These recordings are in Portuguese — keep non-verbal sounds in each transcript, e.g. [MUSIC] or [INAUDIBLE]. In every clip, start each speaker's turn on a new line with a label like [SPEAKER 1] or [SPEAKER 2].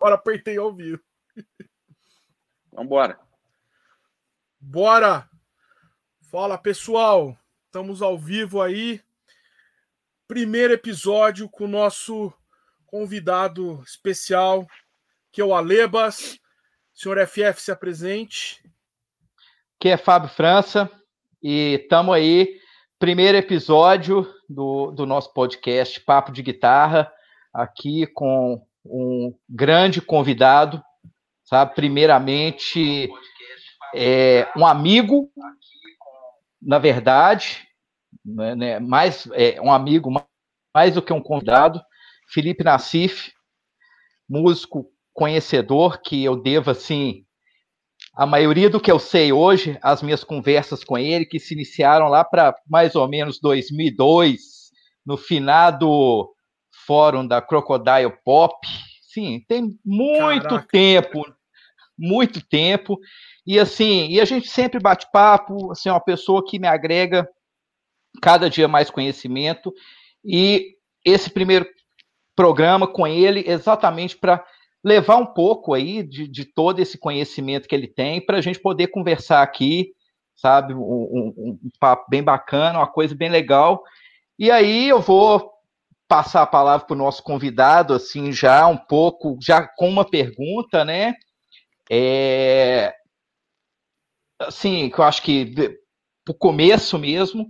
[SPEAKER 1] Agora apertei ao vivo.
[SPEAKER 2] Vambora.
[SPEAKER 1] Bora! Fala pessoal, estamos ao vivo aí. Primeiro episódio com o nosso convidado especial, que é o Alebas. Senhor FF, se apresente.
[SPEAKER 3] Que é Fábio França e estamos aí. Primeiro episódio do, do nosso podcast Papo de Guitarra, aqui com um grande convidado, sabe? Primeiramente, é, um amigo, na verdade, né, né mais é, um amigo mais do que um convidado, Felipe Nassif, músico conhecedor que eu devo assim a maioria do que eu sei hoje, as minhas conversas com ele que se iniciaram lá para mais ou menos 2002, no finado fórum da Crocodile Pop. Sim, tem muito Caraca. tempo, muito tempo. E assim, e a gente sempre bate papo, assim, é uma pessoa que me agrega cada dia mais conhecimento. E esse primeiro programa com ele, exatamente para levar um pouco aí de, de, todo esse conhecimento que ele tem, para a gente poder conversar aqui, sabe? Um, um, um, papo bem bacana, uma coisa bem legal. E aí eu vou passar a palavra para o nosso convidado, assim, já um pouco, já com uma pergunta, né? É, assim, que eu acho que o começo mesmo.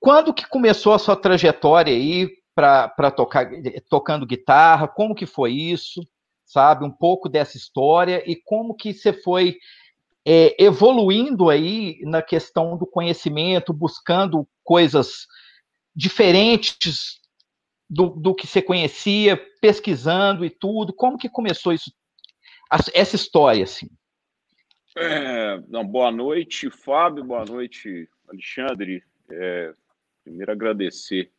[SPEAKER 3] Quando que começou a sua trajetória aí para tocar tocando guitarra? Como que foi isso? Sabe, um pouco dessa história e como que você foi é, evoluindo aí na questão do conhecimento, buscando coisas diferentes do, do que você conhecia, pesquisando e tudo? Como que começou isso, essa história, assim?
[SPEAKER 2] É, não, boa noite, Fábio, boa noite, Alexandre. É, primeiro agradecer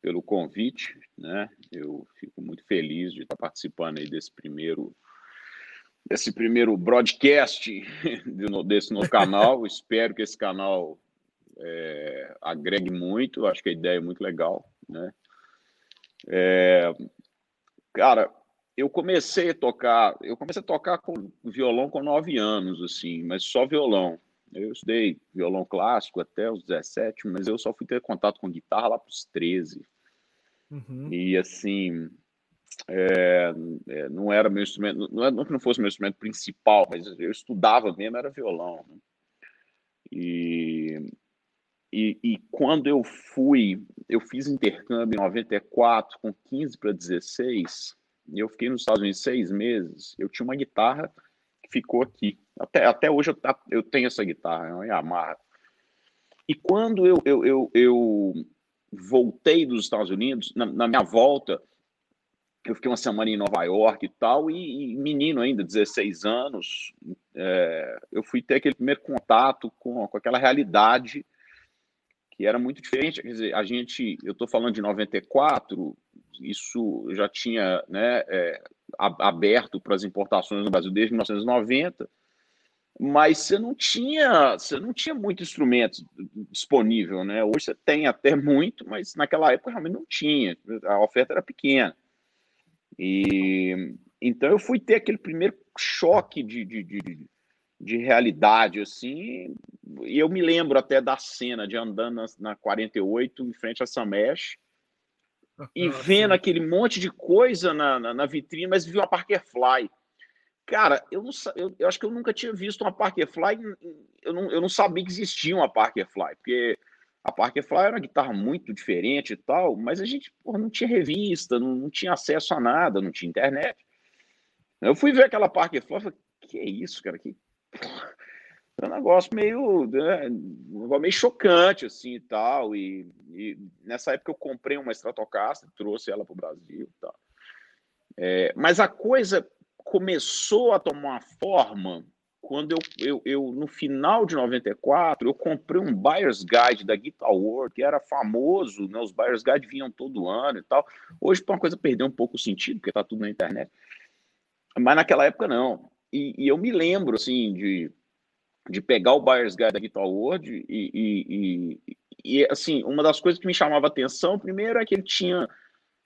[SPEAKER 2] pelo convite, né? Eu fico muito feliz de estar participando aí desse primeiro desse primeiro broadcast [LAUGHS] desse novo canal. [LAUGHS] Espero que esse canal é, agregue muito. Acho que a ideia é muito legal, né? É, cara, eu comecei a tocar, eu comecei a tocar com violão com nove anos, assim, mas só violão. Eu estudei violão clássico até os 17, mas eu só fui ter contato com guitarra lá para os 13. Uhum. E assim, é, é, não era meu instrumento, não, é, não que não fosse meu instrumento principal, mas eu estudava mesmo, era violão. Né? E e, e, quando eu fui, eu fiz intercâmbio em 94, com 15 para 16, e eu fiquei nos Estados Unidos seis meses. Eu tinha uma guitarra que ficou aqui. Até, até hoje eu, eu tenho essa guitarra, é uma Yamaha. E quando eu, eu, eu, eu voltei dos Estados Unidos, na, na, minha volta, eu fiquei uma semana em Nova York e tal, e, e menino ainda, 16 anos, é, eu fui ter aquele primeiro contato com, com aquela realidade que era muito diferente. Quer dizer, a gente, eu estou falando de 94, isso já tinha né, é, aberto para as importações no Brasil desde 1990, mas você não tinha, você não tinha muito instrumento disponível, né? Hoje você tem até muito, mas naquela época realmente não tinha, a oferta era pequena. E então eu fui ter aquele primeiro choque de, de, de, de realidade, assim, e eu me lembro até da cena de andando na, na 48 em frente a Samesh e vendo aquele monte de coisa na, na, na, vitrine, mas viu uma Parker Fly. Cara, eu, não, eu, eu, acho que eu nunca tinha visto uma Parker Fly, eu não, eu não sabia que existia uma Parker Fly, porque a Parker Fly era uma guitarra muito diferente e tal, mas a gente porra, não tinha revista, não, não tinha acesso a nada, não tinha internet. Eu fui ver aquela Parker Fly e falei, que é isso, cara? Que é um negócio meio, né, meio chocante, assim, e tal, e, e, nessa época eu comprei uma Stratocaster, trouxe ela para o Brasil tal. É, mas a coisa começou a tomar forma quando eu, eu, eu, no final de 94, eu comprei um Buyer's Guide da Guitar World, que era famoso, né, os Buyer's Guide vinham todo ano e tal. Hoje, uma coisa perdeu um pouco o sentido, porque tá tudo na internet. Mas naquela época, não. E, e eu me lembro, assim, de de pegar o Buyer's Guide da Guitar World e, e, e, assim, uma das coisas que me chamava atenção, primeiro, é que ele tinha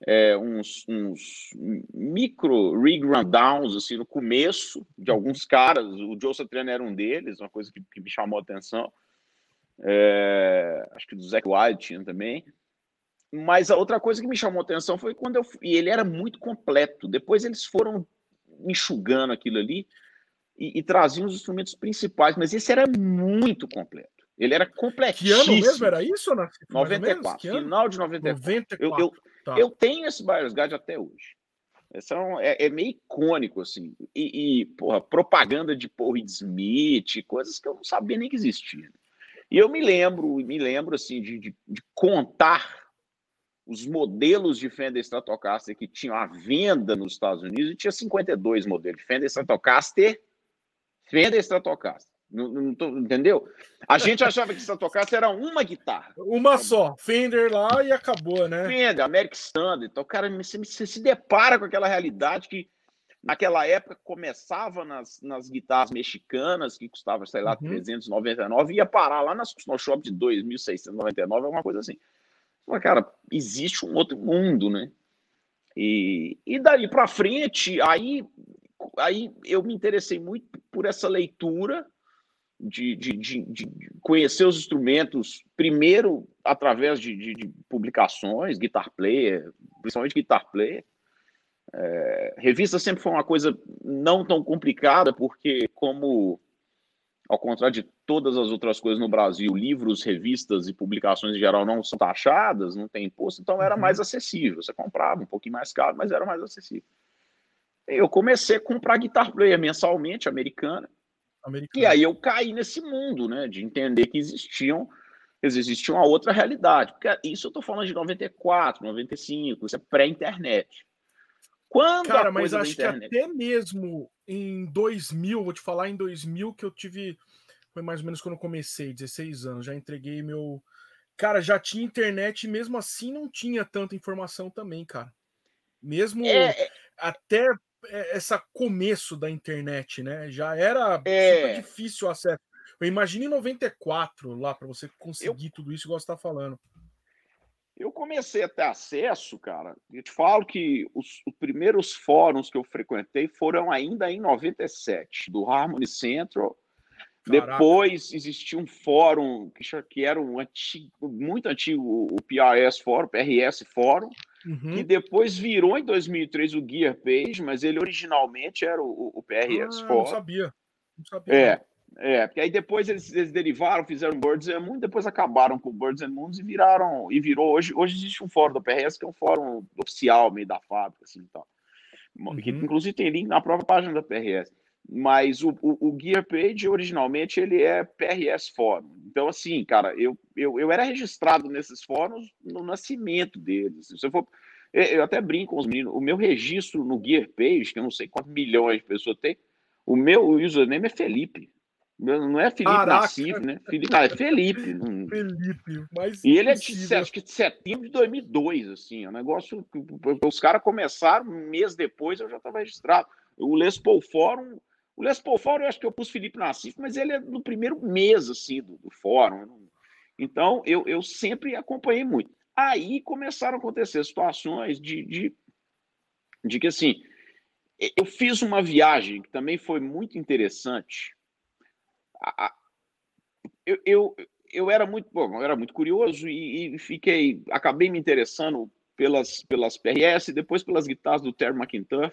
[SPEAKER 2] é, uns, uns micro rig rundowns assim, no começo de alguns caras. O Joe Satriani era um deles, uma coisa que, que me chamou atenção. É, acho que do Zac Wilde tinha também. Mas a outra coisa que me chamou atenção foi quando eu. E ele era muito completo. Depois eles foram enxugando aquilo ali e, e traziam os instrumentos principais, mas esse era muito completo. Ele era completíssimo.
[SPEAKER 1] Que ano mesmo era isso,
[SPEAKER 2] Nath? 94, final de 94. 94. Eu, eu, tá. eu tenho esse Buyer's Guide até hoje. Esse é, é, é, meio icônico, assim. E, e porra, propaganda de Paul Smith, coisas que eu não sabia nem que existiam. E eu me lembro, me lembro, assim, de, de, de contar os modelos de Fender Stratocaster que tinham à venda nos Estados Unidos, e tinha 52 modelos de Fender Stratocaster, Fender Stratocaster. Não, não tô, entendeu? A gente achava que Stratocaster era uma guitarra.
[SPEAKER 1] Uma só, Fender lá e acabou, né?
[SPEAKER 2] Fender, American Standard. Então, cara, você, você se depara com aquela realidade que naquela época começava nas, nas guitarras mexicanas, que custava, sei lá, uhum. 399, e ia parar lá nas no shop de 2.699, alguma coisa assim. Mas, cara, existe um outro mundo, né? E, e daí para frente, aí, aí eu me interessei muito por essa leitura de, de, de, de conhecer os instrumentos, primeiro através de, de, publicações, Guitar Player, principalmente Guitar Player. É, revista sempre foi uma coisa não tão complicada, porque como ao contrário de todas as outras coisas no Brasil, livros, revistas e publicações em geral não são taxadas, não tem imposto, então era uhum. mais acessível. Você comprava um pouquinho mais caro, mas era mais acessível. Eu comecei a comprar guitar player mensalmente, americana, americana. E aí eu caí nesse mundo, né, de entender que existiam existia uma outra realidade. Porque isso eu estou falando de 94, 95, isso é pré-internet.
[SPEAKER 1] Quando Cara, mas acho internet... que até mesmo em 2000, vou te falar em 2000 que eu tive foi mais ou menos quando eu comecei, 16 anos, já entreguei meu Cara, já tinha internet e mesmo assim não tinha tanta informação também, cara. Mesmo é... é. até é, essa começo da internet, né? Já era é... super difícil o acesso. Eu imagino em 94 lá para você conseguir eu... tudo isso igual você tá falando.
[SPEAKER 2] Eu comecei a ter acesso, cara. Eu te falo que os, os, primeiros fóruns que eu frequentei foram ainda em 97, do Harmony Central. Caraca. Depois existia um fórum que, era um antigo, muito antigo, o PRS Fórum, PRS Fórum, uhum. que depois virou em 2003 o Gear Page, mas ele originalmente era o, o PRS ah, Fórum. Não
[SPEAKER 1] sabia. Não sabia.
[SPEAKER 2] É. É, porque aí depois eles, eles derivaram, fizeram Birds and Moon, depois acabaram com Birds and Moons e viraram, e virou, hoje, hoje existe um fórum do PRS que é um fórum oficial, meio da fábrica, assim, tal. Uhum. Que, inclusive tem link na própria página da PRS. Mas o, o, o, Gear Page, originalmente, ele é PRS Fórum. Então, assim, cara, eu, eu, eu era registrado nesses fóruns no nascimento deles. Se eu for... Eu até brinco com os meninos, o meu registro no Gear Page, que eu não sei quantos milhões de pessoas tem, o meu username é Felipe. Não é Felipe Caraca. Nassif, né? Felipe, é Felipe. Felipe, mas. E ele é de, acho que de setembro de 2002, assim. É um negócio. Os caras começaram, um mês depois eu já estava registrado. O Les Paul Fórum. O Les Paul Fórum eu acho que eu pus Felipe Nassif, mas ele é no primeiro mês, assim, do, do fórum. Então eu, eu sempre acompanhei muito. Aí começaram a acontecer situações de, de, de que, assim, eu fiz uma viagem que também foi muito interessante eu, eu, eu era muito bom, eu era muito curioso e, e, fiquei, acabei me interessando pelas, pelas PRS depois pelas guitarras do Terry McIntyre,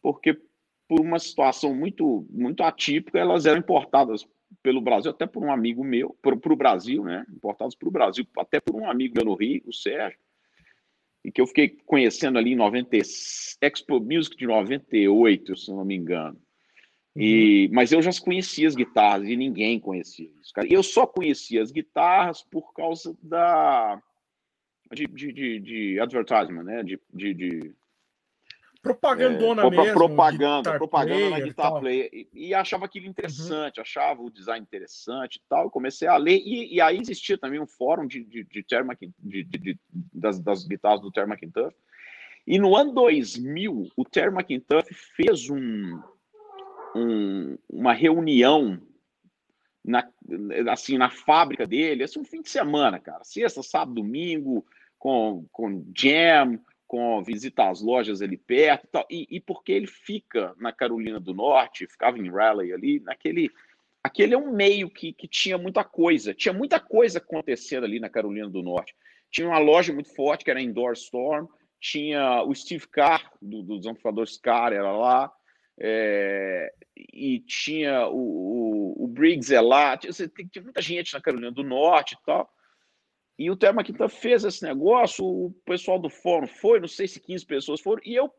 [SPEAKER 2] porque por uma situação muito muito atípica, elas eram importadas pelo Brasil, até por um amigo meu, para o Brasil, né? Importadas para o Brasil, até por um amigo meu no Rio, o Sérgio, e que eu fiquei conhecendo ali em 90, Expo Music de 98, se não me engano. E, mas eu já conhecia as guitarras e ninguém conhecia isso. Cara. Eu só conhecia as guitarras por causa da de, de, de, de advertisement, né? De, de, de
[SPEAKER 1] propagandona
[SPEAKER 2] é,
[SPEAKER 1] mesmo,
[SPEAKER 2] propaganda, propaganda na guitar player e, e, achava aquilo interessante, uhum. achava o design interessante e tal. Eu comecei a ler e, e aí existia também um fórum de, de, de, de, de das, das guitarras do Terry McIntyre. E no ano 2000, o Terry McIntyre fez um um, uma reunião na, assim, na fábrica dele, assim, um fim de semana, cara. Sexta, sábado, domingo, com, com jam, com visitar as lojas ali perto e tal, e, e porque ele fica na Carolina do Norte, ficava em Raleigh ali, naquele aquele é um meio que, que tinha muita coisa, tinha muita coisa acontecendo ali na Carolina do Norte. Tinha uma loja muito forte que era Indoor Storm, tinha o Steve Carr, do, dos amplificadores Carr, era lá, é, e tinha o, o, o, Briggs é lá, tinha, tinha, muita gente na Carolina do Norte e tal. E o Terma Quinta fez esse negócio, o pessoal do fórum foi, não sei se 15 pessoas foram, e eu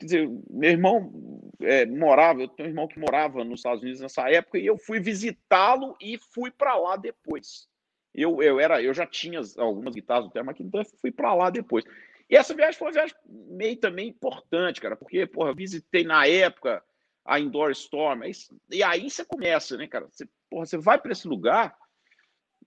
[SPEAKER 2] dizer, meu irmão é, morava, eu tenho um irmão que morava nos Estados Unidos nessa época, e eu fui visitá-lo e fui para lá depois. Eu, eu era, eu já tinha algumas guitarras do Therma então fui para lá depois. E essa viagem foi uma viagem meio também importante, cara, porque, porra, visitei na época a Indoor Storm, e aí você começa, né, cara? Você, porra, você vai para esse lugar,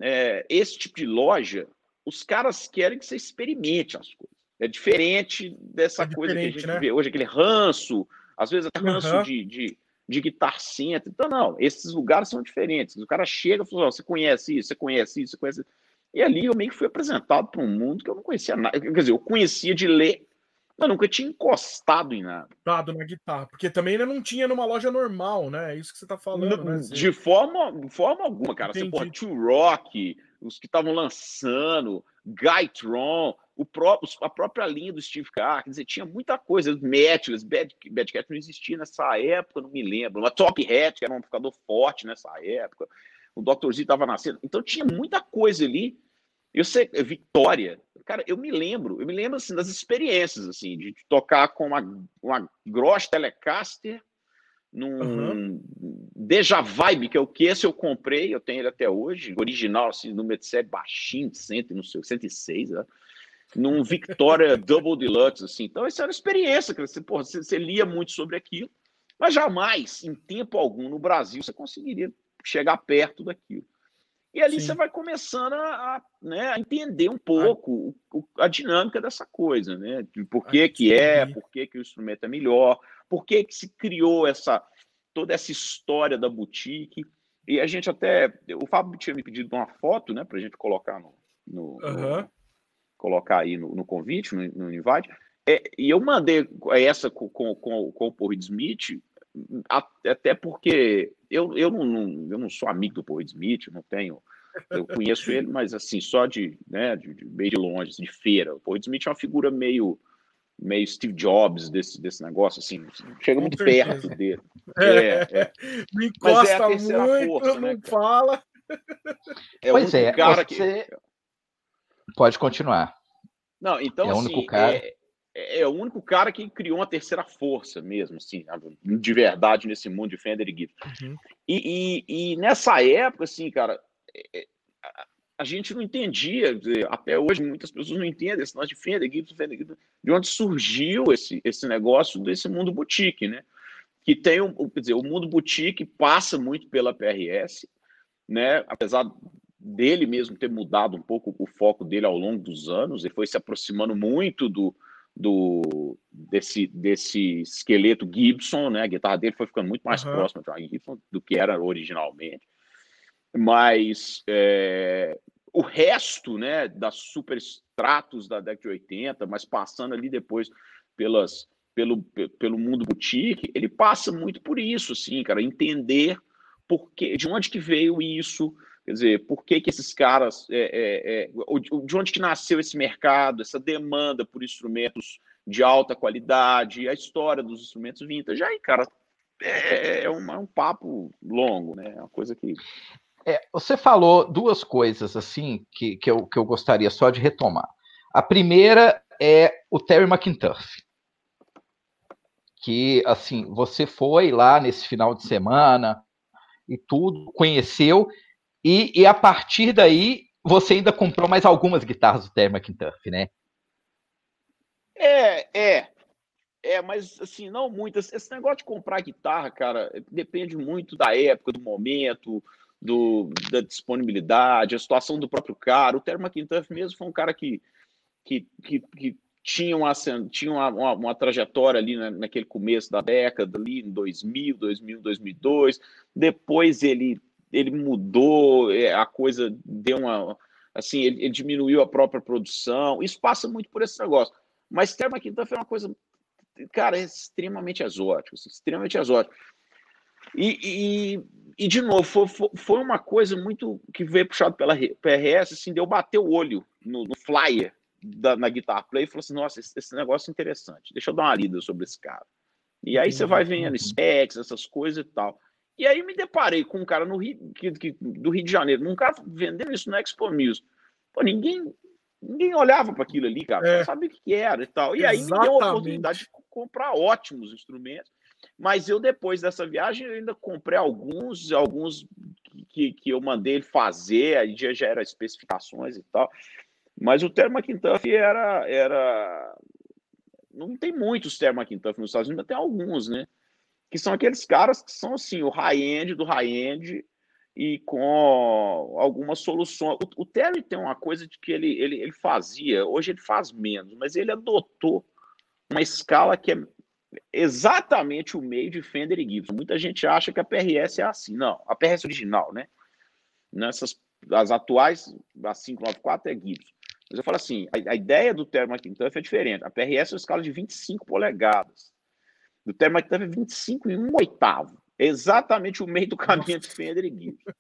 [SPEAKER 2] é, esse tipo de loja, os caras querem que você experimente as coisas. É diferente dessa é coisa que a gente né? vê hoje, aquele ranço, às vezes até ranço uhum. de, de, de guitar center. Então, não, esses lugares são diferentes. O cara chega e fala: oh, você conhece isso, você conhece isso, você conhece isso. E ali eu meio que fui apresentado para um mundo que eu não conhecia nada. Quer dizer, eu conhecia de ler, mas nunca tinha encostado em nada.
[SPEAKER 1] Encostado na guitarra, porque também ainda não tinha numa loja normal, né? É isso que você está falando,
[SPEAKER 2] não, né? De forma, forma alguma, cara. Entendi. Você, porra, Tio Rock, os que estavam lançando, Guytron, o próprio, a própria linha do Steve Carr, quer dizer, tinha muita coisa, Matchless, Bad, Bad Cat não existia nessa época, não me lembro, uma Top Hat, que era um amplificador forte nessa época, o Dr. Z estava nascendo, então tinha muita coisa ali, eu sei, Vitória, cara, eu me lembro, eu me lembro, assim, das experiências, assim, de tocar com uma, uma Gross Telecaster, num uhum. Deja Vibe, que é o que esse eu comprei, eu tenho ele até hoje, original, assim, número de série baixinho, 100, não sei, 106, né? num Victoria [LAUGHS] Double Deluxe, assim. Então, essa era uma experiência, que você, porra, você, você lia muito sobre aquilo, mas jamais, em tempo algum, no Brasil, você conseguiria chegar perto daquilo. E ali Sim. você vai começando a, a, né, a entender um pouco a, a dinâmica dessa coisa, né? De por que, que é, por que, que o instrumento é melhor, por que, que se criou essa toda essa história da boutique. E a gente até. O Fábio tinha me pedido uma foto, né, para a gente colocar no, no, uhum. no, colocar aí no, no convite, no, no invite. É, e eu mandei essa com, com, com, com o Paul Smith, até porque eu, eu, não, não, eu não sou amigo do Paul Smith, não tenho. Eu conheço ele, mas assim, só de, né, de, de meio de longe, de feira. O Paul Smith é uma figura meio meio Steve Jobs desse, desse negócio, assim, chega muito perto dele. [LAUGHS] É,
[SPEAKER 1] é. é. Não encosta é muito, força, né, não fala.
[SPEAKER 3] É pois é, cara você... que... Pode continuar.
[SPEAKER 2] Não, então, é o assim, único cara... É, é, é, o único cara que criou uma terceira força mesmo, assim, de verdade nesse mundo de Fender e Gibson. Uhum. E, e, e, nessa época, assim, cara, é, a gente não entendia, até hoje muitas pessoas não entendem esse negócio de Fender, Gibson, Fender, Gibson, de onde surgiu esse, esse negócio desse mundo boutique, né? Que tem, um, quer dizer, o mundo boutique passa muito pela PRS, né? Apesar dele mesmo ter mudado um pouco o foco dele ao longo dos anos, ele foi se aproximando muito do, do desse, desse esqueleto Gibson, né? A guitarra dele foi ficando muito mais uhum. próxima Gibson do que era originalmente. Mas é, o resto né, das superstratos da década de 80, mas passando ali depois pelas, pelo, pelo mundo boutique, ele passa muito por isso, assim, cara, entender por que, de onde que veio isso, quer dizer, por que, que esses caras, é, é, é, de onde que nasceu esse mercado, essa demanda por instrumentos de alta qualidade, a história dos instrumentos vintage. Aí, cara, é, é, um, é um papo longo, né? É uma coisa que
[SPEAKER 3] é, você falou duas coisas assim que, que, eu, que eu gostaria só de retomar. A primeira é o Terry McIntuff. Que, assim, você foi lá nesse final de semana e tudo, conheceu, e, e a partir daí você ainda comprou mais algumas guitarras do Terry McIntuff, né?
[SPEAKER 2] É, é. É, mas assim, não muitas. Esse negócio de comprar guitarra, cara, depende muito da época, do momento do, da disponibilidade, a situação do próprio cara. O Terry McIntyre mesmo foi um cara que, que, que, que tinha, uma, tinha uma, uma, uma trajetória ali na, naquele começo da década, ali em 2000, 2000, 2002. Depois ele, ele mudou, é, a coisa deu uma, Assim, ele, ele, diminuiu a própria produção. Isso passa muito por esse negócio. Mas Terma Quinta foi uma coisa, cara, extremamente exótica, assim, extremamente exótica. E, e, e, de novo, foi, foi uma coisa muito que veio puxado pela PRS, assim, deu bater o olho no, no flyer da, na Guitar Play e falou assim: nossa, esse, esse, negócio é interessante, deixa eu dar uma lida sobre esse cara. E aí você vai vendo uhum. specs, essas coisas e tal. E aí me deparei com um cara no Rio, que, que, do Rio de Janeiro, um cara vendendo isso no Expo News. Pô, ninguém, ninguém olhava para aquilo ali, cara, é. não sabia o que era e tal. E Exatamente. aí me deu a oportunidade de comprar ótimos instrumentos. Mas eu, depois dessa viagem, ainda comprei alguns, alguns que, que eu mandei ele fazer, aí já, já eram especificações e tal. Mas o Termo McIntuff era, era. Não tem muitos Termo McIntuff nos Estados Unidos, mas tem alguns, né? Que são aqueles caras que são assim, o high-end do high-end e com algumas soluções. O, o Terry tem uma coisa de que ele, ele, ele fazia, hoje ele faz menos, mas ele adotou uma escala que é exatamente o meio de Fender e Gibson. Muita gente acha que a PRS é assim. Não, a PRS original, né? Nessas, as atuais, a 594 é Gibson. Mas eu falo assim, a, a ideia do Termo McIntuff é diferente. A PRS é uma escala de 25 polegadas. Do Termo McIntuff é 25 e 1 oitavo. exatamente o meio do caminho de Fender e Gibson.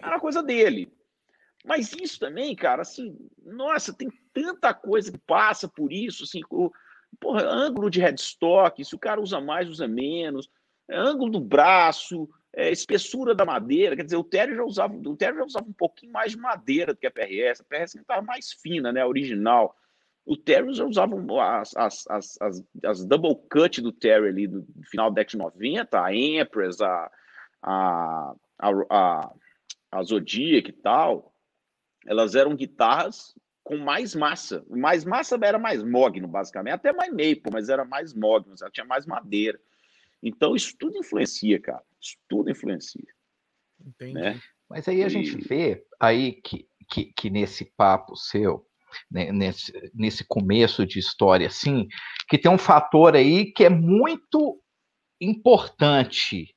[SPEAKER 2] É uma coisa dele. Mas isso também, cara, assim, nossa, tem tanta coisa que passa por isso, assim, o, porra, ângulo de headstock, se o cara usa mais, usa menos, é, ângulo do braço, é, espessura da madeira, quer dizer, o Terry já usava, o Terry já usava um pouquinho mais de madeira do que a PRS, a PRS estava mais fina, né, original. O Terry já usava as, as, as, as, as double cut do Terry ali do final da década de 90, a Empress, a, a, a, a, a Zodiac e tal, elas eram guitarras com mais massa. Mais massa era mais mogno, basicamente. Até mais maple, mas era mais mogno, ela tinha mais madeira. Então, isso tudo influencia, cara. Isso tudo influencia.
[SPEAKER 3] Entendi. Né? Mas aí a e... gente vê aí que, que, que nesse papo seu, né, nesse, nesse começo de história, assim, que tem um fator aí que é muito importante.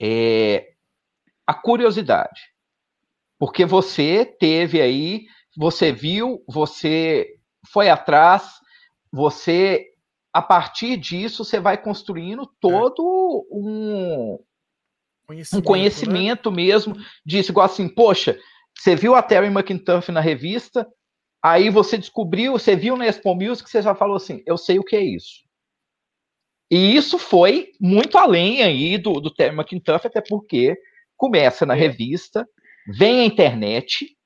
[SPEAKER 3] É a curiosidade. Porque você teve aí você viu, você foi atrás, você a partir disso você vai construindo todo é. um conhecimento, um conhecimento né? mesmo disso, igual assim, poxa, você viu a Terry McIntuff na revista, aí você descobriu, você viu na Expo Music, você já falou assim, eu sei o que é isso. E isso foi muito além aí do, do Terry McIntuff, até porque começa na é. revista, vem a internet,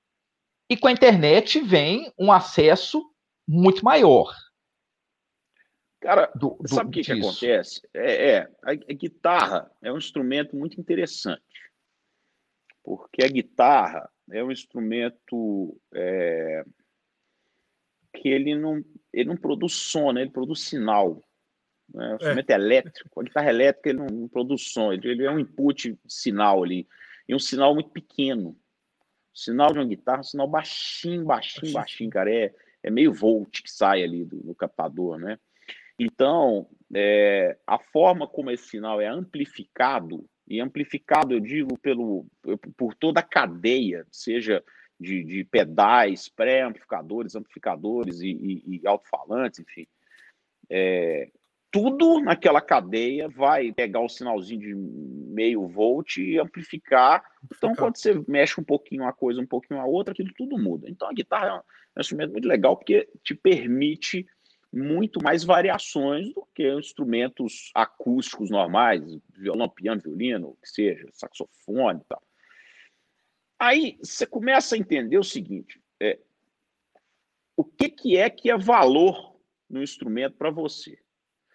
[SPEAKER 3] e com a internet vem um acesso muito maior.
[SPEAKER 2] Cara, do, do, sabe o que, que acontece? É, é a, a, guitarra é um instrumento muito interessante, porque a guitarra é um instrumento é, que ele não, ele não produz som, né? ele produz sinal. Né? O é. instrumento é. elétrico, a guitarra elétrica ele não, produz som, ele, ele é um input sinal ali, e um sinal muito pequeno. O sinal de uma guitarra é um sinal baixinho, baixinho, baixinho, cara. É, é meio volt que sai ali do, do captador, né? Então, é, a forma como esse sinal é amplificado, e amplificado eu digo pelo, por toda a cadeia, seja de, de pedais, pré-amplificadores, amplificadores e, e, e alto-falantes, enfim, é, tudo naquela cadeia vai pegar o sinalzinho de meio volt e amplificar. Então, quando você mexe um pouquinho uma coisa, um pouquinho a outra, aquilo tudo muda. Então, a guitarra é um instrumento muito legal porque te permite muito mais variações do que instrumentos acústicos normais, violão, piano, violino, o que seja, saxofone e tal. Aí você começa a entender o seguinte: é, o que, que é que é valor no instrumento para você?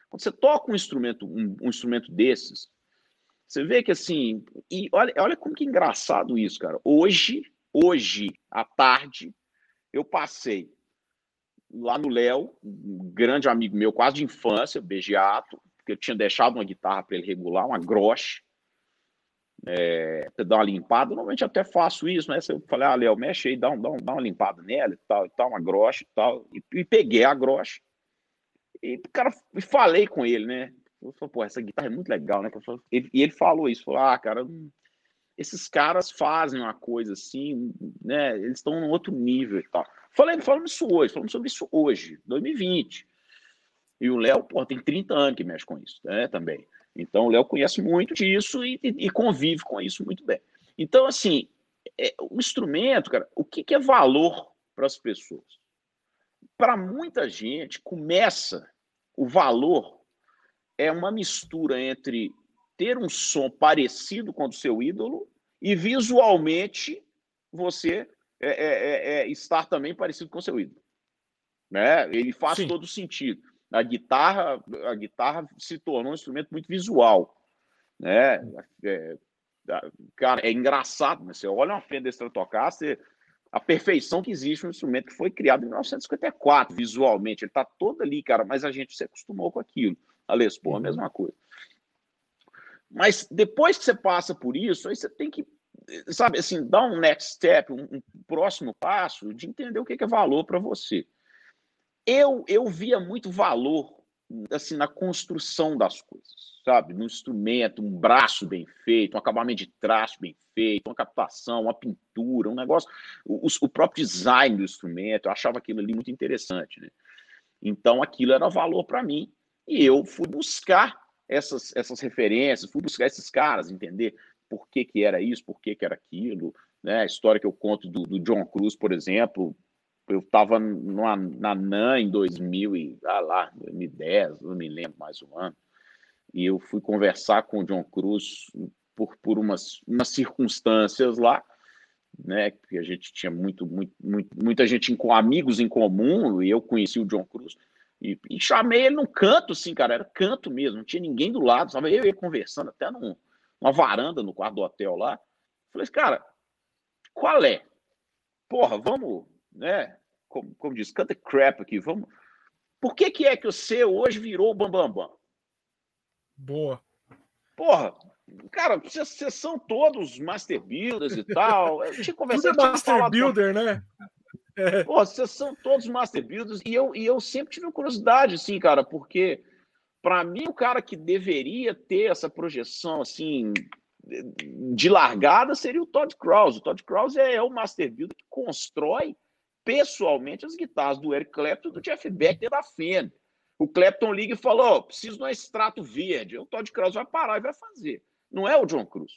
[SPEAKER 2] Quando você toca um instrumento, um, um instrumento desses, você vê que assim, e olha, olha como que é engraçado isso, cara. Hoje, hoje à tarde, eu passei lá no Léo, um grande amigo meu, quase de infância, Begiato, que eu tinha deixado uma guitarra para ele regular, uma groche, é, dar uma limpada. Normalmente até faço isso, né? Eu falei, ah, Léo, mexe aí, dá, um, dá, um, dá uma limpada nela e tal, e tal, uma groche e tal. E, e peguei a groche e cara, falei com ele, né? Eu falei, pô, essa guitarra é muito legal, né? e ele falou isso, falou, ah, cara, esses caras fazem uma coisa assim, né? Eles estão num outro nível e tal. Falei, falamos isso hoje, falamos sobre isso hoje, 2020. E o Léo, pô, tem 30 anos que mexe com isso, né? Também. Então o Léo conhece muito disso e, e, e, convive com isso muito bem. Então, assim, é, o instrumento, cara, o que, que é valor para as pessoas? Para muita gente, começa o valor é uma mistura entre ter um som parecido com o do seu ídolo e visualmente você é, é, é, é estar também parecido com o seu ídolo. Né? Ele faz Sim. todo sentido. A guitarra, a guitarra se tornou um instrumento muito visual. Né? É, cara, é engraçado, né? Você olha uma Fender Stratocaster, a perfeição que existe um instrumento que foi criado em 1954, visualmente. Ele está todo ali, cara, mas a gente se acostumou com aquilo. A Les Paul, a mesma coisa. Mas depois que você passa por isso, aí você tem que, sabe, assim, dar um next step, um, um próximo passo de entender o que é valor para você. Eu, eu via muito valor assim na construção das coisas, sabe? No instrumento, um braço bem feito, um acabamento de traço bem feito, uma captação, uma pintura, um negócio, o, o próprio design do instrumento, eu achava aquilo ali muito interessante, né? Então aquilo era valor para mim e eu fui buscar essas, essas referências, fui buscar esses caras, entender por que, que era isso, por que, que era aquilo. Né? A história que eu conto do, do John Cruz, por exemplo, eu estava na NAN em 2000 e, ah lá, 2010, não me lembro mais o ano, e eu fui conversar com o John Cruz por, por umas, umas circunstâncias lá, né, que a gente tinha muito, muito, muito, muita gente com amigos em comum, e eu conheci o John Cruz, e, e, chamei ele num canto, assim, cara, era canto mesmo, não tinha ninguém do lado, estava eu ele conversando até num, numa varanda no quarto do hotel lá. Falei, cara, qual é? Porra, vamos, né? Como, como diz, canta crap aqui, vamos. Por que, que é que você hoje virou o Bambambam? Bam, bam?
[SPEAKER 1] Boa.
[SPEAKER 2] Porra, cara, vocês, vocês são todos master builders e tal. Eu tinha conversado. [LAUGHS]
[SPEAKER 1] Tudo é master builder, né? [LAUGHS]
[SPEAKER 2] Pô, vocês são todos master builders e eu, e eu sempre tive curiosidade, assim, cara, porque para mim o cara que deveria ter essa projeção, assim, de largada seria o Todd Krause. O Todd Krause é, é o master builder que constrói pessoalmente as guitarras do Eric Clapton e do Jeff Beck da Fender. O Clapton liga e falou: oh, preciso de um extrato verde. O Todd Krause vai parar e vai fazer. Não é o John Cruz.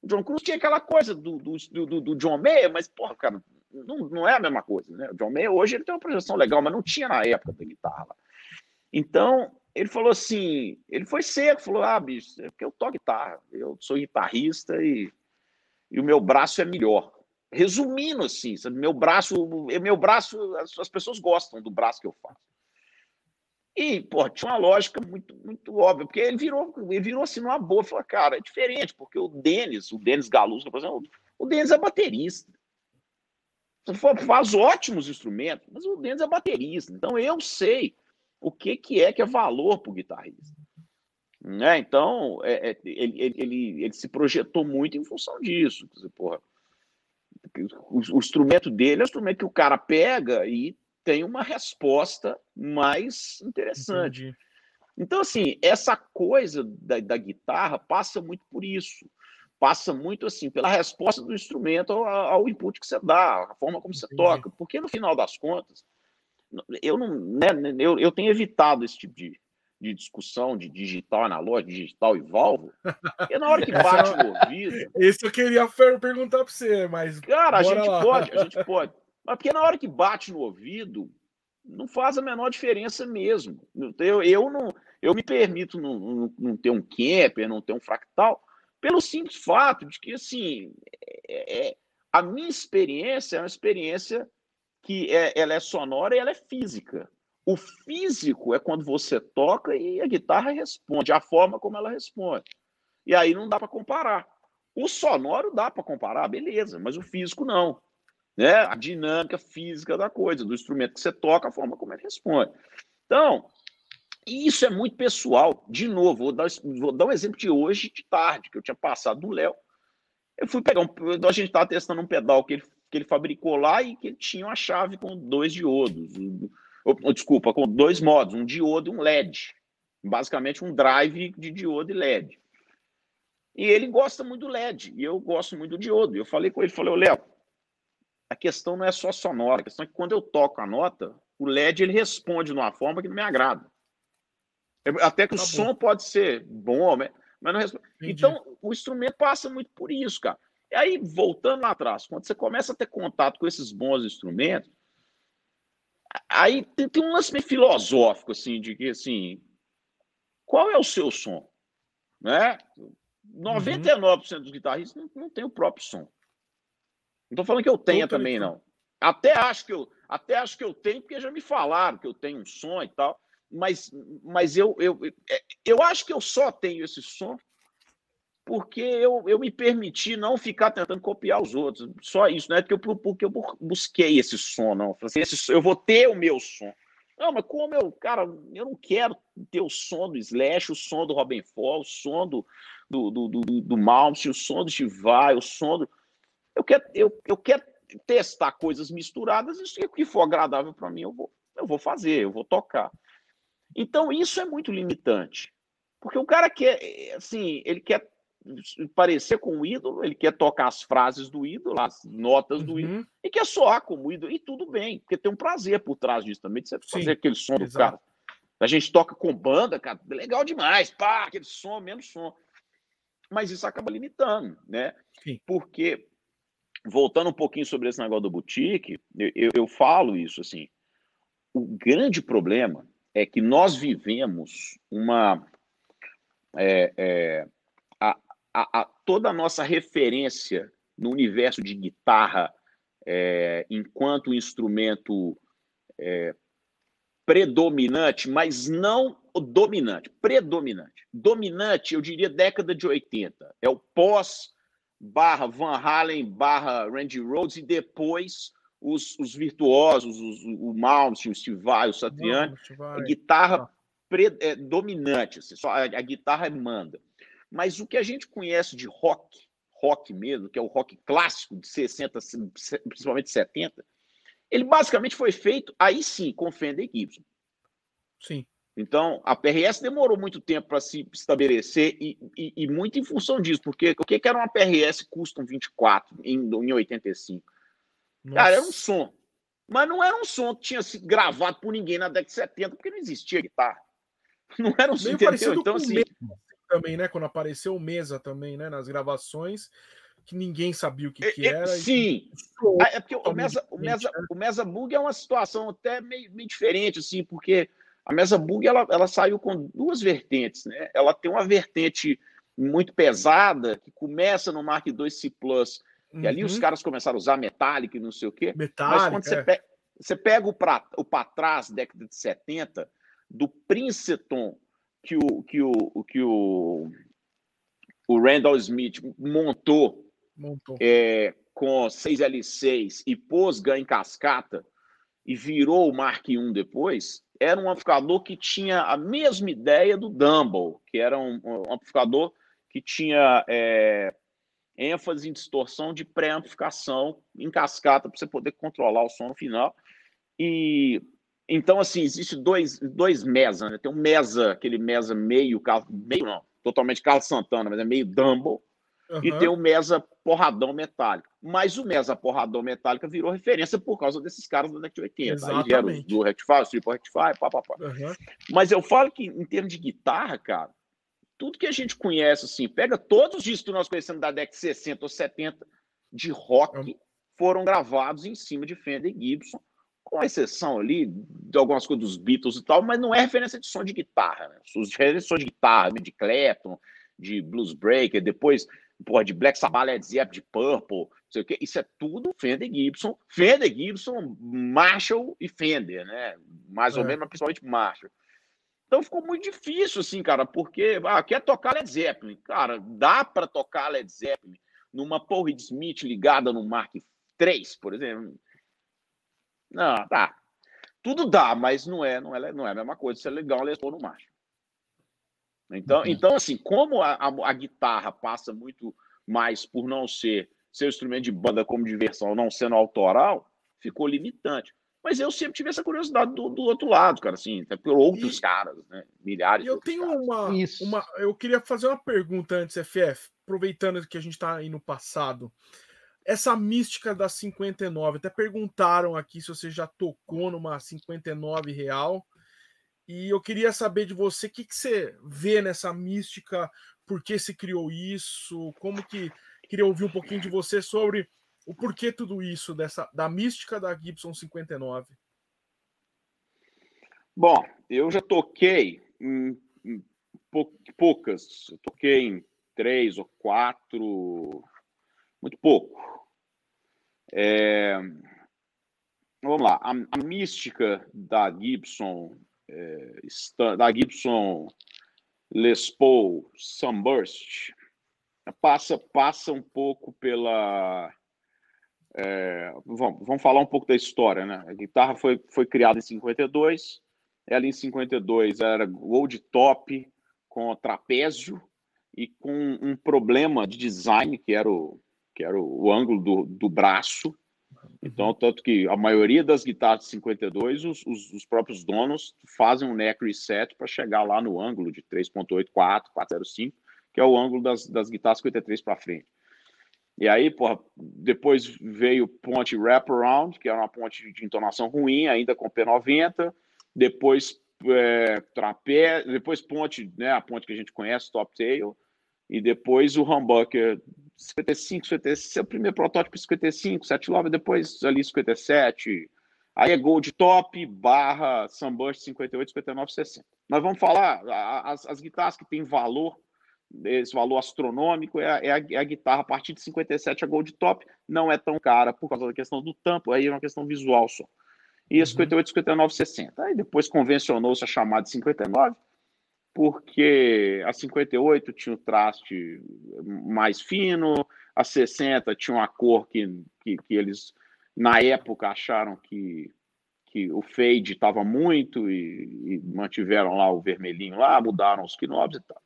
[SPEAKER 2] O John Cruz tinha aquela coisa do, do, do, do John Mayer, mas, porra, cara, não, não é a mesma coisa, né? O John Mayer hoje ele tem uma projeção legal, mas não tinha na época da guitarra. Então, ele falou assim, ele foi seco, falou, ah, bicho, é porque eu toco guitarra, eu sou guitarrista e, e o meu braço é melhor. Resumindo assim, sabe? meu braço, meu braço, as, as pessoas gostam do braço que eu faço. E, pô, tinha uma lógica muito, muito óbvia, porque ele virou, ele virou assim numa boa, falou, cara, é diferente, porque o Denis, o Denis Galuso, por exemplo, o Denis é baterista faz ótimos instrumentos, mas o Dennis é baterista. Então eu sei o que, que é que é valor para o guitarrista. Né? Então, é, é, ele, ele, ele, se projetou muito em função disso. Dizer, porra, o, o, instrumento dele é o instrumento que o cara pega e tem uma resposta mais interessante. Entendi. Então, assim, essa coisa da, da guitarra passa muito por isso passa muito assim pela resposta do instrumento ao, ao input que você dá, a forma como você Entendi. toca, porque no final das contas, eu não, né, eu, eu tenho evitado esse tipo de, de discussão de digital analógico, digital e válvula, porque na hora que [LAUGHS] bate no ouvido. [LAUGHS]
[SPEAKER 1] Isso eu queria perguntar para você, mas.
[SPEAKER 2] Cara, a gente lá. pode, a gente [LAUGHS] pode. Mas porque na hora que bate no ouvido, não faz a menor diferença mesmo. Eu, eu não eu me permito não, não, não ter um Kemper, não ter um fractal, pelo simples fato de que, assim, é, é, a minha experiência é uma experiência que é, ela é sonora e ela é física. O físico é quando você toca e a guitarra responde, a forma como ela responde. E aí não dá para comparar. O sonoro dá para comparar, beleza, mas o físico não. Né? A dinâmica física da coisa, do instrumento que você toca, a forma como ele responde. Então, isso é muito pessoal. De novo, vou dar, vou dar um exemplo de hoje, de tarde, que eu tinha passado no Léo. Eu fui pegar um. A gente estava testando um pedal que ele, que ele fabricou lá e que ele tinha uma chave com dois diodos. Desculpa, com dois modos, um diodo e um LED. Basicamente um drive de diodo e LED. E ele gosta muito do LED, e eu gosto muito do diodo. Eu falei com ele, falei, Léo, a questão não é só sonora, a questão é que quando eu toco a nota, o LED ele responde de uma forma que não me agrada. Até que tá o bom. som pode ser bom, mas não responde. Então, o instrumento passa muito por isso, cara. E aí, voltando lá atrás, quando você começa a ter contato com esses bons instrumentos, aí tem, tem um lance meio filosófico, assim, de que, assim, qual é o seu som? Né? 99% uhum. dos guitarristas não, não tem o próprio som. Não estou falando que eu tenha também, não. Até acho que eu, até acho que eu tenho, porque já me falaram que eu tenho um som e tal. Mas, mas eu, eu, eu acho que eu só tenho esse som porque eu, eu me permiti não ficar tentando copiar os outros. Só isso, não é porque eu, porque eu busquei esse som, não. Assim, esse, eu vou ter o meu som. Não, mas como eu, cara, eu não quero ter o som do Slash, o som do Robin Fall, o som do, do, do, do, do o som do Chivai, o som do. Eu quero, eu, eu quero testar coisas misturadas e que for agradável para mim eu vou, eu vou fazer, eu vou tocar. Então isso é muito limitante. Porque o cara quer, assim, ele quer parecer com o ídolo, ele quer tocar as frases do ídolo, as notas uhum. do ídolo, uhum. e quer soar como ídolo, e tudo bem, porque tem um prazer por trás disso também, de você Sim, fazer aquele som exato. do cara. A gente toca com banda, cara, legal demais, pá, aquele som, menos som. Mas isso acaba limitando, né? Sim. Porque voltando um pouquinho sobre esse negócio do boutique, eu, eu falo isso assim. O grande problema é que nós vivemos uma. É, é, a, a, toda a nossa referência no universo de guitarra é, enquanto instrumento é, predominante, mas não dominante, predominante. Dominante, eu diria década de 80. É o pós barra Van Halen, barra Randy Rhodes, e depois os, os virtuosos, os, o Malmsteen, o Steve Vai, o Satriani, a guitarra pre, é, dominante, assim, só a, a guitarra manda. Mas o que a gente conhece de rock, rock mesmo, que é o rock clássico de 60, principalmente 70, ele basicamente foi feito, aí sim, com Fender e Gibson.
[SPEAKER 1] Sim.
[SPEAKER 2] Então, a PRS demorou muito tempo para se estabelecer e, e, e, muito em função disso, porque o que, era uma PRS Custom 24 em, em 85? Nossa. Cara, era um som. Mas não era um som que tinha sido gravado por ninguém na década de 70, porque não existia guitarra. [LAUGHS] Não era um som, entendeu? Então, assim...
[SPEAKER 1] Também, né? Quando apareceu o Mesa também, né? Nas gravações, que ninguém sabia o que, que era.
[SPEAKER 2] Sim. E... É porque o Mesa, o, Mesa, né? o Mesa Bug é uma situação até meio, meio diferente, assim, porque a mesa bug ela, ela saiu com duas vertentes, né? Ela tem uma vertente muito pesada que começa no Mark II C++, uhum. e ali os uhum. caras começaram a usar metálico e não sei o quê.
[SPEAKER 1] Metálica,
[SPEAKER 2] Mas quando você, é. pega, você pega o para trás, década de 70, do Princeton que o que o que o, o Randall Smith montou, montou. É, com 6L6 e pôs ganho em cascata e virou o Mark I depois, era um amplificador que tinha a mesma ideia do Dumble, que era um, um amplificador que tinha é, ênfase em distorção de pré-amplificação em cascata para você poder controlar o som no final. E então, assim, existe dois, dois mesa, né? Tem um mesa, aquele mesa meio, meio não, totalmente Carlos Santana, mas é meio Dumble, Uhum. E tem o Mesa Porradão Metálico. Mas o Mesa Porradão Metálica virou referência por causa desses caras da década de 80. Exatamente. Aí vieram do Rectify, o Triple Rectify, pá, pá, pá. Uhum. Mas eu falo que, em termos de guitarra, cara, tudo que a gente conhece, assim, pega todos os discos que nós conhecemos da década de 60 ou 70 de rock, uhum. foram gravados em cima de Fender Gibson, com exceção ali de algumas coisas dos Beatles e tal, mas não é referência de som de guitarra, né? Referência de som de guitarra, de Clapton, de Blues Breaker, depois porra, de Black Sabbath, Led Zeppelin, de Purple, não sei o quê. Isso é tudo Fender Gibson. Fender Gibson, Marshall e Fender, né? Mais é. ou menos, mas principalmente Marshall. Então ficou muito difícil, assim, cara, porque ah, quer tocar Led Zeppelin. Cara, dá para tocar Led Zeppelin numa Paul Reed Smith ligada no Mark III, por exemplo. Não, tá. Tudo dá, mas não é, não é, não é a mesma coisa. Isso é legal, Paul no Marshall. Então, uhum. então assim, como a, a, a, guitarra passa muito mais por não ser seu instrumento de banda como diversão, não sendo autoral, ficou limitante. Mas eu sempre tive essa curiosidade do, do outro lado, cara, assim, até por outros e, caras, né? Milhares.
[SPEAKER 1] eu tenho uma, uma. Eu queria fazer uma pergunta antes, FF, aproveitando que a gente está aí no passado. Essa mística da 59, até perguntaram aqui se você já tocou numa 59 real. E eu queria saber de você o que, que você vê nessa mística, por que se criou isso, como que. Queria ouvir um pouquinho de você sobre o porquê tudo isso, dessa, da mística da Gibson 59?
[SPEAKER 2] Bom, eu já toquei em, em poucas, eu toquei em três ou quatro, muito pouco. É, vamos lá, a, a, mística da Gibson, é, da Gibson Les Paul Sunburst passa, passa um pouco pela é, vamos, vamos falar um pouco da história, né? A guitarra foi, foi criada em 52, ela em 52 era gold top com trapézio e com um problema de design que era o, que era o, o ângulo do, do braço. Então, tanto que a maioria das guitarras de 52, os, os, os próprios donos fazem um neck reset para chegar lá no ângulo de 3.84, 405, que é o ângulo das, das guitarras 53 para frente. E aí, porra, depois veio ponte wraparound, que era uma ponte de entonação ruim, ainda com P90. Depois é, trapé, depois ponte, né, a ponte que a gente conhece, top tail. E depois o humbucker 55, 56, o primeiro protótipo 55, 7 love, depois ali 57. Aí é Gold Top barra Sunburst 58, 59, 60. Nós vamos falar as, as guitarras que têm valor esse valor astronômico é a, é, a, é a, guitarra a partir de 57 a Gold Top não é tão cara por causa da questão do tampo, aí é uma questão visual só. E a 58, 59, 60. Aí depois convencionou-se a chamada de 59, porque a 58 tinha o traste mais fino, a 60 tinha uma cor que, que, que eles, na época, acharam que, que o fade estava muito e, e, mantiveram lá o vermelhinho lá, mudaram os knobs e tal.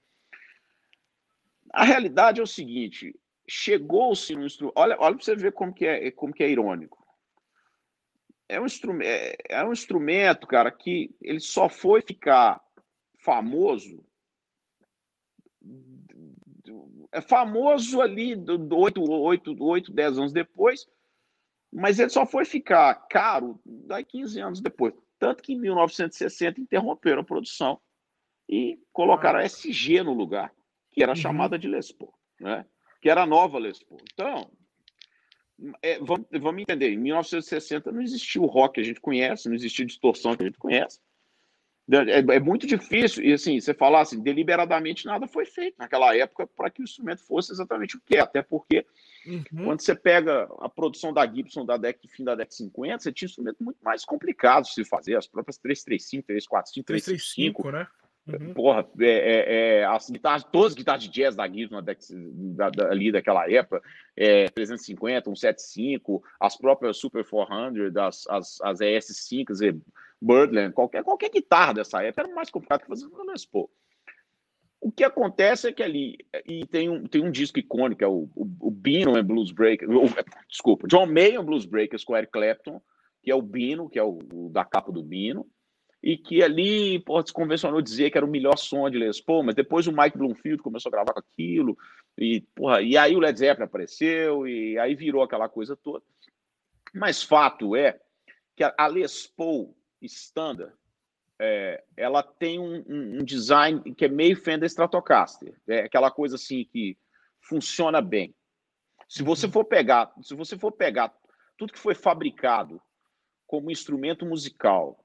[SPEAKER 2] A realidade é o seguinte: chegou-se no instrumento. Olha, olha para você ver como que é, como que é irônico. É um, instrumento, é, é um instrumento, cara, que ele só foi ficar famoso. É famoso ali do, 8, 8, 8, 10 anos depois, mas ele só foi ficar caro daí 15 anos depois. Tanto que em 1960 interromperam a produção e colocaram a SG no lugar que era uhum. chamada de Les Paul, né? que era a nova Les Paul. Então, é, vamos, vamos entender, em 1960 não existia o rock que a gente conhece, não existia a distorção que a gente conhece. É, é, muito difícil, e assim, você falar assim, deliberadamente nada foi feito naquela época para que o instrumento fosse exatamente o que é, até porque uhum. quando você pega a produção da Gibson da década, fim da década de 50, você tinha instrumentos muito mais complicados de se fazer, as próprias 335, 345, 335, né? Uhum. Porra, é, é, é, as guitarras, todas as guitarras de jazz da Gibson da, da, ali daquela época, é, 350, 175, as próprias Super 400, as, as, as ES5, Birdland, qualquer, qualquer guitarra dessa época era mais complicado que fazer no Les Paul. O que acontece é que ali, e tem um, tem um disco icônico, é o, o, o Bino and Blues Breakers, desculpa, John May and Blues Breakers com Eric Clapton, que é o Bino, que é o, o da capa do Bino, e que ali pô, se convencionou dizer que era o melhor som de Les Paul, mas depois o Mike Bloomfield começou a gravar com aquilo, e, porra, e aí o Led Zeppelin apareceu, e aí virou aquela coisa toda. Mas fato é que a Les Paul Standard, é, ela tem um, um, design que é meio Fender Stratocaster, é aquela coisa assim que funciona bem. Se você uhum. for pegar, se você for pegar tudo que foi fabricado como instrumento musical.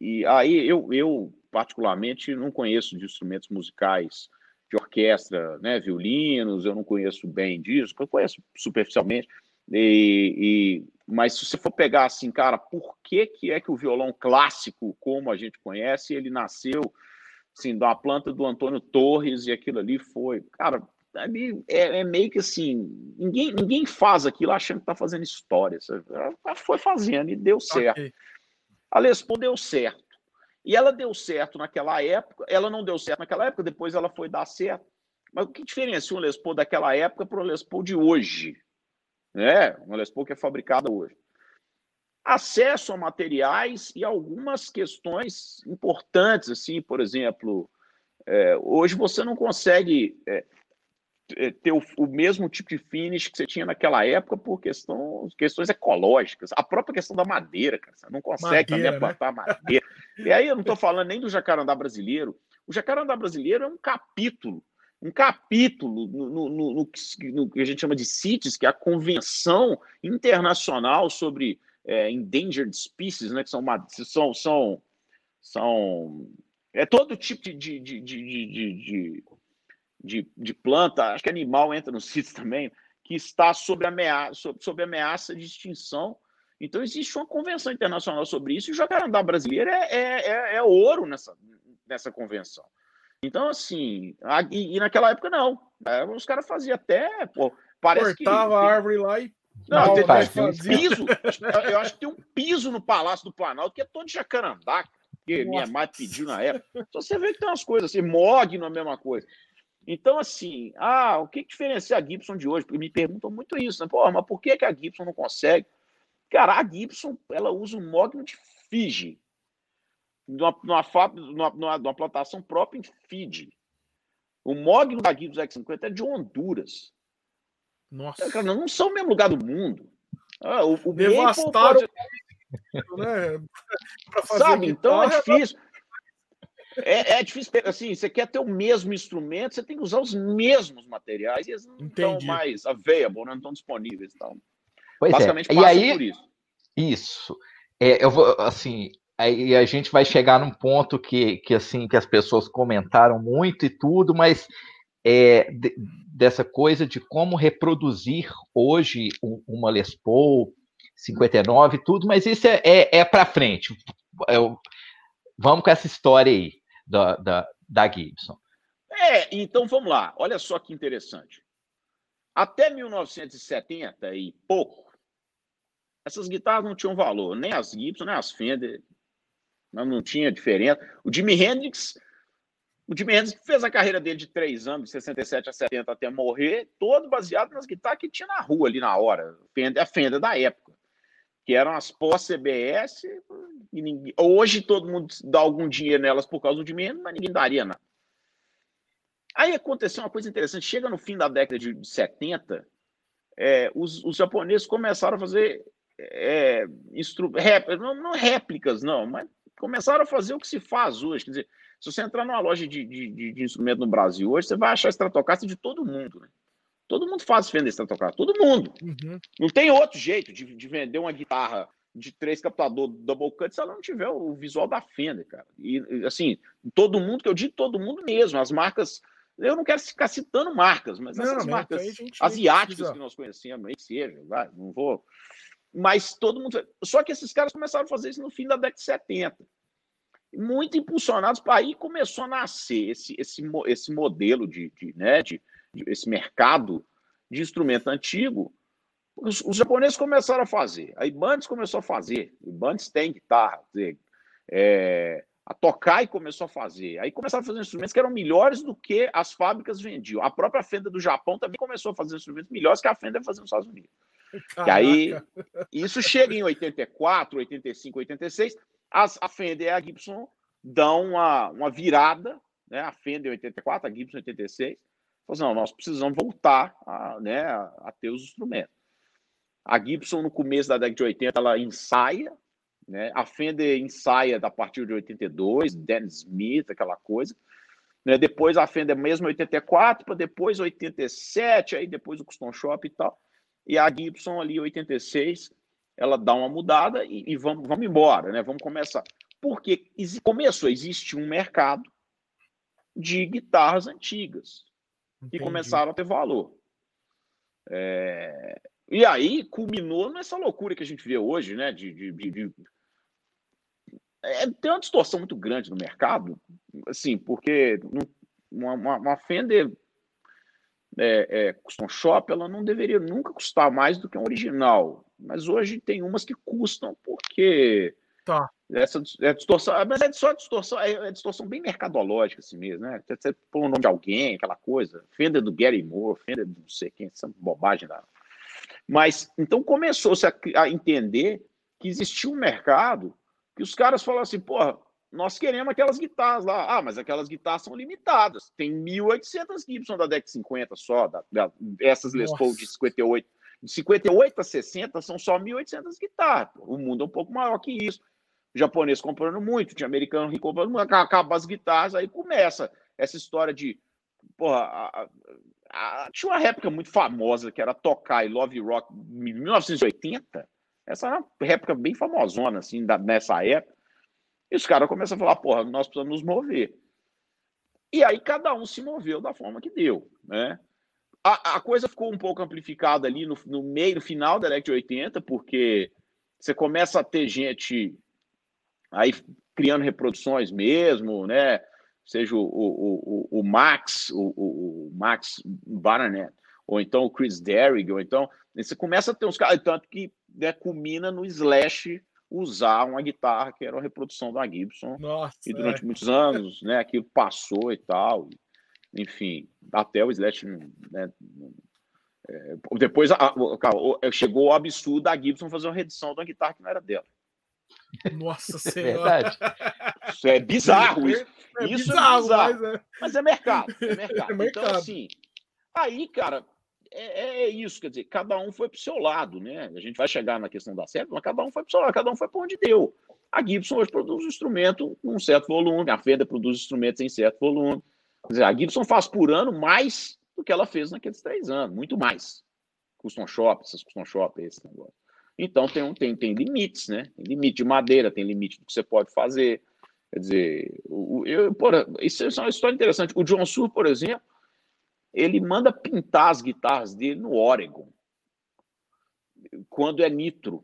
[SPEAKER 2] E aí eu, eu particularmente não conheço de instrumentos musicais de orquestra, né, violinos, eu não conheço bem disso, eu conheço superficialmente. E, e, mas se você for pegar assim, cara, por que, que é que o violão clássico, como a gente conhece, ele nasceu assim, da planta do Antônio Torres e aquilo ali foi, cara, ali é, é, meio que assim, ninguém, ninguém faz aquilo achando que está fazendo história. Ela foi fazendo e deu certo. Okay. A Les Paul deu certo. E ela deu certo naquela época, ela não deu certo naquela época, depois ela foi dar certo. Mas o que diferencia um Les Paul daquela época para o Les Paul de hoje? Né? Uma Les Paul que é fabricada hoje. acesso a materiais e algumas questões importantes, assim, por exemplo, é, hoje você não consegue é, é, ter o, o, mesmo tipo de finish que você tinha naquela época por questão, questões ecológicas. A própria questão da madeira, cara, você não consegue madeira, também né? plantar madeira. E aí eu não estou falando nem do jacarandá brasileiro. O jacarandá brasileiro é um capítulo um capítulo no, no, no, no, que a gente chama de CITES, que é a Convenção Internacional sobre é, Endangered Species, né, que são, são, são, são é todo tipo de, de, de, de, de, de planta, acho que animal entra no CITES também, que está sob ameaça, sob, sob ameaça de extinção. Então, existe uma convenção internacional sobre isso, e o jacarandá brasileiro é, é, é, é ouro nessa, nessa convenção. Então, assim, a, e, e, naquela época não. É, os caras faziam até, pô, parece
[SPEAKER 1] Cortava
[SPEAKER 2] que,
[SPEAKER 1] a árvore lá e.
[SPEAKER 2] Não, tem, tem um piso. [LAUGHS] eu acho que tem um piso no Palácio do Planalto que é todo de jacarandá, que Nossa. minha mãe pediu na época. Então você vê que tem umas coisas assim, Mog não é a mesma coisa. Então, assim, ah, o que, que diferencia a Gibson de hoje? Porque me perguntam muito isso, né? Pô, mas por que, que a Gibson não consegue? Cara, a Gibson, ela usa um mogno de Fiji numa, numa, numa, numa plantação própria em Fiji. O mogno da Gibbs X50 é de Honduras. Nossa. Cara, não são o mesmo lugar do mundo. Ah, o, o
[SPEAKER 1] Devastaram. Pode... [LAUGHS] né?
[SPEAKER 2] Sabe, então é difícil. É, é, difícil, assim, você quer ter o mesmo instrumento, você tem que usar os mesmos materiais, e eles não Entendi. estão mais available, né? não estão disponíveis. Então,
[SPEAKER 3] pois é. Basicamente, é. e aí, por isso. Isso. É, eu vou, assim, aí a gente vai chegar num ponto que, que assim que as pessoas comentaram muito e tudo, mas é, de, dessa coisa de como reproduzir hoje uma Les Paul 59 e tudo, mas isso é, é, é para frente. Eu, vamos com essa história aí da, da, da Gibson.
[SPEAKER 2] É, então vamos lá. Olha só que interessante. Até 1970 e pouco, essas guitarras não tinham valor, nem as Gibson, nem as Fender, não tinha diferença. O Jimi Hendrix, o Jimi Hendrix fez a carreira dele de três anos, de 67 a 70 até morrer, todo baseado nas guitarras que tinha na rua ali na hora, a Fender da época, que eram as pós-CBS, ninguém, hoje todo mundo dá algum dinheiro nelas por causa do Jimi Hendrix, mas ninguém daria nada. Aí aconteceu uma coisa interessante, chega no fim da década de 70, é, os, os japoneses começaram a fazer é, instru... Não, não réplicas, não, mas começaram a fazer o que se faz hoje. Quer dizer, se você entrar numa loja de, de, de instrumento no Brasil hoje, você vai achar Stratocaster de todo mundo. Né? Todo mundo faz Fender Stratocaster, todo mundo. Uhum. Não tem outro jeito de, de, vender uma guitarra de três captadores double cut se ela não tiver o visual da Fender, cara. E, assim, todo mundo, que eu digo todo mundo mesmo, as marcas... Eu não quero ficar citando marcas, mas essas não, marcas asiáticas que nós conhecemos, aí seja, vai, não vou mas todo mundo. Só que esses caras começaram a fazer isso no fim da década de 70. Muito impulsionados aí começou a nascer esse, esse, esse modelo de, de, né, de, de esse mercado de instrumento antigo. Os, os, japoneses começaram a fazer, a Ibanez começou a fazer, Ibanez tem guitarra, é, a Tokai começou a fazer, aí começaram a fazer instrumentos que eram melhores do que as fábricas vendiam. A própria Fender do Japão também começou a fazer instrumentos melhores que a Fender fazia nos Estados Unidos. Que aí, isso chega em 84, 85, 86, as, a Fender e a Gibson dão uma, uma virada, né? a Fender 84, a Gibson 86, assim, não, nós precisamos voltar a, né, a ter os instrumentos. A Gibson, no começo da década de 80, ela ensaia, né? a Fender ensaia a partir de 82, Dennis Smith, aquela coisa. Né? Depois a Fender mesmo 84, para depois 87, aí depois o Custom Shop e tal. E a Gibson ali, 86, ela dá uma mudada e, e vamos, vamos embora, né? Vamos começar. Porque começou, existe um mercado de guitarras antigas Entendi. que começaram a ter valor. É... E aí culminou nessa loucura que a gente vê hoje, né? De, de, de... É, tem uma distorção muito grande no mercado, assim, porque uma, uma, uma Fender é, é, custom shop, ela não deveria nunca custar mais do que um original. Mas hoje tem umas que custam porque
[SPEAKER 1] tá.
[SPEAKER 2] essa é distorção, mas é só distorção, é, é distorção bem mercadológica assim mesmo, né? Você põe o nome de alguém, aquela coisa, Fender do Gary Moore, Fender do não sei quem, essa bobagem da. Mas então começou-se a, a entender que existia um mercado que os caras falaram assim, porra, nós queremos aquelas guitarras lá. Ah, mas aquelas guitarras são limitadas. Tem 1.800 Gibson da Deck 50 só, da, da, essas Les Paul de 58. De 58 a 60 são só 1.800 guitarras. O mundo é um pouco maior que isso. O japonês comprando muito, tinha americano rico comprando muito, acaba as guitarras, aí começa essa história de. Porra, a, a, a, tinha uma réplica muito famosa que era Tokai Love Rock 1980. Essa era uma réplica bem famosona, assim, da, nessa época. E os caras começam a falar, porra, nós precisamos nos mover. E aí cada um se moveu da forma que deu, né? A, a coisa ficou um pouco amplificada ali no, no meio, no final da década de 80, porque você começa a ter gente aí criando reproduções mesmo, né? Seja o, o, o, o Max, o, o, Max Barnett, ou então o Chris Derrick, ou então você começa a ter uns caras, tanto que né, culmina no Slash usar uma guitarra que era uma reprodução da Gibson.
[SPEAKER 1] Nossa,
[SPEAKER 2] e durante é. muitos anos, né, aquilo passou e tal. Enfim, até o Slash, né, é, depois a, a, chegou o absurdo da Gibson fazer uma reedição de uma guitarra que não era dela.
[SPEAKER 1] Nossa [LAUGHS] é Senhora!
[SPEAKER 2] Isso é bizarro. Isso é, é isso bizarro, é bizarro. Mas é... mas é mercado. É mercado. [LAUGHS] É mercado. Então, assim, aí, cara, é, é, isso, quer dizer, cada um foi para o seu lado, né? A gente vai chegar na questão da série, mas cada um foi para o seu lado, cada um foi para onde deu. A Gibson hoje produz um instrumento com um certo volume, a Fender produz instrumentos em certo volume. Quer dizer, a Gibson faz por ano mais do que ela fez naqueles três anos, muito mais. Custom shop, essas custom shop, esse negócio. Então tem, tem, tem limites, né? Tem limite de madeira, tem limite do que você pode fazer. Quer dizer, o, eu, porra, isso é uma história interessante. O John Sur, por exemplo, ele manda pintar as guitarras dele no Oregon, quando é nitro.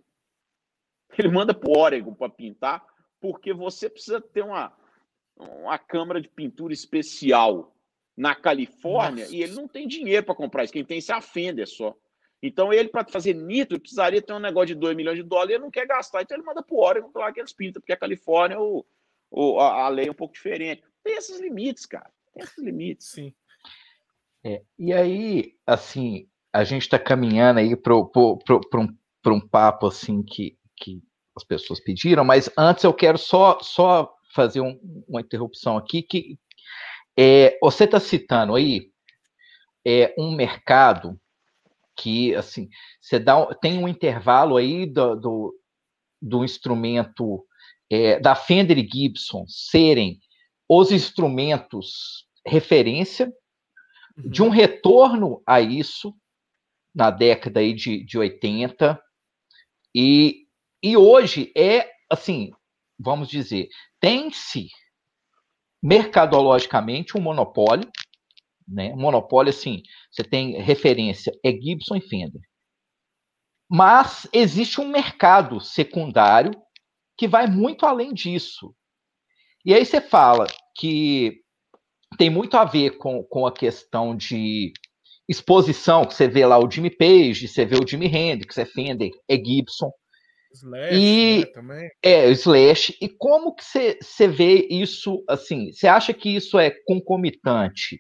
[SPEAKER 2] Ele manda para o Oregon para pintar, porque você precisa ter uma, uma câmara de pintura especial na Califórnia Nossa. e ele não tem dinheiro para comprar isso. Quem tem isso é a Fender só. Então, ele, para fazer nitro, precisaria ter um negócio de 2 milhões de dólares e ele não quer gastar. Então, ele manda para o Oregon lá que eles pintam, porque a Califórnia, o, o, a, a lei é um pouco diferente. Tem esses limites, cara. Tem esses limites.
[SPEAKER 1] Sim.
[SPEAKER 3] É, e aí, assim, a gente está caminhando aí para um, um papo assim que, que as pessoas pediram, mas antes eu quero só, só fazer um, uma interrupção aqui que é, você está citando aí é, um mercado que assim você dá tem um intervalo aí do, do, do instrumento é, da Fender e Gibson serem os instrumentos referência de um retorno a isso na década aí de, de 80 e, e hoje é assim vamos dizer tem-se mercadologicamente um monopólio né? Monopólio, assim, você tem referência, é Gibson e Fender. Mas existe um mercado secundário que vai muito além disso. E aí você fala que tem muito a ver com, com a questão de exposição, que você vê lá o Jimmy Page, você vê o Jimmy Hendrix, é Fender, é Gibson.
[SPEAKER 1] Slash, e, né,
[SPEAKER 3] também. É, Slash. E como que você, você vê isso, assim, você acha que isso é concomitante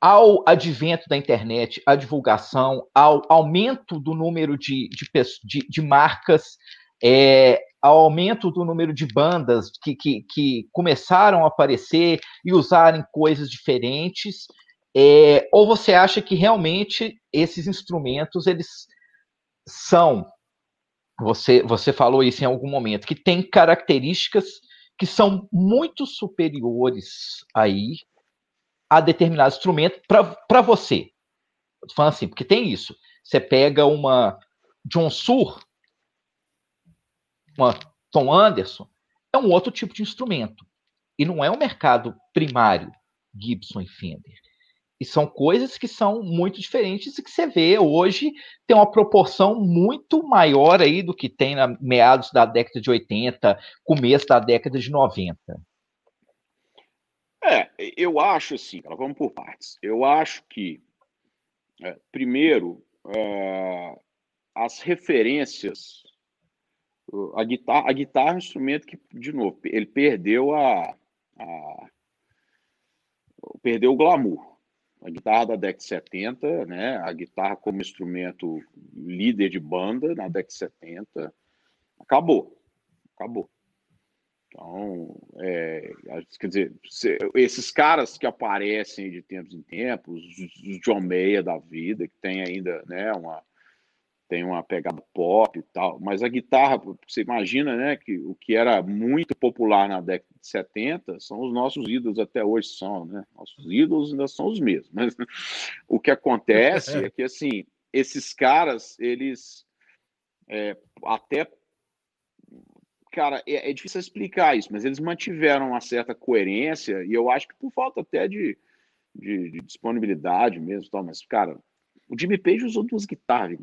[SPEAKER 3] ao advento da internet, à divulgação, ao aumento do número de, de, de, de marcas, é, ao aumento do número de bandas que, que, que, começaram a aparecer e usarem coisas diferentes, é, ou você acha que realmente esses instrumentos eles são, você, você falou isso em algum momento, que tem características que são muito superiores aí a determinado instrumento para você. Falando assim, porque tem isso. Você pega uma John Sur, Tom Anderson, é um outro tipo de instrumento. E não é um mercado primário Gibson e Fender. E são coisas que são muito diferentes e que você vê hoje tem uma proporção muito maior aí do que tem na meados da década de 80, começo da década de 90.
[SPEAKER 2] É, eu acho assim, vamos por partes. Eu acho que, é, primeiro, é, as referências. A guitarra, a guitarra é um instrumento que, de novo, ele perdeu a, a perdeu o glamour. A guitarra da década de 70, né? A guitarra como instrumento líder de banda na década de 70, Acabou. Acabou. Então, é, quer dizer, esses caras que aparecem de tempos em tempos, os John Mayer da vida, que tem ainda né, uma, tem uma pegada pop e tal, mas a guitarra, você imagina, né, que o que era muito popular na década de 70 são os nossos ídolos até hoje são, né? Nossos ídolos ainda são os mesmos, mas o que acontece é que assim, esses caras, eles é, até cara, é, é, difícil explicar isso, mas eles mantiveram uma certa coerência, e eu acho que por falta até de, de, de disponibilidade mesmo, tal, mas, cara, o Jimmy Page usou duas guitarras.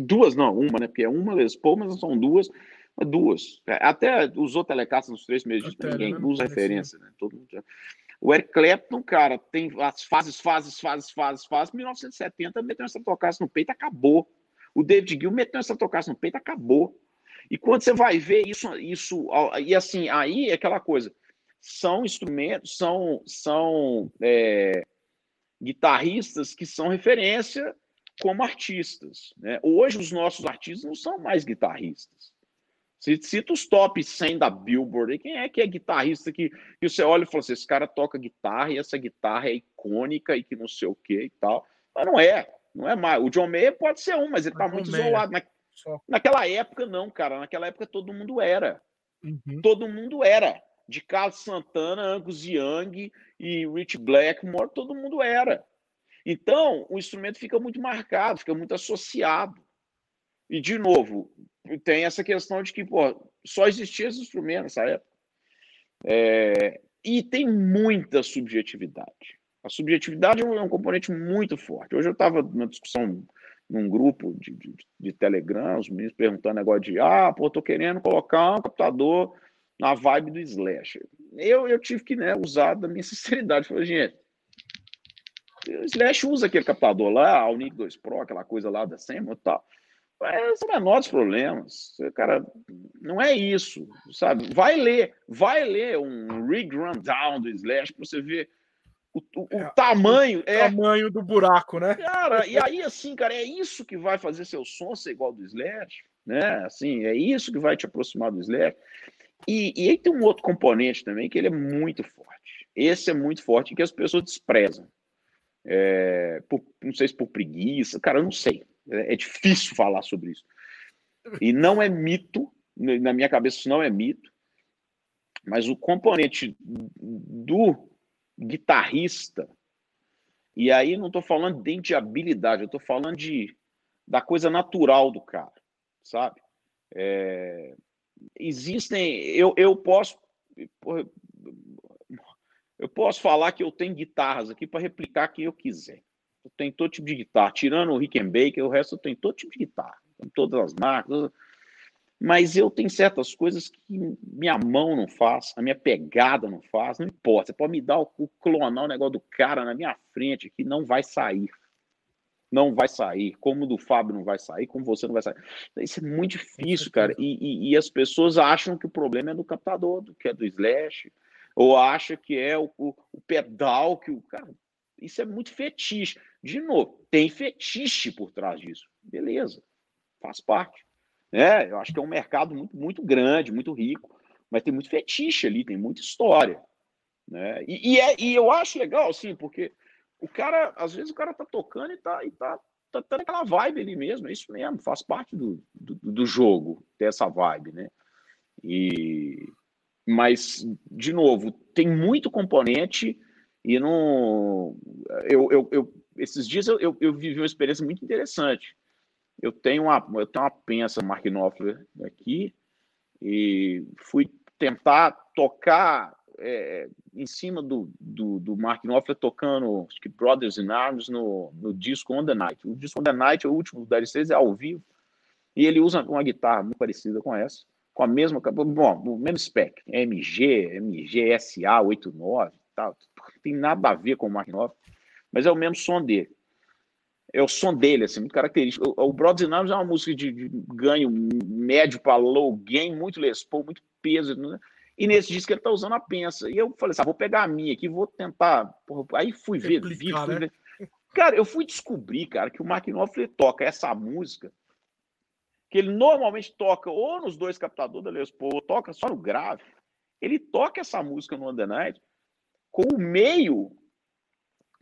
[SPEAKER 2] Duas, não, uma, né? Porque é uma Les Paul, mas são duas, mas duas. É, até usou Telecaster nos três meses, Até, ninguém né? usa referência, né? Todo mundo já... O Eric Clapton, cara, tem as fases, fases, fases, fases, fases. 1970 meteu essa tocasse no peito, acabou. O David Gill meteu essa tocasse no peito, acabou. E quando você vai ver isso, isso e assim, aí é aquela coisa, são instrumentos, são, são é, guitarristas que são referência como artistas. Né? Hoje os nossos artistas não são mais guitarristas. Cita os top 100 da Billboard. Quem é que é guitarrista que, que você olha e fala assim: esse cara toca guitarra e essa guitarra é icônica e que não sei o que e tal. Mas não é, não é mais. O John Mayer pode ser um, mas ele está muito Mayer. isolado. Só. Naquela época, não, cara. Naquela época todo mundo era. Uhum. Todo mundo era. De Carlos Santana, Angus Young e Rich Blackmore, todo mundo era. Então, o instrumento fica muito marcado, fica muito associado. E, de novo, tem essa questão de que pô, só existia esse instrumento nessa época. É... e tem muita subjetividade. A subjetividade é um componente muito forte. Hoje eu estava numa discussão num grupo de, de, de Telegram, os meninos perguntando negócio de ah, pô, tô querendo colocar um computador na vibe do Slash. Eu, eu tive que né, usar da minha [LAUGHS] sinceridade. Falei, gente, o Slash usa aquele captador lá, a Unique 2 Pro, aquela coisa lá da Seymour e tal. É o menor dos problemas. Cara, não é isso, sabe? Vai ler, vai ler um rig rundown do Slash para você ver o, o, é, tamanho. O
[SPEAKER 1] é... tamanho do buraco, né?
[SPEAKER 2] Cara, e aí, assim, cara, é isso que vai fazer seu som ser igual do Slash, né? Assim, é isso que vai te aproximar do Slash. E, e aí tem um outro componente também que ele é muito forte. Esse é muito forte e que as pessoas desprezam. É, por, não sei se por preguiça, cara, eu não sei. É, é difícil falar sobre isso. E não é mito, na minha cabeça isso não é mito, mas o componente do guitarrista. E aí não estou falando de habilidade, eu estou falando de, da coisa natural do cara, sabe? É, existem, eu, eu posso eu posso falar que eu tenho guitarras aqui para replicar quem eu quiser. Eu tenho todo tipo de guitarra, tirando o Rickenbacker, o resto eu tenho todo tipo de guitarra, todas as marcas, mas eu tenho certas coisas que minha mão não faz, a minha pegada não faz, não importa. Você pode me dar o, o clonar o negócio do cara na minha frente que não vai sair. Não vai sair. Como o do Fábio não vai sair, como você não vai sair. Isso é muito difícil, cara. E, e, e as pessoas acham que o problema é do captador, do que é do Slash, ou acham que é o, o, o pedal que o cara. Isso é muito fetiche. De novo, tem fetiche por trás disso. Beleza, faz parte. Né? Eu acho que é um mercado muito, muito grande, muito rico, mas tem muito fetiche ali, tem muita história. Né? E, e, é, e eu acho legal, assim, porque o cara, às vezes o cara tá tocando e tá, e tá, tá, tá naquela vibe ali mesmo, é isso mesmo, faz parte do, do, do jogo ter essa vibe, né? E, mas, de novo, tem muito componente e não. Eu, eu, eu esses dias eu, eu, eu, vivi uma experiência muito interessante eu tenho uma, eu tenho uma pensa Mark Knopfler aqui e fui tentar tocar é, em cima do, do, do Mark Knopfler tocando acho que Brothers in Arms no, no disco On The Night. O disco On The Night, o último do Dire é ao vivo e ele usa uma guitarra muito parecida com essa, com a mesma, bom, o mesmo spec, MG, MG SA 89 tal, não tem nada a ver com o Mark Knopfler, mas é o mesmo som dele é o som dele, assim, muito característico. O, o in Arms é uma música de, de ganho médio para low gain, muito Les Paul, muito peso. Né? E nesse disco ele tá usando a pensa. E eu falei assim, ah, vou pegar a minha aqui, vou tentar. Porra, aí fui ver vídeo, fui né? ver. Cara, eu fui descobrir, cara, que o Mark Knopfler toca essa música que ele normalmente toca ou nos dois captadores da Les Paul, ou toca só no grave, ele toca essa música no Under Night com o meio,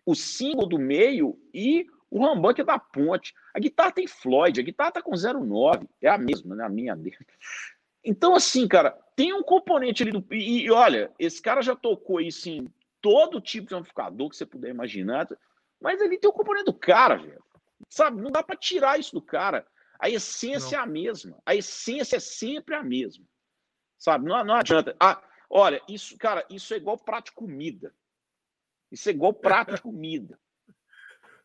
[SPEAKER 2] o símbolo do meio e o rambuck da ponte. A guitarra tem Floyd, a guitarra tá com 09, é a mesma, né? A minha dele. Então, assim, cara, tem um componente ali do. E, e, olha, esse cara já tocou isso em todo tipo de amplificador que você puder imaginar, mas ali tem o componente do cara, velho. Sabe? Não dá para tirar isso do cara. A essência não. é a mesma. A essência é sempre a mesma. Sabe? Não, não adianta. Ah, Olha, isso, cara, isso é igual prato de comida. Isso é igual prato de comida.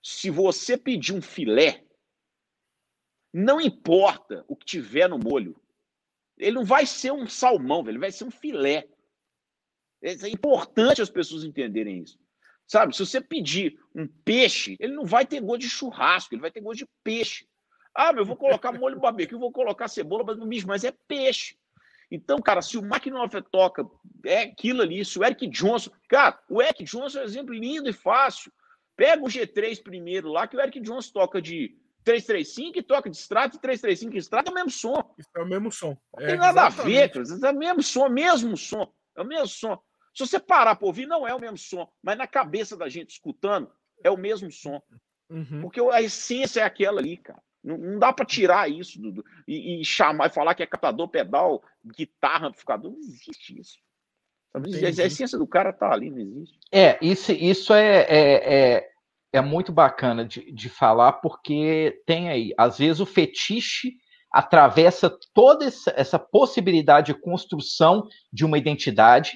[SPEAKER 2] Se você pedir um filé, não importa o que tiver no molho, ele não vai ser um salmão, ele vai ser um filé. É importante as pessoas entenderem isso. Sabe, se você pedir um peixe, ele não vai ter gosto de churrasco, ele vai ter gosto de peixe. Ah, mas eu vou colocar molho barbecue, eu vou colocar cebola, mas, mas é peixe. Então, cara, se o McNoff toca é aquilo ali, se o Eric Johnson. Cara, o Eric Johnson é um exemplo lindo e fácil. Pega o G3 primeiro lá, que o Eric Johnson toca de 335 e toca de extrato, e 335 e extrato é o mesmo som.
[SPEAKER 1] É o mesmo som.
[SPEAKER 2] Não tem é, nada exatamente. a ver, cara. É o mesmo som, mesmo som. É o mesmo som. Se você parar para ouvir, não é o mesmo som, mas na cabeça da gente escutando, é o mesmo som. Uhum. Porque a essência é aquela ali, cara. Não, não dá para tirar isso do, do, e, e, chamar e falar que é captador, pedal, guitarra, amplificador. Não existe isso. A essência do cara tá ali, não existe.
[SPEAKER 3] É, isso, isso é, é, é, é muito bacana de, de falar, porque tem aí, às vezes, o fetiche atravessa toda essa, essa possibilidade de construção de uma identidade.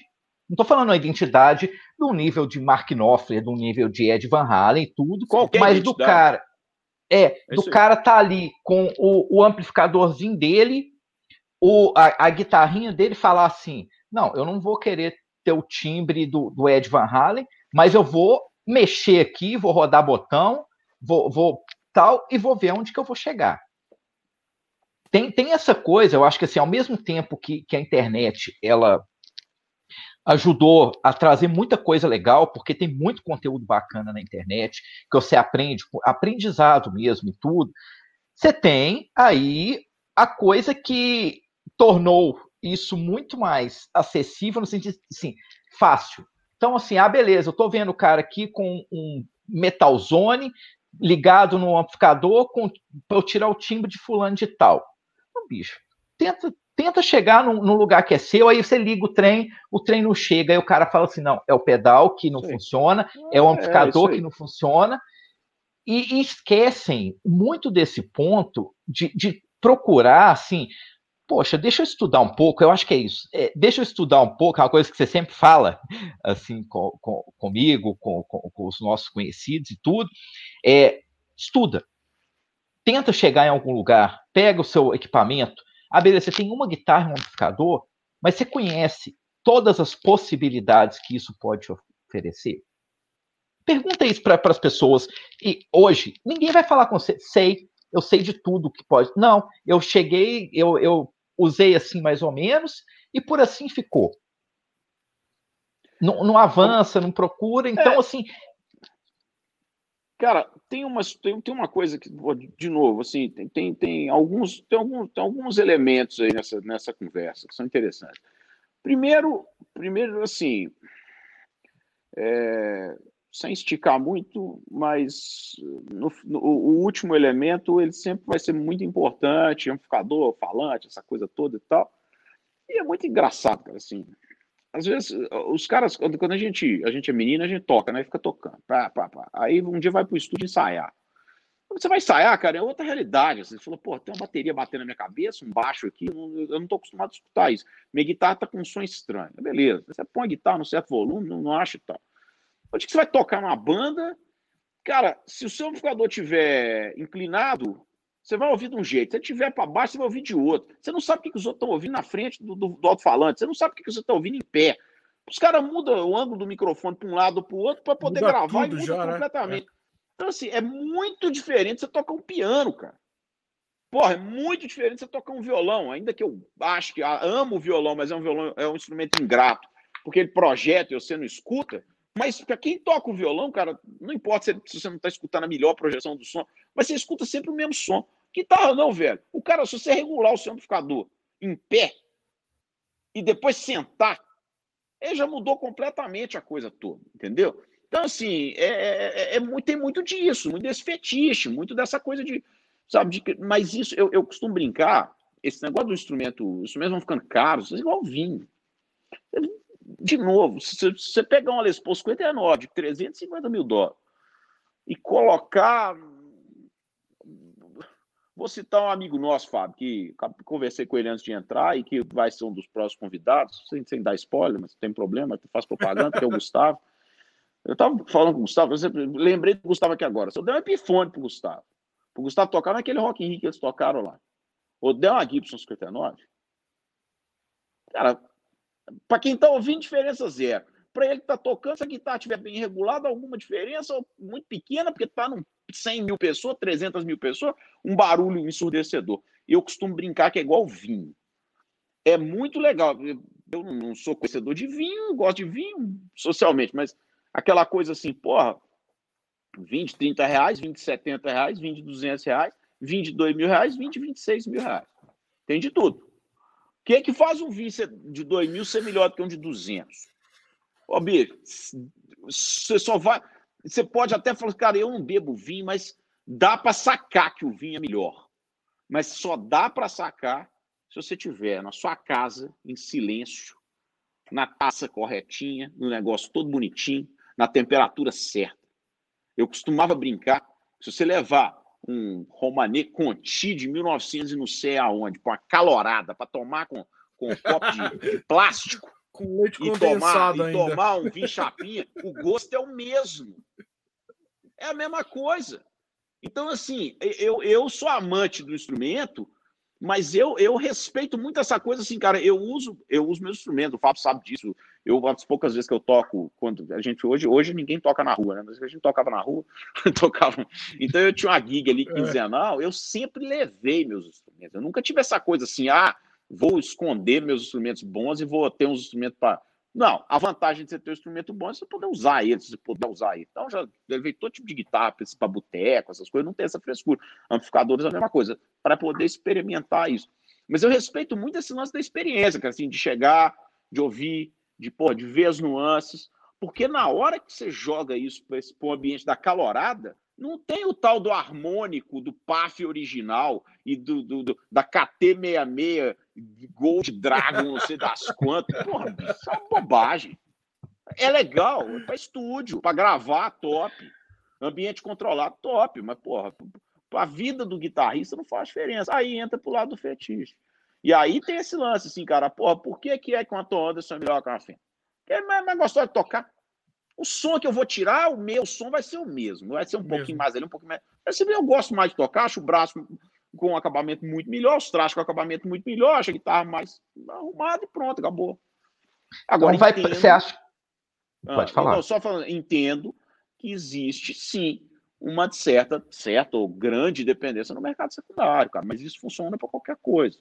[SPEAKER 3] Não estou falando a identidade do nível de Mark Knopfler, do nível de Ed Van Halen tudo, Qualquer mas identidade. do cara é, é do cara tá ali com o, o amplificadorzinho dele, o, a, a, guitarrinha dele falar assim: não, eu não vou querer ter o timbre do, do Ed Van Halen, mas eu vou mexer aqui, vou rodar botão, vou, vou tal, e vou ver onde que eu vou chegar. Tem, tem essa coisa, eu acho que assim, ao mesmo tempo que, que a internet ela ajudou a trazer muita coisa legal, porque tem muito conteúdo bacana na internet, que você aprende, aprendizado mesmo e tudo. Você tem aí a coisa que tornou isso muito mais acessível, no sentido assim, fácil. Então, assim, ah, beleza, eu estou vendo o cara aqui com um metalzone ligado no amplificador para eu tirar o timbre de fulano de tal. Então, bicho, tenta tenta chegar num, num, lugar que é seu, aí você liga o trem, o trem não chega, aí o cara fala assim: não, é o pedal que não Sim. funciona, é o é, amplificador é, que não funciona, e, e, esquecem muito desse ponto de, de, procurar assim. Poxa, deixa eu estudar um pouco, eu acho que é isso. É, deixa eu estudar um pouco, é uma coisa que você sempre fala, [LAUGHS] assim, com, com, comigo, com, com, os nossos conhecidos e tudo. É, estuda. Tenta chegar em algum lugar, pega o seu equipamento, ah, beleza, você tem uma guitarra e um amplificador, mas você conhece todas as possibilidades que isso pode oferecer? Pergunta isso para as pessoas. E hoje, ninguém vai falar com você, sei, eu sei de tudo que pode. Não, eu cheguei, eu, eu usei assim mais ou menos, e por assim ficou. Não, não avança, não procura. Então, é. assim,
[SPEAKER 2] Cara, tem uma, tem, tem uma coisa que, de novo, assim, tem, tem, tem, alguns, tem, alguns, tem alguns elementos aí nessa, nessa conversa que são interessantes. Primeiro, primeiro assim, é, sem esticar muito, mas no, no, o último elemento ele sempre vai ser muito importante, amplificador, falante, essa coisa toda e tal. E é muito engraçado, cara, assim às vezes, os caras, quando a gente, a gente é menina, a gente toca, né? Fica tocando. Pá, pá, pá. Aí um dia vai pro estúdio ensaiar. Você vai ensaiar, cara, é outra realidade. Assim. Você falou, pô, tem uma bateria batendo na minha cabeça, um baixo aqui, eu não, tô acostumado a escutar isso. Minha guitarra tá com um som estranho. Beleza. Você põe a guitarra no certo volume, não, não acha e tal. Onde que você vai tocar numa banda? Cara, se o seu amplificador tiver inclinado, você vai ouvir de um jeito. Se ele estiver para baixo, você vai ouvir de outro. Você não sabe o que, os outros estão ouvindo na frente do, do, do alto-falante. Você não sabe o que, que você está ouvindo em pé. Os caras mudam o ângulo do microfone para um lado ou para o outro para poder muda gravar e muda já, né? completamente. Né? Então, assim, é muito diferente você tocar um piano, cara. Porra, é muito diferente você tocar um violão. Ainda que eu acho que ah, amo o violão, mas é um violão, é um instrumento ingrato, porque ele projeta e você não escuta. Mas para quem toca o violão, cara, não importa se, você não está escutando a melhor projeção do som, mas você escuta sempre o mesmo som. Guitarra não, velho. O cara, se você regular o seu amplificador em pé e depois sentar, ele já mudou completamente a coisa toda, entendeu? Então, assim, é, é, é, é tem muito disso, muito desse fetiche, muito dessa coisa de, sabe, de, mas isso, eu, eu costumo brincar, esse negócio do instrumento, os instrumentos vão ficando caros, é igual vinho. De novo, se você pegar uma Les Paul 59 de 350 mil dólares e colocar Vou citar um amigo nosso, Fábio, que conversei com ele antes de entrar e que vai ser um dos próximos convidados, sem, sem dar spoiler, mas não tem problema, faz propaganda, que é o Gustavo. Eu estava falando com o Gustavo, lembrei do Gustavo aqui agora. Eu dei um epifone pro Gustavo. Pro Gustavo tocar naquele Rock in Rio que eles tocaram lá. Ou der uma Gibson 59. Cara, para quem está ouvindo, diferença zero. Para ele que está tocando, se a guitarra estiver bem regulada, alguma diferença, muito pequena, porque está num 100 mil pessoas, 300 mil pessoas, um barulho ensurdecedor. Eu costumo brincar que é igual vinho. É muito legal. Eu não sou conhecedor de vinho, gosto de vinho socialmente, mas aquela coisa assim, porra, 20, 30 reais, 20, 70 reais, 20, 200 reais, 22 mil reais, 20, 26 mil reais. Tem de tudo. O que é que faz um vinho de 2 mil ser melhor do que um de 200? Ô, bicho, você só vai. Você pode até falar, cara, eu não bebo vinho, mas dá para sacar que o vinho é melhor. Mas só dá para sacar se você tiver na sua casa, em silêncio, na taça corretinha, no negócio todo bonitinho, na temperatura certa. Eu costumava brincar, se você levar um Romanê Conti de 1900 e não sei aonde, com uma calorada, para tomar com, com um copo de, de plástico, [LAUGHS]
[SPEAKER 1] com leite e tomar,
[SPEAKER 2] ainda. e tomar um vinho chapinha, o gosto é o mesmo. É a mesma coisa. Então, assim, eu, eu sou amante do instrumento, mas eu, eu respeito muito essa coisa, assim, cara. Eu uso eu uso meu instrumento, o Fábio sabe disso. Eu, as poucas vezes que eu toco, quando a gente hoje, hoje ninguém toca na rua, né? Mas a gente tocava na rua, [LAUGHS] tocava. Então eu tinha uma gig ali é. quinzenal, eu sempre levei meus instrumentos. Eu nunca tive essa coisa assim, ah, vou esconder meus instrumentos bons e vou ter uns instrumentos para. Não, a vantagem de você ter um instrumento bom é você poder usar ele, você poder usar ele. Então, já levei todo tipo de guitarra para boteco, essas coisas, não tem essa frescura. Amplificadores é a mesma coisa, para poder experimentar isso. Mas eu respeito muito esse lance da experiência, cara, assim, de chegar, de ouvir, de, pô, de ver as nuances, porque na hora que você joga isso para o ambiente da calorada, não tem o tal do harmônico, do PAF original e do, do, do da KT66 Gold Dragon, não sei das [LAUGHS] quantas. Porra, isso é uma bobagem. É legal, é para estúdio, para gravar, top. Ambiente controlado, top. Mas, porra, a vida do guitarrista não faz diferença. Aí entra pro lado do fetiche. E aí tem esse lance, assim, cara, porra, por que, que é que uma Tom Anderson é melhor que uma Fender? Porque é mais, mais gostoso de tocar. O som que eu vou tirar, o meu som vai ser o mesmo. Vai ser um mesmo. pouquinho mais ali, um pouquinho mais. Eu gosto mais de tocar, acho o braço com um acabamento muito melhor, os trajes com acabamento muito melhor, acho a guitarra mais arrumada e pronto, acabou.
[SPEAKER 3] Agora, então vai, entendo... você acha.
[SPEAKER 2] Ah, Pode falar. Não, só falando, entendo que existe sim uma certa, certa ou grande dependência no mercado secundário, cara, mas isso funciona para qualquer coisa.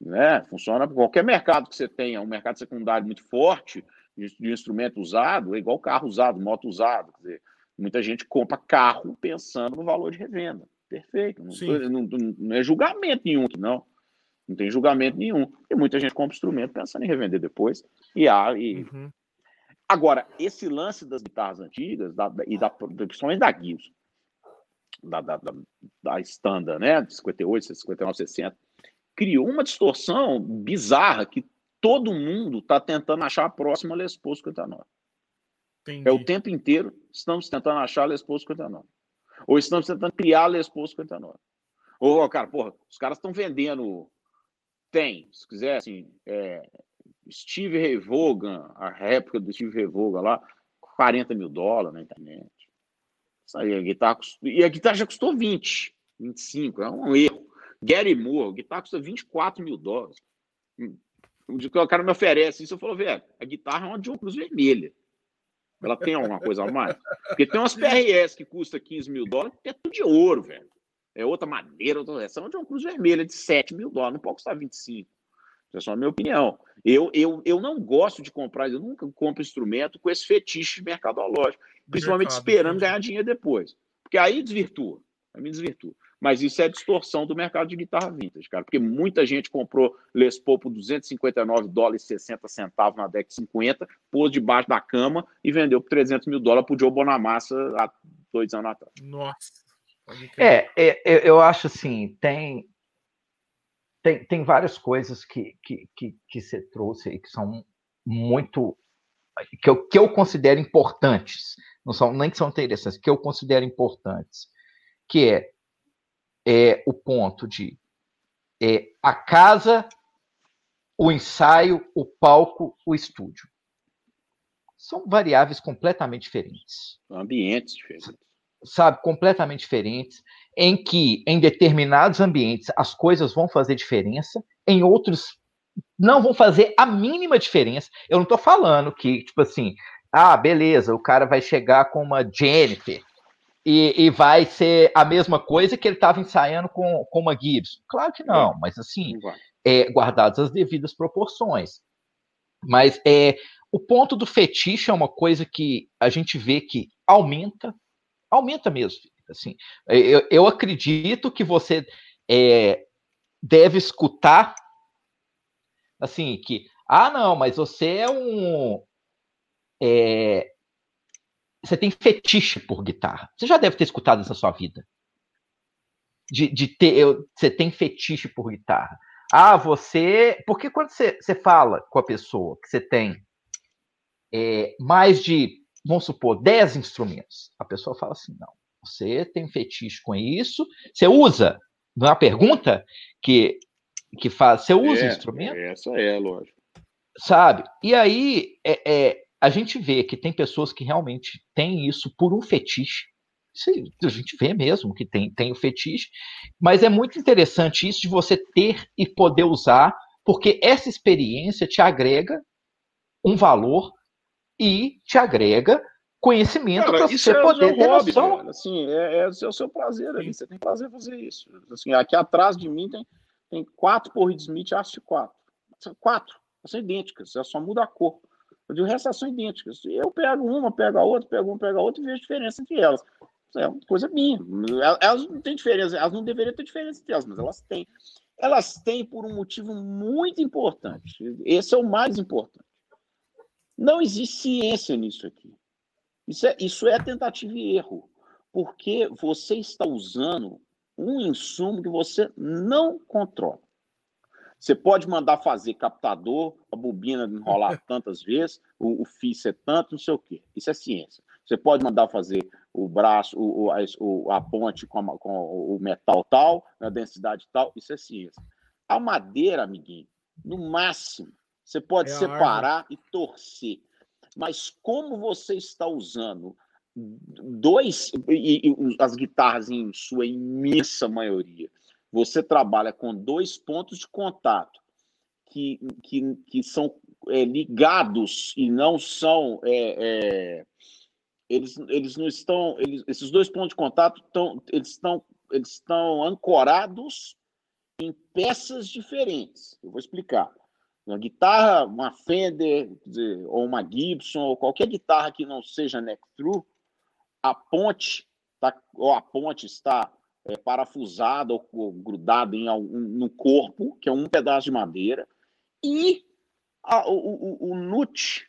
[SPEAKER 2] Né? Funciona para qualquer mercado que você tenha, um mercado secundário muito forte, de, instrumento usado, é igual carro usado, moto usado. Quer dizer, muita gente compra carro pensando no valor de revenda. Perfeito. Não, não, não, não, é julgamento nenhum aqui, não. Não tem julgamento nenhum. E muita gente compra instrumento pensando em revender depois. E, há, e... Uhum. Agora, esse lance das guitarras antigas, da, e da, principalmente da Gibson, da, da, da, da Standard, né? De 58, 59, 60, criou uma distorção bizarra que todo mundo está tentando achar a próxima Les Paul 59. Entendi. É o tempo inteiro estamos tentando achar a Les Paul 59. Ou estamos tentando criar a Les Paul 59. Ou, cara, porra, os caras estão vendendo. Tem, se quiser, assim, é, Steve Ray Vaughan, a réplica do Steve Ray Vaughan lá, 40 mil dólares na internet. Isso aí, a guitarra, e a guitarra já custou 20, 25, é um erro. Gary Moore, a guitarra custa 24 mil dólares. O cara me oferece isso, eu falo, velho, a guitarra é uma John Cruz vermelha. Ela tem alguma coisa a mais? Porque tem umas PRS que custa 15 mil dólares, que é tudo de ouro, velho. É outra madeira, outra essa é uma John Cruz vermelha de 7 mil dólares, não pode custar 25. Essa é só a minha opinião. Eu, eu, eu não gosto de comprar, eu nunca compro instrumento com esse fetiche mercadológico, principalmente Mercado, esperando ganhar dinheiro depois. Porque aí desvirtua, aí me desvirtua. Mas isso é distorção do mercado de guitarra vintage, cara, porque muita gente comprou Les Paul por 259 dólares e 60 centavos na DEC 50, pôs debaixo da cama e vendeu por 300 mil dólares pro Joe Bonamassa há dois anos atrás.
[SPEAKER 3] Nossa. É, é, eu acho assim, tem, tem, tem várias coisas que, que, que, que você trouxe aí que são muito. Que eu, que eu considero importantes, não são nem que são interessantes, que eu considero importantes, que é, é o ponto de é, a casa, o ensaio, o palco, o estúdio. São variáveis completamente diferentes.
[SPEAKER 2] Ambientes diferentes
[SPEAKER 3] sabe, completamente diferentes, em que em determinados ambientes as coisas vão fazer diferença, em outros não vão fazer a mínima diferença. Eu não estou falando que, tipo assim, ah, beleza, o cara vai chegar com uma Jennifer e, e vai ser a mesma coisa que ele estava ensaiando com, com uma Gibson. Claro que não, mas assim, é, guardadas as devidas proporções. Mas é, o ponto do fetiche é uma coisa que a gente vê que aumenta aumenta mesmo. Assim, eu, eu acredito que você é, deve escutar assim que ah não, mas você é um é, você tem fetiche por guitarra. Você já deve ter escutado isso na sua vida. De, de ter, eu, você tem fetiche por guitarra. Ah, você. Porque quando você, você fala com a pessoa que você tem é, mais de vamos supor, 10 instrumentos. A pessoa fala assim: não, você tem fetiche com isso, você usa. Não é uma pergunta que, que faz, você usa é, instrumento?
[SPEAKER 2] Essa é, lógico.
[SPEAKER 3] Sabe? E aí é, é, a gente vê que tem pessoas que realmente têm isso por um fetiche. Isso a gente vê mesmo que tem, tem o fetiche, mas é muito interessante isso de você ter e poder usar, porque essa experiência te agrega um valor e te agrega conhecimento para você é poder ter hobby, noção.
[SPEAKER 2] Cara. Assim, é, é, o seu prazer ali, você tem prazer em fazer isso. Assim, aqui atrás de mim tem, tem quatro Porrid Smith Ast 4. Quatro, são idênticas, só muda a cor. De resto, são idênticas. Eu pego uma, pego a outra, pego uma, pego a outra e vejo diferença entre elas. É uma coisa minha. Elas não têm diferença, elas não deveriam ter diferença entre elas, mas elas têm. Elas têm por um motivo muito importante. Esse é o mais importante. Não existe ciência nisso aqui. Isso é, isso é tentativa e erro, porque você está usando um insumo que você não controla. Você pode mandar fazer captador, a bobina enrolar [LAUGHS] tantas vezes, o, o fio ser tanto, não sei o quê. Isso é ciência. Você pode mandar fazer o braço, o, o, a, ponte com, a, com, o metal tal, na densidade tal, isso é ciência. A madeira, amiguinho, no máximo, você pode é separar e torcer. Mas como você está usando dois, e, e, as guitarras em sua imensa maioria, você trabalha com dois pontos de contato que, que, que são é, ligados e não são. É, é, eles, eles não estão. Eles, esses dois pontos de contato estão, eles estão, eles estão ancorados em peças diferentes. Eu vou explicar. Uma guitarra, uma Fender, dizer, ou uma Gibson, ou qualquer guitarra que não seja neck through, a ponte tá, ou a ponte está é, parafusada ou, ou grudada em algum, no corpo, que é um pedaço de madeira, e a, o, o, o nut,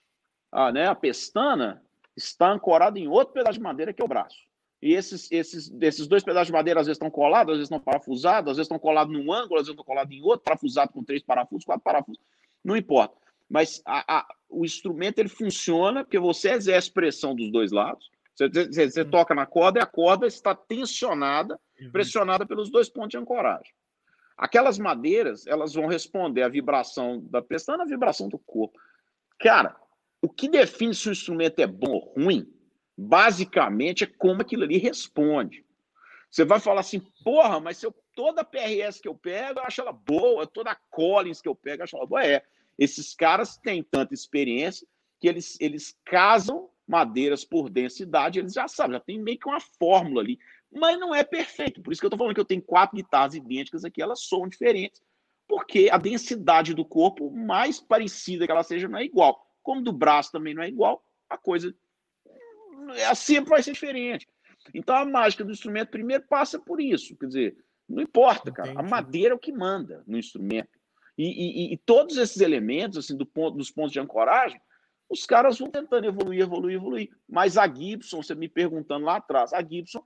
[SPEAKER 2] a, né, a pestana, está ancorada em outro pedaço de madeira, que é o braço. E esses, esses, esses dois pedaços de madeira às vezes estão colados, às vezes estão parafusados, às vezes estão colados num ângulo, às vezes estão colados em outro, parafusado com três parafusos, quatro parafusos não importa. Mas a, a, o instrumento ele funciona porque você exerce pressão dos dois lados. Você, você, você toca na corda e a corda está tensionada. Pressionada pelos dois pontos de ancoragem. Aquelas madeiras, elas vão responder à vibração da pestana, à vibração do corpo. Cara, o que define se o instrumento é bom ou ruim, basicamente é como aquilo ali responde. Você vai falar assim, porra, mas se eu, toda PRS que eu pego, eu acho ela boa, toda Collins que eu pego, eu acho ela boa. É, esses caras têm tanta experiência que eles, eles casam madeiras por densidade, eles já sabem, já tem meio que uma fórmula ali, mas não é perfeito. Por isso que eu estou falando que eu tenho quatro guitarras idênticas aqui, elas são diferentes, porque a densidade do corpo, mais parecida que ela seja, não é igual. Como do braço também não é igual, a coisa é, sempre vai ser diferente. Então a mágica do instrumento primeiro passa por isso. Quer dizer, não importa, cara. Entendi. A madeira é o que manda no instrumento. E, e, e, todos esses elementos, assim, do ponto, dos pontos de ancoragem, os caras vão tentando evoluir, evoluir, evoluir. Mas a Gibson, você me perguntando lá atrás, a Gibson,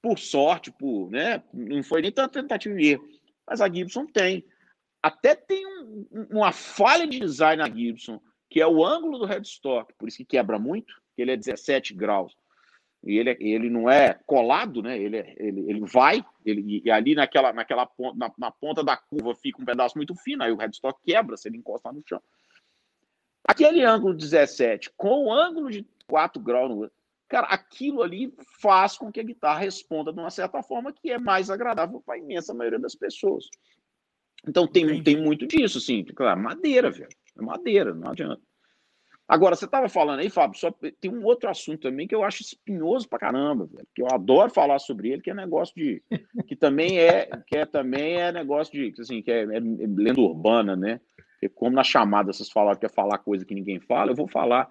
[SPEAKER 2] por sorte, por, né, não foi nem tanta tentativa de erro, mas a Gibson tem. Até tem um, uma falha de design na Gibson, que é o ângulo do headstock, por isso que quebra muito, que ele é 17 graus. E ele, ele não é colado, né? Ele, é, ele, ele vai, ele, e ali naquela, naquela ponta, na, na, ponta da curva fica um pedaço muito fino, aí o headstock quebra se ele encostar no chão. Aquele ângulo 17 com o ângulo de 4 graus, no, cara, aquilo ali faz com que a guitarra responda de uma certa forma que é mais agradável para a imensa maioria das pessoas. Então tem, tem muito disso, assim. Claro, madeira, velho. É madeira, não adianta. Agora, você estava falando aí, Fábio, só tem um outro assunto também que eu acho espinhoso pra caramba, velho, que eu adoro falar sobre ele, que é negócio de. [LAUGHS] que também é, que é, também é negócio de. assim, que é, é, é lenda urbana, né? Porque como na chamada vocês falaram que é falar coisa que ninguém fala, eu vou falar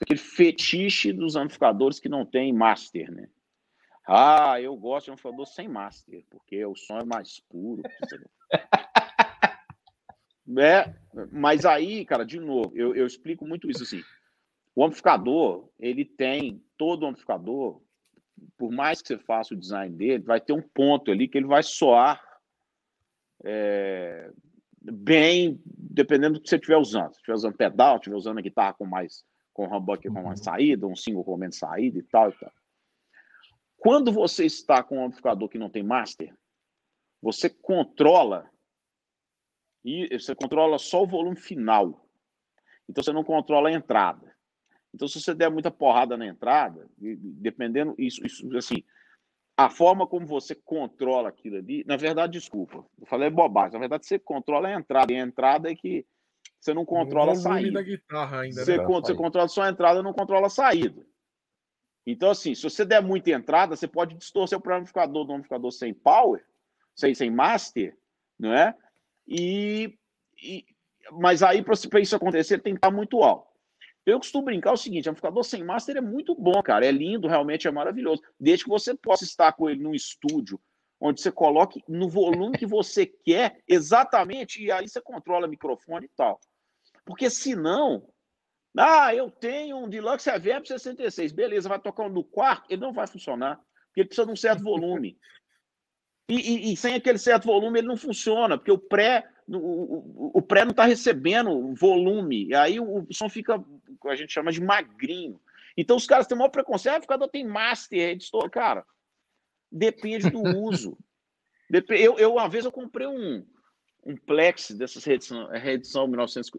[SPEAKER 2] aquele fetiche dos amplificadores que não tem master, né? Ah, eu gosto de amplificador sem master, porque o som é mais puro. [LAUGHS] É, mas aí, cara, de novo, eu, eu explico muito isso assim. O amplificador, ele tem, todo amplificador, por mais que você faça o design dele, vai ter um ponto ali que ele vai soar é, bem, dependendo do que você estiver usando. Se estiver usando pedal, estiver usando a guitarra com mais com humbucker com mais uhum. saída, um single com menos saída e tal e tal. Quando você está com um amplificador que não tem master, você controla e você controla só o volume final. Então você não controla a entrada. Então, se você der muita porrada na entrada, dependendo, isso, isso assim, a forma como você controla aquilo ali, na verdade, desculpa, eu falei bobagem, na verdade, você controla a entrada, e a entrada é que você não controla a saída.
[SPEAKER 1] ainda,
[SPEAKER 2] você,
[SPEAKER 1] né?
[SPEAKER 2] você controla só a entrada, não controla a saída. Então, assim, se você der muita entrada, você pode distorcer o amplificador do amplificador sem power, sem, sem master, não é? E, e mas aí, para isso acontecer, tem que estar muito alto. Eu costumo brincar o seguinte: amplificador sem master é muito bom, cara. É lindo, realmente é maravilhoso. Desde que você possa estar com ele num estúdio, onde você coloque no volume que você quer, exatamente, e aí você controla microfone e tal. Porque senão, ah, eu tenho um Deluxe Reverb 66, beleza, vai tocar um no quarto, ele não vai funcionar, porque ele precisa de um certo volume. E, e, e, sem aquele certo volume ele não funciona, porque o pré, o, o pré não está recebendo volume. E aí o, o, som fica, a gente chama de magrinho. Então os caras têm o maior preconceito, ah, o tem master, editor. Cara, depende do [LAUGHS] uso. eu, eu, uma vez eu comprei um, um Plex dessas reedição, reedição 1900,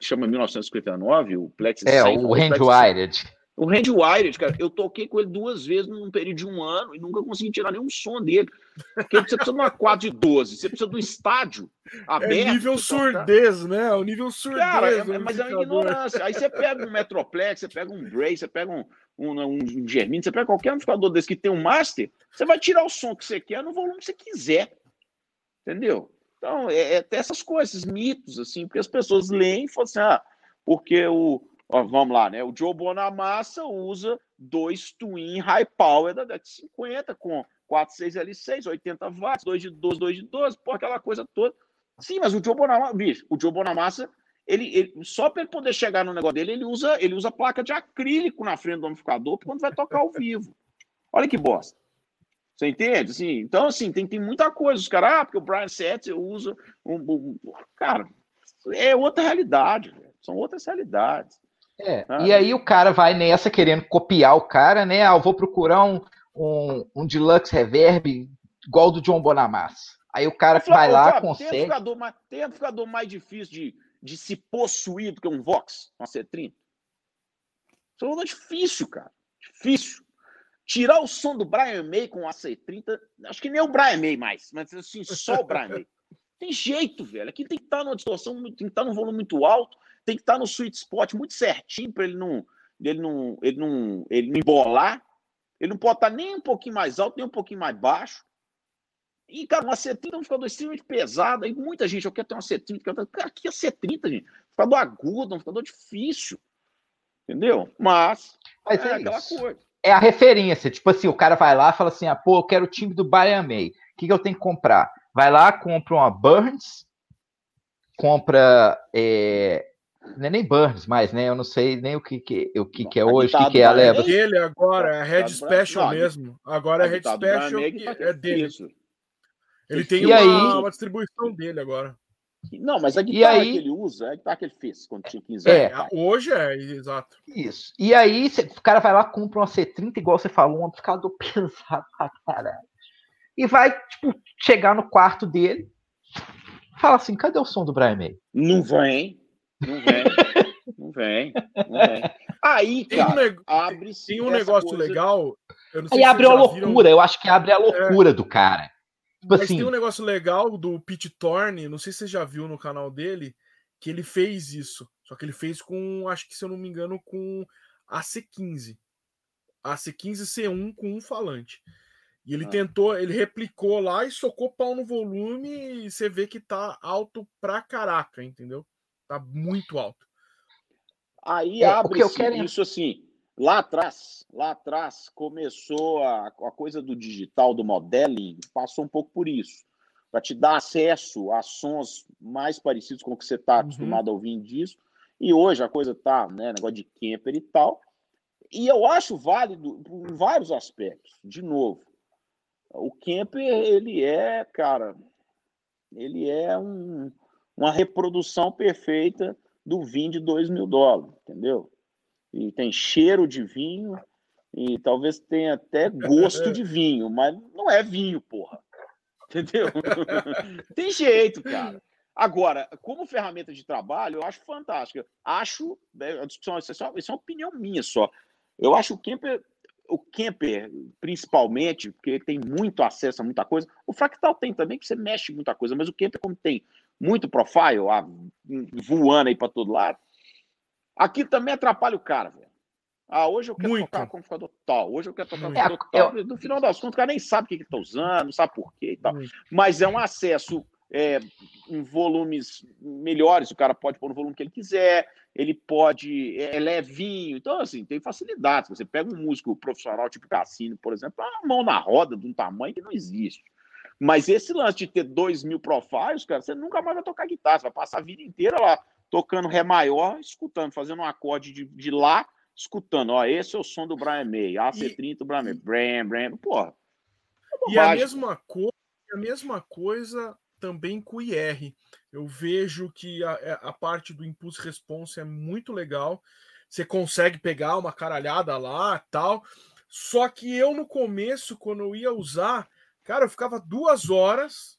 [SPEAKER 2] chama 1959, o Plex.
[SPEAKER 3] É, o Handwired.
[SPEAKER 2] O Randy Wired, cara, eu toquei com ele duas vezes num período de um ano e nunca consegui tirar nenhum som dele. Porque você precisa de uma quadra de 12, você precisa do estádio é aberto.
[SPEAKER 1] É nível surdez, né? O nível surdez. Cara,
[SPEAKER 2] é, mas é uma ignorância. Aí você pega um Metroplex, você pega um Bray, você pega um, um, um Germino, você pega qualquer amplificador desse que tem um master, você vai tirar o som que você quer no volume que você quiser. Entendeu? Então, é, é essas coisas, esses mitos, assim, porque as pessoas leem e falam assim, ah, porque o, Ó, vamos lá, né? O Joe Bonamassa usa dois Twin High Power da década de 50 com 46L6, 80 watts, 2 de 12, 2 de 12, por aquela coisa toda. Sim, mas o Joe Bonamassa, bicho, o Joe Bonamassa, ele, ele só para ele poder chegar no negócio dele, ele usa, ele usa placa de acrílico na frente do amplificador quando vai tocar ao vivo. Olha que bosta. Você entende? Assim, então, assim, tem, tem muita coisa. Os caras, ah, porque o Brian Setzer usa um, um, Cara, é outra realidade, são outras realidades.
[SPEAKER 3] É, ah. E aí o cara vai nessa querendo copiar o cara, né? Ah, eu vou procurar um, um, um deluxe reverb igual do John Bonamassa. Aí o cara vai lá, Fábio, consegue. Tem
[SPEAKER 2] amplificador, mais, tem amplificador mais difícil de, de se possuir do que um Vox, uma C30? Isso é difícil, cara. Difícil. Tirar o som do Brian May com a C30, acho que nem o Brian May mais, mas assim, só o Brian May. [LAUGHS] Tem jeito, velho. Aqui tem que estar numa distorção, tem que estar num volume muito alto tem que estar no sweet spot muito certinho para ele não, ele não, ele não, ele não embolar. Ele não pode estar nem um pouquinho mais alto, nem um pouquinho mais baixo. E, cara, uma C30 é um ficador extremamente pesado. Aí muita gente, eu quero ter uma C30. Cara, aqui é C30, gente. Ficador agudo, um ficador difícil. Entendeu? Mas,
[SPEAKER 3] Mas é, é aquela coisa. É a referência. Tipo assim, o cara vai lá e fala assim: ah, pô, eu quero o time do Brian May. O que, que eu tenho que comprar? Vai lá, compra uma Burns, compra. É, não é nem Burns mais, né? Eu não sei nem o que, que, o que, que é hoje, o que, que é a leva.
[SPEAKER 1] Ele agora é Red Special mesmo. Agora é Red Special é dele. Ele tem uma, aí... uma distribuição dele agora.
[SPEAKER 2] Não, mas a guitarra aí, que ele usa é a guitarra que ele fez quando tinha 15
[SPEAKER 1] é, anos. É, hoje é, exato.
[SPEAKER 3] Isso. E aí cê, o cara vai lá, compra uma C30, igual você falou, um amplificador [LAUGHS] pesado pra caralho. E vai, tipo, chegar no quarto dele, fala assim: cadê o som do Brian May?
[SPEAKER 2] Não vem, não vem, não vem, não vem. Aí, cara, tem um, abre
[SPEAKER 1] tem um negócio coisa... legal.
[SPEAKER 3] aí abre a loucura, viram... eu acho que abre a loucura é... do cara.
[SPEAKER 1] Tipo Mas assim, tem um negócio legal do Pete Thorne, não sei se você já viu no canal dele, que ele fez isso. Só que ele fez com, acho que se eu não me engano, com a C15. A C15 C1 com um falante. E ele ah. tentou, ele replicou lá e socou pau no volume e você vê que tá alto pra caraca, entendeu? Tá muito alto.
[SPEAKER 2] Aí é, abre quero... isso assim, Lá atrás, lá atrás, começou a, a coisa do digital, do modeling, passou um pouco por isso. Para te dar acesso a sons mais parecidos com o que você está uhum. acostumado a ouvir disso. E hoje a coisa tá, né, negócio de camper e tal. E eu acho válido em vários aspectos. De novo, o camper, ele é, cara, ele é um, uma reprodução perfeita do vinho de 2 mil dólares, entendeu? E tem cheiro de vinho e talvez tenha até gosto [LAUGHS] de vinho, mas não é vinho, porra. Entendeu? [LAUGHS] tem jeito, cara. Agora, como ferramenta de trabalho, eu acho fantástica. Acho, né, a discussão, isso é, só, isso é uma opinião minha só. Eu acho o Kemper, o Kemper, principalmente, porque tem muito acesso a muita coisa. O Fractal tem também, que você mexe muita coisa, mas o Kemper, como tem muito profile, ah, voando aí para todo lado, Aqui também atrapalha o cara, velho. Ah, hoje eu quero Muito. tocar com computador tal, hoje eu quero tocar com computador tal. Eu... No final das contas, o cara nem sabe o que está usando, não sabe por quê e tal. Muito. Mas é um acesso é, em volumes melhores, o cara pode pôr no volume que ele quiser, ele pode, é, é levinho, então assim, tem facilidades. Você pega um músico profissional tipo Cassino, por exemplo, a mão na roda de um tamanho que não existe. Mas esse lance de ter dois mil profiles, cara, você nunca mais vai tocar guitarra, você vai passar a vida inteira lá tocando Ré maior, escutando, fazendo um acorde de, de Lá, escutando. Ó, esse é o som do Brian May, AC30 do Brian May. Bram, Bram, porra.
[SPEAKER 1] É e a mesma, coisa, a mesma coisa também com o IR. Eu vejo que a, é, a parte do impulso response é muito legal. Você consegue pegar uma caralhada lá tal. Só que eu, no começo, quando eu ia usar, cara, eu ficava duas horas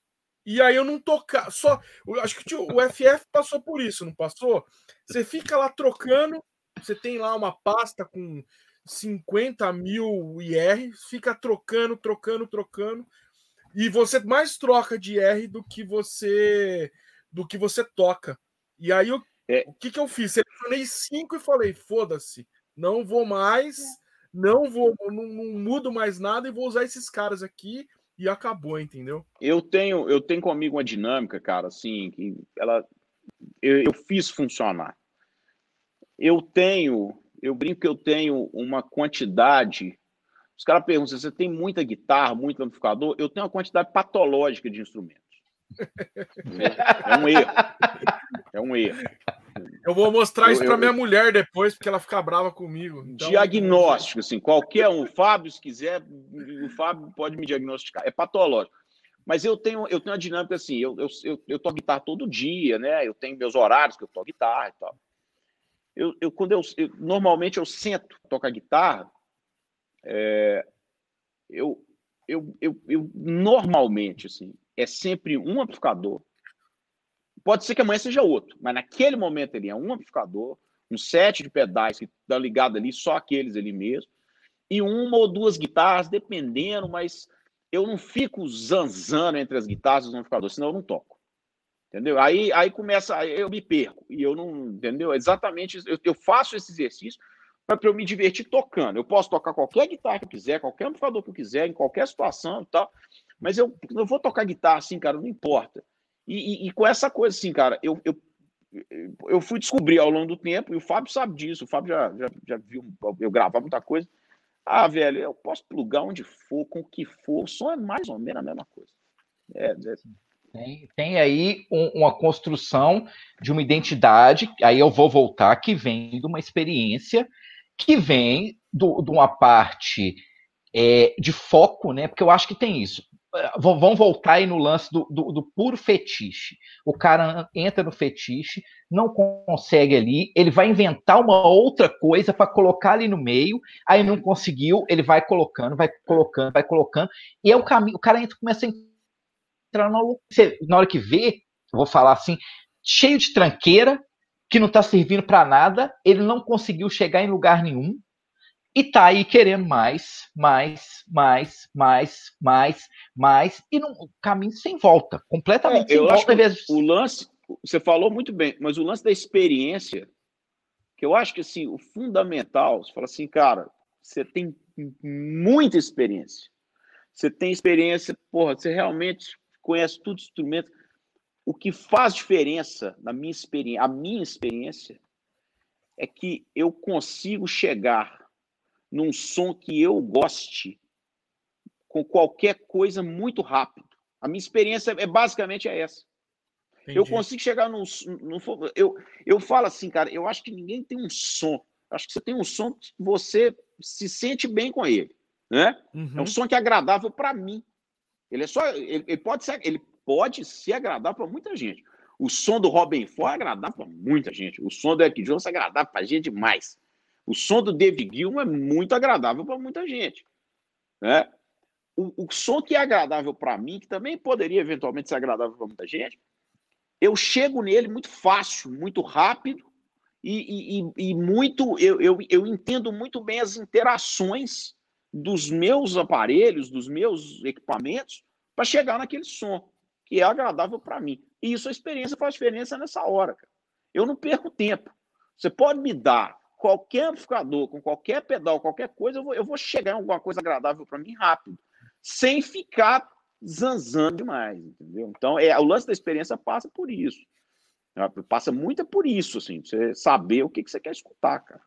[SPEAKER 1] e aí eu não tocar. Só. Acho que o FF passou por isso, não passou? Você fica lá trocando, você tem lá uma pasta com 50 mil IR, fica trocando, trocando, trocando. E você mais troca de IR do que você do que você toca. E aí eu, é. o que, que eu fiz? Selecionei cinco e falei: foda-se, não vou mais, não vou, não, não mudo mais nada e vou usar esses caras aqui e acabou, entendeu?
[SPEAKER 2] Eu tenho, eu tenho comigo uma dinâmica, cara, assim, que ela eu, eu fiz funcionar. Eu tenho, eu brinco que eu tenho uma quantidade. Os caras perguntam: você tem muita guitarra, muito amplificador? Eu tenho uma quantidade patológica de instrumentos. [LAUGHS] é um erro. É um erro.
[SPEAKER 1] Eu vou mostrar isso para minha mulher depois, porque ela fica brava comigo.
[SPEAKER 2] Então... Diagnóstico, assim, qualquer um. O Fábio, se quiser, o Fábio pode me diagnosticar. É patológico. Mas eu tenho, eu tenho uma dinâmica assim, eu, eu, eu, eu toco guitarra todo dia, né? Eu tenho meus horários que eu toco guitarra e tal. Eu, eu, quando eu, eu normalmente eu sento, toco a guitarra, é, eu, eu, eu, eu normalmente, assim, é sempre um amplificador, Pode ser que amanhã seja outro, mas naquele momento ele é um amplificador, um set de pedais que está ligado ali, só aqueles ali mesmo, e uma ou duas guitarras, dependendo, mas eu não fico zanzando entre as guitarras e os amplificadores, senão eu não toco. Entendeu? Aí, aí começa, aí eu me perco, e eu não, entendeu? Exatamente, eu, eu faço esse exercício para eu me divertir tocando. Eu posso tocar qualquer guitarra que eu quiser, qualquer amplificador que eu quiser, em qualquer situação e tal, mas eu não vou tocar guitarra assim, cara, não importa. E, e, e, com essa coisa, assim, cara, eu, eu, eu fui descobrir ao longo do tempo, e o Fábio sabe disso, o Fábio já, já, já viu eu gravar muita coisa. Ah, velho, eu posso plugar onde for, com o que for, o som é mais ou menos a mesma coisa. É, é...
[SPEAKER 3] Tem, tem, aí um, uma construção de uma identidade, aí eu vou voltar, que vem de uma experiência, que vem do, de uma parte é, de foco, né? Porque eu acho que tem isso. É, vão voltar aí no lance do, do, do, puro fetiche. O cara entra no fetiche, não consegue ali, ele vai inventar uma outra coisa para colocar ali no meio, aí não conseguiu, ele vai colocando, vai colocando, vai colocando, e é o caminho, o cara entra, começa a entrar na loucura. Na hora que vê, vou falar assim, cheio de tranqueira, que não está servindo para nada, ele não conseguiu chegar em lugar nenhum, e tá aí querendo mais, mais, mais, mais, mais, mais, e num caminho sem volta, completamente
[SPEAKER 2] é, sem volta. O lance, você falou muito bem, mas o lance da experiência, que eu acho que assim, o fundamental, você fala assim, cara, você tem muita experiência. Você tem experiência, porra, você realmente conhece tudo instrumento. O que faz diferença na minha experiência, a minha experiência, é que eu consigo chegar num som que eu goste com qualquer coisa muito rápido. A minha experiência é basicamente é essa. Entendi. Eu consigo chegar num, num, eu, eu falo assim, cara, eu acho que ninguém tem um som. Acho que você tem um som que você se sente bem com ele, né? Uhum. É um som que é agradável para mim. Ele é só, ele, ele, pode ser, ele pode ser agradável para muita gente. O som do Robin Ford é agradável para muita gente. O som do Eric Jones é agradável para gente demais. O som do David Gilmour é muito agradável para muita gente. Né? O, o som que é agradável para mim, que também poderia eventualmente ser agradável para muita gente, eu chego nele muito fácil, muito rápido e, e, e muito. Eu, eu, eu entendo muito bem as interações dos meus aparelhos, dos meus equipamentos, para chegar naquele som que é agradável para mim. E isso a experiência faz diferença nessa hora. Cara. Eu não perco tempo. Você pode me dar qualquer amplificador, com qualquer pedal, qualquer coisa, eu vou, eu vou chegar em alguma coisa agradável para mim rápido, sem ficar zanzando demais, entendeu? Então, é, o lance da experiência passa por isso. Né? Passa muito por isso, assim, você saber o que, que você quer escutar, cara.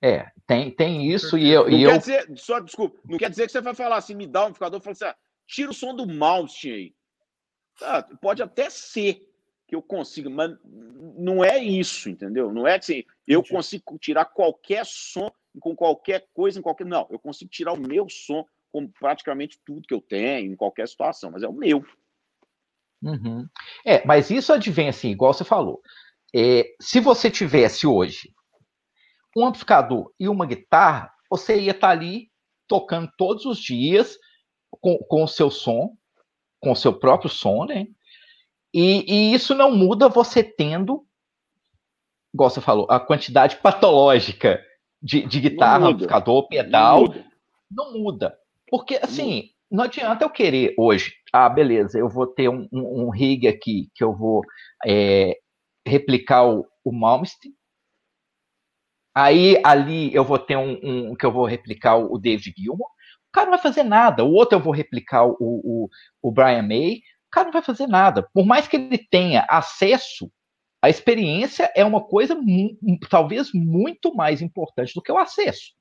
[SPEAKER 3] É, tem, tem isso e eu.
[SPEAKER 2] Não
[SPEAKER 3] e
[SPEAKER 2] quer
[SPEAKER 3] eu...
[SPEAKER 2] dizer, só desculpa, não quer dizer que você vai falar assim, me dá um amplificador e fala assim, ah, tira o som do mouse aí. Ah, pode até ser, que eu consiga, mas não é isso, entendeu? Não é assim, eu consigo tirar qualquer som com qualquer coisa, em qualquer. Não, eu consigo tirar o meu som com praticamente tudo que eu tenho, em qualquer situação, mas é o meu.
[SPEAKER 3] Uhum. É, mas isso advém assim, igual você falou. É, se você tivesse hoje um amplificador e uma guitarra, você ia estar tá ali tocando todos os dias com, com o seu som, com o seu próprio som, né? E, e, isso não muda você tendo, igual você falou, a quantidade patológica de, de guitarra, amplificador, pedal. Não muda. não muda. Porque, assim, não. adianta eu querer hoje, ah, beleza, eu vou ter um, um, um rig aqui que eu vou é, replicar o, o Malmsteen. Aí ali eu vou ter um, um, que eu vou replicar o David Gilmour. O cara não vai fazer nada. O outro eu vou replicar o, o, o Brian May cara não vai fazer nada. Por mais que ele tenha acesso, a experiência é uma coisa talvez muito mais importante do que o acesso.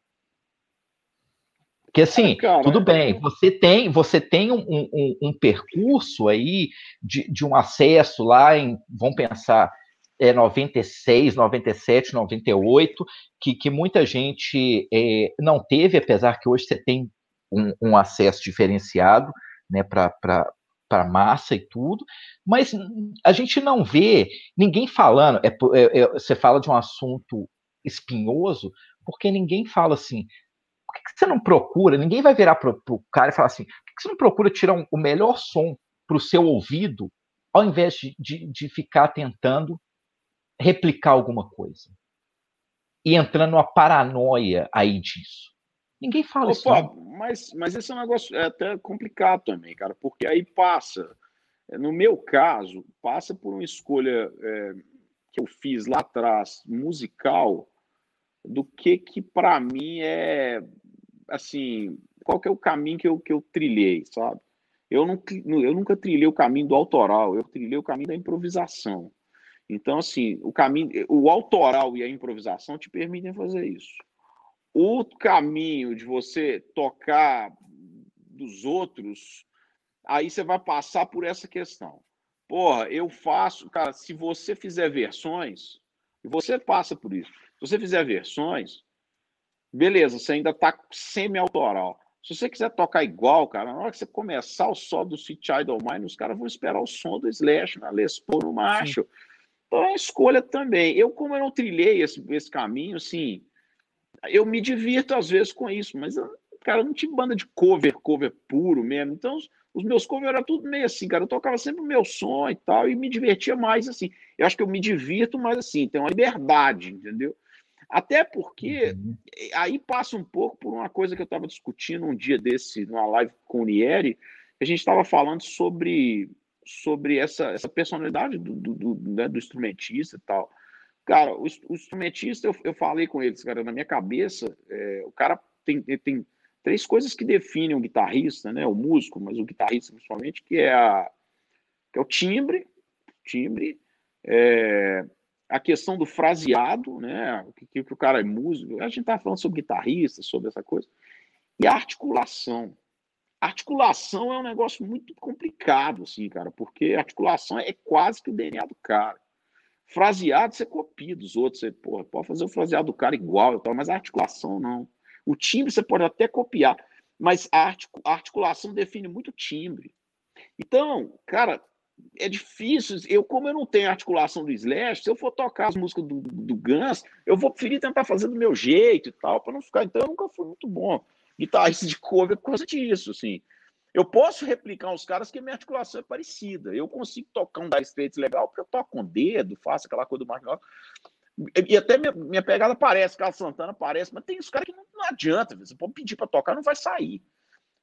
[SPEAKER 3] Porque assim, é, tudo é... bem, você tem, você tem um, um, um percurso aí de, de, um acesso lá em, vamos pensar, é 96, 97, 98, que, que muita gente é, não teve, apesar que hoje você tem um, um acesso diferenciado né, para para massa e tudo, mas a gente não vê ninguém falando. É, é, é, você fala de um assunto espinhoso, porque ninguém fala assim. Por que, que você não procura? Ninguém vai virar para o cara e falar assim: por que, que você não procura tirar um, o melhor som para o seu ouvido, ao invés de, de, de ficar tentando replicar alguma coisa? E entrando numa paranoia aí disso. Ninguém fala isso. Não.
[SPEAKER 2] Mas, mas esse é um negócio é até complicado também, cara, porque aí passa, é, no meu caso, passa por uma escolha é, que eu fiz lá atrás, musical, do que que para mim é, assim, qual que é o caminho que eu, que eu trilhei, sabe? Eu, não, eu nunca trilhei o caminho do autoral, eu trilhei o caminho da improvisação. Então, assim, o caminho, o autoral e a improvisação te permitem fazer isso o caminho de você tocar dos outros, aí você vai passar por essa questão. Porra, eu faço, cara, se você fizer versões, e você passa por isso. Se você fizer versões, beleza, você ainda tá semi-autoral. Se você quiser tocar igual, cara, na hora que você começar o solo do Sweet Idol Mine, os caras vão esperar o som do Slash na Les Paul no macho. Sim. Então é escolha também. Eu, como eu não trilhei esse, esse caminho, assim, eu me divirto às vezes com isso, mas, cara, eu não tive banda de cover, cover puro mesmo. Então, os, os meus covers eram tudo meio assim, cara. Eu tocava sempre o meu som e tal, e me divertia mais assim. Eu acho que eu me divirto mais assim, tem uma liberdade, entendeu? Até porque uhum. aí passa um pouco por uma coisa que eu estava discutindo um dia desse, numa live com o Nieri, a gente estava falando sobre, sobre essa, essa personalidade do, do, do, né, do instrumentista e tal. Cara, o, o instrumentista, eu, eu falei com eles, cara, na minha cabeça, é, o cara tem, tem três coisas que definem o guitarrista, né? O músico, mas o guitarrista principalmente, que é, a, que é o timbre, timbre, é, a questão do fraseado, né? Que, que, o cara é músico. A gente tá falando sobre guitarrista, sobre essa coisa. E a articulação. Articulação é um negócio muito complicado, assim, cara, porque articulação é quase que o DNA do cara. Fraseado você copia dos outros, você porra, pode fazer o fraseado do cara igual, mas a articulação não. O timbre você pode até copiar, mas a articulação define muito o timbre. Então, cara, é difícil. Eu, como eu não tenho articulação do Slash, se eu for tocar as músicas do, do Guns, eu vou preferir tentar fazer do meu jeito e tal, para não ficar. Então, eu nunca fui muito bom guitarrista de cover por causa disso, assim. Eu posso replicar os caras que minha articulação é parecida. Eu consigo tocar um Dire Straits legal porque eu toco com o dedo, faço aquela coisa do Mark E até minha, minha pegada parece, Carlos Santana parece, mas tem os caras que não, não adianta. Você pode pedir para tocar, não vai sair.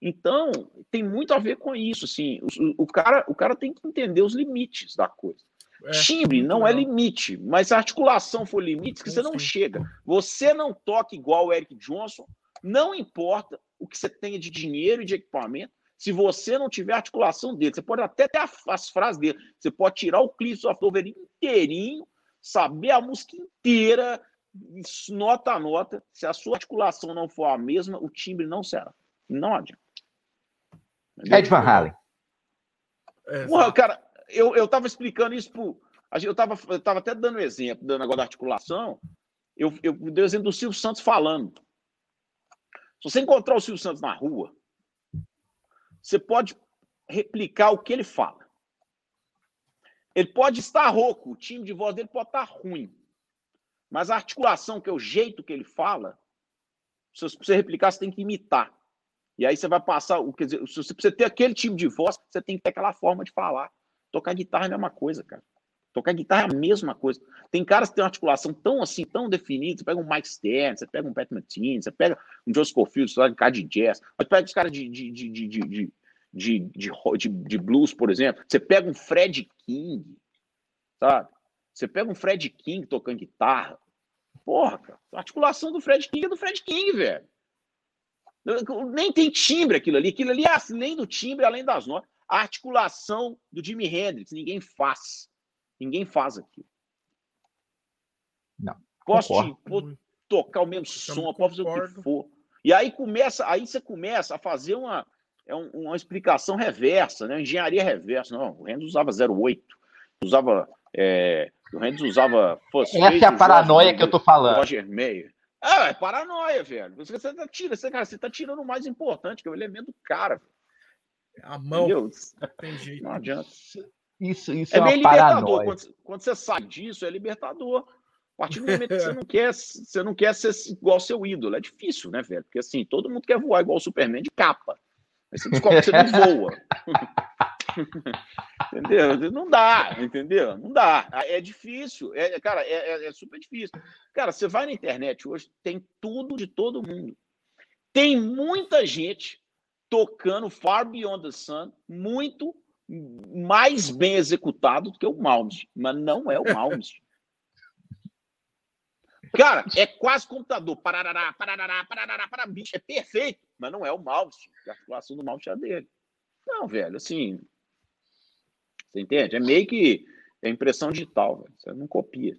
[SPEAKER 2] Então, tem muito a ver com isso. Assim, o, o, cara, o cara tem que entender os limites da coisa. É, Timbre não, é limite, mas se a articulação for limite, que você não chega. Você não toca igual o Eric Johnson, não importa o que você tenha de dinheiro e de equipamento, se você não tiver articulação dele, você pode até ter as frases dele, você pode tirar o Cliff of Dover inteirinho, saber a música inteira, nota a nota. Se a sua articulação não for a mesma, o timbre não será. Não adianta.
[SPEAKER 3] Ed Van Halen.
[SPEAKER 2] É, Porra, cara, eu, eu tava explicando isso pro. Eu tava, eu tava até dando exemplo, dando agora da articulação. Eu, eu dei o exemplo do Silvio Santos falando. Se você encontrar o Silvio Santos na rua, você pode replicar o que ele fala. Ele pode estar rouco, o time de voz dele pode estar ruim. Mas a articulação, que é o jeito que ele fala, se você replicar, você tem que imitar. E aí você vai passar, quer dizer, se você ter aquele tipo de voz, você tem que ter aquela forma de falar. Tocar guitarra é a mesma coisa, cara. Tocar guitarra é a mesma coisa. Tem caras que têm uma articulação tão assim, tão definida. Você pega um Mike Stern, você pega um Pat Martins, você pega um Joe Scofield, você pega um cara de jazz, mas pega os caras de, de, de, de, de, de, de, blues, por exemplo. Você pega um Fred King, sabe? Você pega um Fred King tocando guitarra. Porra, cara, a articulação do Fred King é do Fred King, velho. Nem tem timbre aquilo ali. Aquilo ali, é além do timbre, além das notas. A articulação do Jimi Hendrix, ninguém faz. Ninguém faz aquilo.
[SPEAKER 3] Não.
[SPEAKER 2] Posso te, tocar o mesmo som, posso fazer o que for. E aí começa, aí você começa a fazer uma, é um, uma explicação reversa, né? Engenharia reversa. Não, o Hendrix usava 08, usava. É, o Hendrix usava.
[SPEAKER 3] Essa é a paranoia que eu tô falando.
[SPEAKER 2] Roger Mayer. É, é paranoia, velho. Você, você, tá, tira, você, cara, você tá tirando o mais importante, que é o elemento do cara.
[SPEAKER 1] A mão. Entendeu? Tem jeito.
[SPEAKER 2] Não adianta.
[SPEAKER 3] Isso, isso é, é bem libertador.
[SPEAKER 2] Quando, quando, você sai disso, é libertador. A partir do momento que você não quer, você não quer ser igual seu ídolo. É difícil, né, velho? Porque assim, todo mundo quer voar igual o Superman de capa. Aí você descobre que você não voa. [LAUGHS] entendeu? Não dá, entendeu? Não dá. É difícil. É, cara, é, é, é super difícil. Cara, você vai na internet hoje, tem tudo de todo mundo. Tem muita gente tocando Far Beyond the Sun, muito mais bem executado do que o Malmsteen, mas não é o Malmsteen. Cara, é quase computador. Parará, parará, parará, parará, bicho, é perfeito, mas não é o Malmsteen. A articulação do Malmsteen é dele. Não, velho, assim. Você entende? É meio que é impressão digital, velho. Você não copia.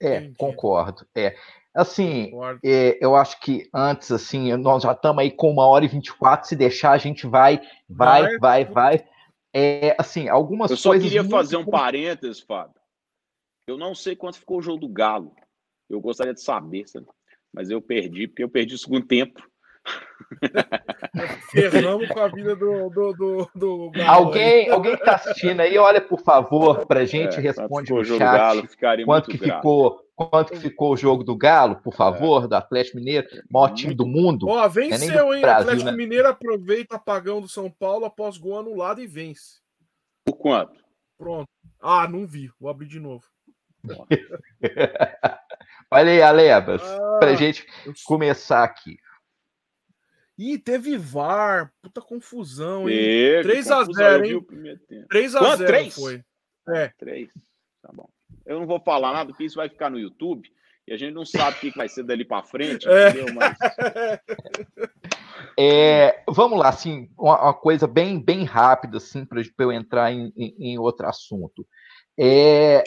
[SPEAKER 3] É, concordo. É. Assim, é, eu acho que antes, assim, nós já estamos aí com uma hora e 24, se deixar, a gente vai, vai, vai, vai. vai. É, assim, algumas coisas.
[SPEAKER 2] Eu só queria fazer um parênteses, Fábio. Eu não sei quanto ficou o jogo do Galo. Eu gostaria de saber, sabe? mas eu perdi, porque eu perdi o segundo tempo. [LAUGHS]
[SPEAKER 1] Ferramos com a vida do, do, do, do
[SPEAKER 3] Galo. Alguém, alguém que está assistindo aí, olha, por favor, para a gente, é, responde no chat. Galo, quanto que ficou Quanto que ficou o jogo do Galo, por favor, é. do Atlético Mineiro, maior time do mundo.
[SPEAKER 1] Ó, venceu, é hein? Brasil, Atlético né? Mineiro aproveita apagão do São Paulo após gol anulado e vence.
[SPEAKER 2] Por quanto?
[SPEAKER 1] Pronto. Ah, não vi. Vou abrir de novo. [LAUGHS]
[SPEAKER 3] Olha aí, Alebas, ah, pra gente começar aqui.
[SPEAKER 1] Ih, teve VAR, puta confusão, hein? 3x0, hein? 3x0 foi.
[SPEAKER 2] É. 3. Tá bom. Eu não vou falar nada, porque isso vai ficar no YouTube e a gente não sabe o que vai ser dali para frente, é. entendeu? Mas... [LAUGHS]
[SPEAKER 3] É, vamos lá, assim, uma, uma, coisa bem, bem rápida, assim, para eu entrar em, em, em outro assunto. É,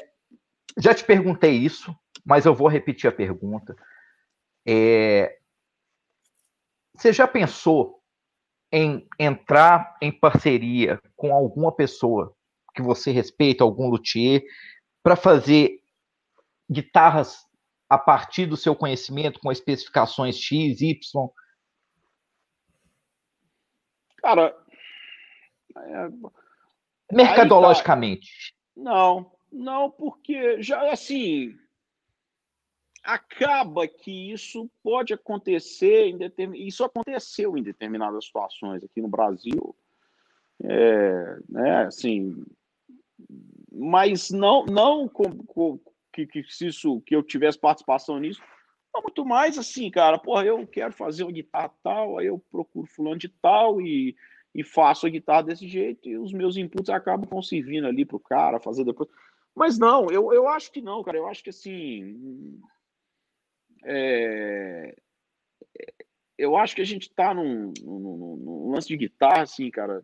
[SPEAKER 3] já te perguntei isso, mas eu vou repetir a pergunta. É, você já pensou em entrar em parceria com alguma pessoa que você respeita, algum luthier, para fazer guitarras a partir do seu conhecimento, com especificações X, Y?
[SPEAKER 2] Cara.
[SPEAKER 3] É... Mercadologicamente.
[SPEAKER 2] Tá... Não, não, porque já assim acaba que isso pode acontecer em determin... isso aconteceu em determinadas situações aqui no Brasil é, né, assim mas não, não com, com, que, que, isso, que eu tivesse participação nisso. Não, muito mais assim, cara, porra, eu quero fazer uma guitarra tal, aí eu procuro fulano de tal e, e faço a guitarra desse jeito, e os meus inputs acabam servindo ali pro cara fazer depois. Mas não, eu, eu acho que não, cara. Eu acho que assim. É, eu acho que a gente tá num, num, num lance de guitarra, assim, cara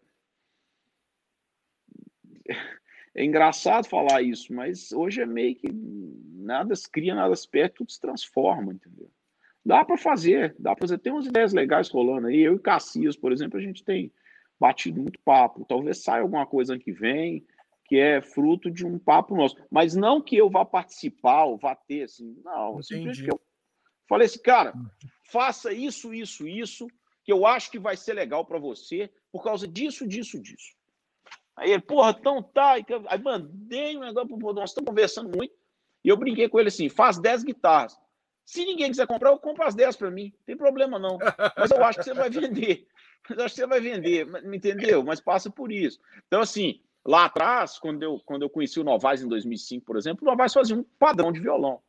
[SPEAKER 2] é engraçado falar isso, mas hoje é meio que nada se cria, nada se perde, tudo se transforma, entendeu? Dá para fazer, dá para fazer. Tem umas ideias legais rolando aí. Eu e Cassias, por exemplo, a gente tem batido muito papo. Talvez saia alguma coisa ano que vem que é fruto de um papo nosso. Mas não que eu vá participar ou vá ter, assim, não. Simplesmente que eu falei assim, cara, faça isso, isso, isso, que eu acho que vai ser legal para você por causa disso, disso, disso. Aí ele, porra, então tá. Aí mandei um negócio pro nós estamos conversando muito. E eu brinquei com ele assim: faz 10 guitarras. Se ninguém quiser comprar, eu compro as 10 para mim. Não tem problema, não. Mas eu acho que você vai vender. Mas eu acho que você vai vender, me entendeu? Mas passa por isso. Então, assim, lá atrás, quando eu, quando eu conheci o Novaes em 2005, por exemplo, o Novaes fazia um padrão de violão.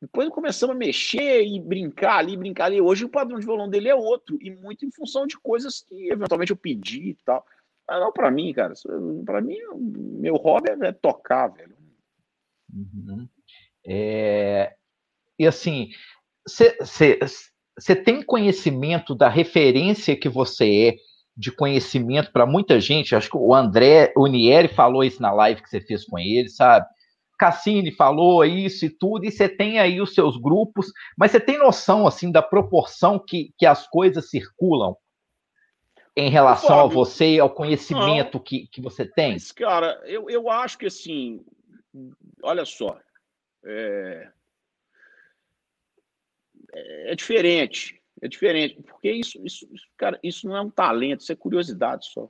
[SPEAKER 2] Depois começamos a mexer e brincar ali, brincar ali. Hoje o padrão de violão dele é outro, e muito em função de coisas que eventualmente eu pedi e tal. Mas não para mim, cara. Para mim, meu hobby é tocar, velho.
[SPEAKER 3] Uhum. É... E assim, você tem conhecimento da referência que você é, de conhecimento para muita gente? Acho que o André, o Nieri falou isso na live que você fez com ele, sabe? Cassini falou isso e tudo, e você tem aí os seus grupos, mas você tem noção assim da proporção que, que as coisas circulam em relação a você e ao conhecimento que, que você tem? Mas,
[SPEAKER 2] cara, eu, eu acho que assim, olha só, é, é, é diferente, é diferente, porque isso, isso, cara, isso não é um talento, isso é curiosidade só.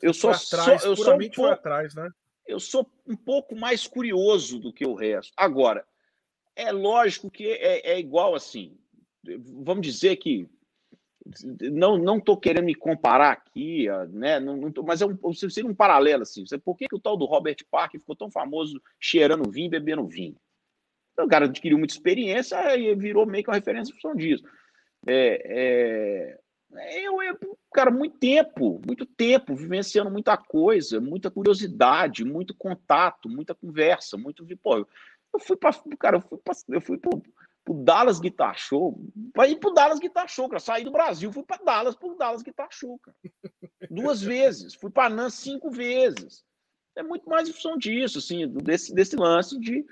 [SPEAKER 2] Eu sou, atrás, sou eu sou um pouco, atrás, né? Eu sou um pouco mais curioso do que o resto. Agora, é lógico que é, é igual assim. Vamos dizer que não não estou querendo me comparar aqui, né? Não, não tô, mas é um, seria um paralelo assim. Por que, que o tal do Robert Parker ficou tão famoso cheirando vinho, bebendo vinho? O cara adquiriu muita experiência e virou meio que uma referência em função disso. É, é, eu, eu, cara, muito tempo, muito tempo, vivenciando muita coisa, muita curiosidade, muito contato, muita conversa, muito. Pô, eu fui para, cara, eu fui, pra, eu fui pro, pro Dallas Guitar Show, para ir pro Dallas Guitar Show, cara. Saí do Brasil, fui para Dallas pro Dallas Guitar Show, cara. Duas [LAUGHS] vezes. Fui para Nan cinco vezes. É muito mais em função disso, assim, desse, desse lance de,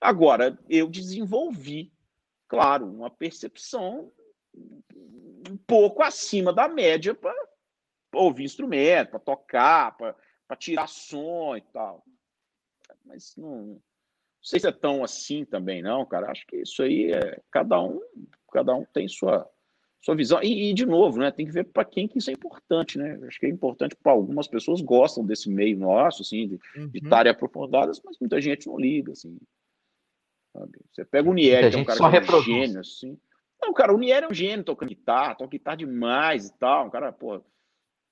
[SPEAKER 2] Agora, eu desenvolvi, claro, uma percepção um pouco acima da média para ouvir instrumento, para tocar, para tirar som e tal. Mas não, não sei se é tão assim também, não, cara. Acho que isso aí é cada um, cada um tem sua sua visão. E, e de novo, né, tem que ver para quem que isso é importante, né? Acho que é importante para algumas pessoas gostam desse meio nosso, assim, de, uhum. de aprofundadas, mas muita gente não liga, assim. Sabe? Você pega o Nieri, que é um cara que é um gênio, assim. Não, cara, o Nieri é um gênio tocando guitarra, toca guitarra demais e tal, um cara, pô.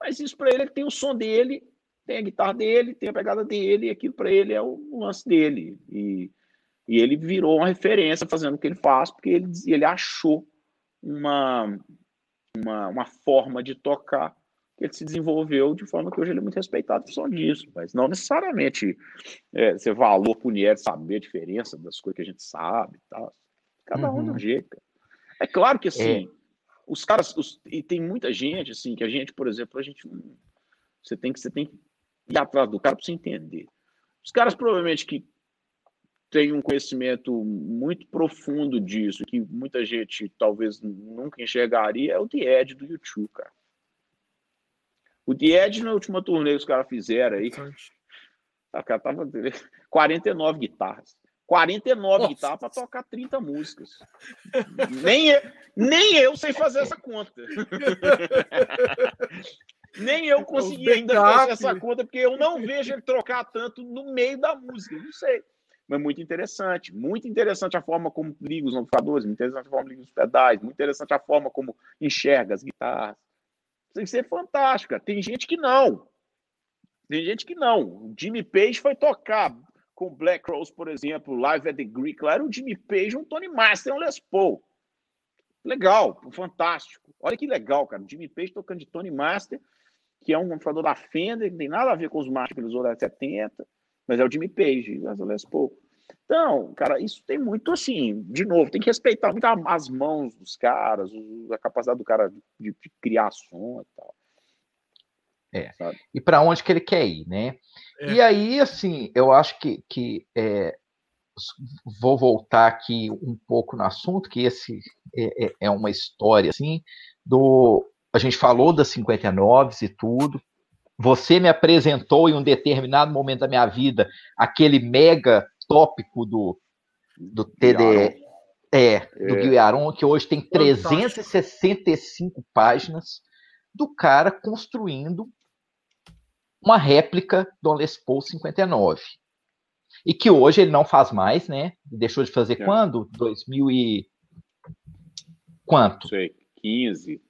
[SPEAKER 2] Mas isso para ele, ele tem o som dele, tem a guitarra dele, tem a pegada dele, e aquilo para ele é o lance dele. E, e ele virou uma referência fazendo o que ele faz, porque ele, ele achou uma, uma, uma forma de tocar que ele se desenvolveu de forma que hoje ele é muito respeitado por causa disso, mas não necessariamente é, você valor para o saber a diferença das coisas que a gente sabe e tal. Cada um uhum. de um jeito. Cara. É claro que assim, é. os caras, os, e tem muita gente assim, que a gente, por exemplo, a gente você tem que você tem que ir atrás do cara para você entender. Os caras provavelmente que tem um conhecimento muito profundo disso, que muita gente talvez nunca enxergaria, é o The Edge do YouTube, cara. O The Edge, na última turnê que os caras fizeram aí, o cara tava [LAUGHS] 49 guitarras. 49 Nossa. guitarras para tocar 30 músicas. nem, eu, nem eu sei fazer essa conta. nem eu consegui ainda fazer essa conta, porque eu não vejo ele trocar tanto no meio da música. Não sei mas muito interessante. Muito interessante a forma como liga os amplificadores, muito interessante a forma como liga os pedais, muito interessante a forma como enxerga as guitarras. Tem que ser fantástica. Tem gente que não. Tem gente que não. O Jimmy Page foi tocar com Black Rose, por exemplo, Live at the Greek. Lá era o Jimmy Page, um Tony Master, um Les Paul. Legal, fantástico. Olha que legal, cara. O Jimmy Page tocando de Tony Master, que é um amplificador da Fender, que não tem nada a ver com os Masters que ele usou da 70 mas é o Jimmy Page, as Les Paul. Então, cara, isso tem muito assim, de novo, tem que respeitar muito as mãos dos caras, a capacidade do cara de, de criar som e tal.
[SPEAKER 3] É. Sabe? E para onde que ele quer ir, né? É. E aí, assim, eu acho que, que é, vou voltar aqui um pouco no assunto, que esse é, é, é uma história, assim, do. A gente falou das 59 e tudo, você me apresentou em um determinado momento da minha vida aquele mega tópico do, do TDE, é, do é. Guilherme, que hoje tem 365 páginas do cara construindo uma réplica do Les Paul 59. E que hoje ele não faz mais, né? Deixou de fazer é. quando? 2000 e... Quanto? Não
[SPEAKER 2] sei, 15.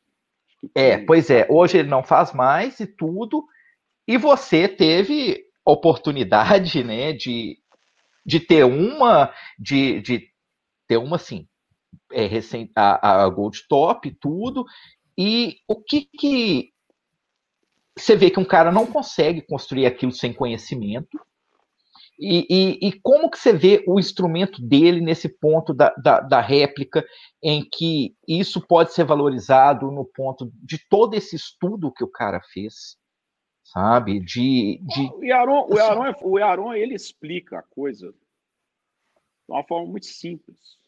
[SPEAKER 3] É, pois é. Hoje ele não faz mais e tudo. E você teve oportunidade, né, de, de ter uma, de, de ter uma, assim, é, recém, a, a Gold Top, tudo, e o que que você vê que um cara não consegue construir aquilo sem conhecimento, e, e, e, como que você vê o instrumento dele nesse ponto da, da, da, réplica, em que isso pode ser valorizado no ponto de todo esse estudo que o cara fez? sabe? De, de...
[SPEAKER 2] O Yaron, o, Yaron, é, o Yaron, ele explica a coisa de uma forma muito simples.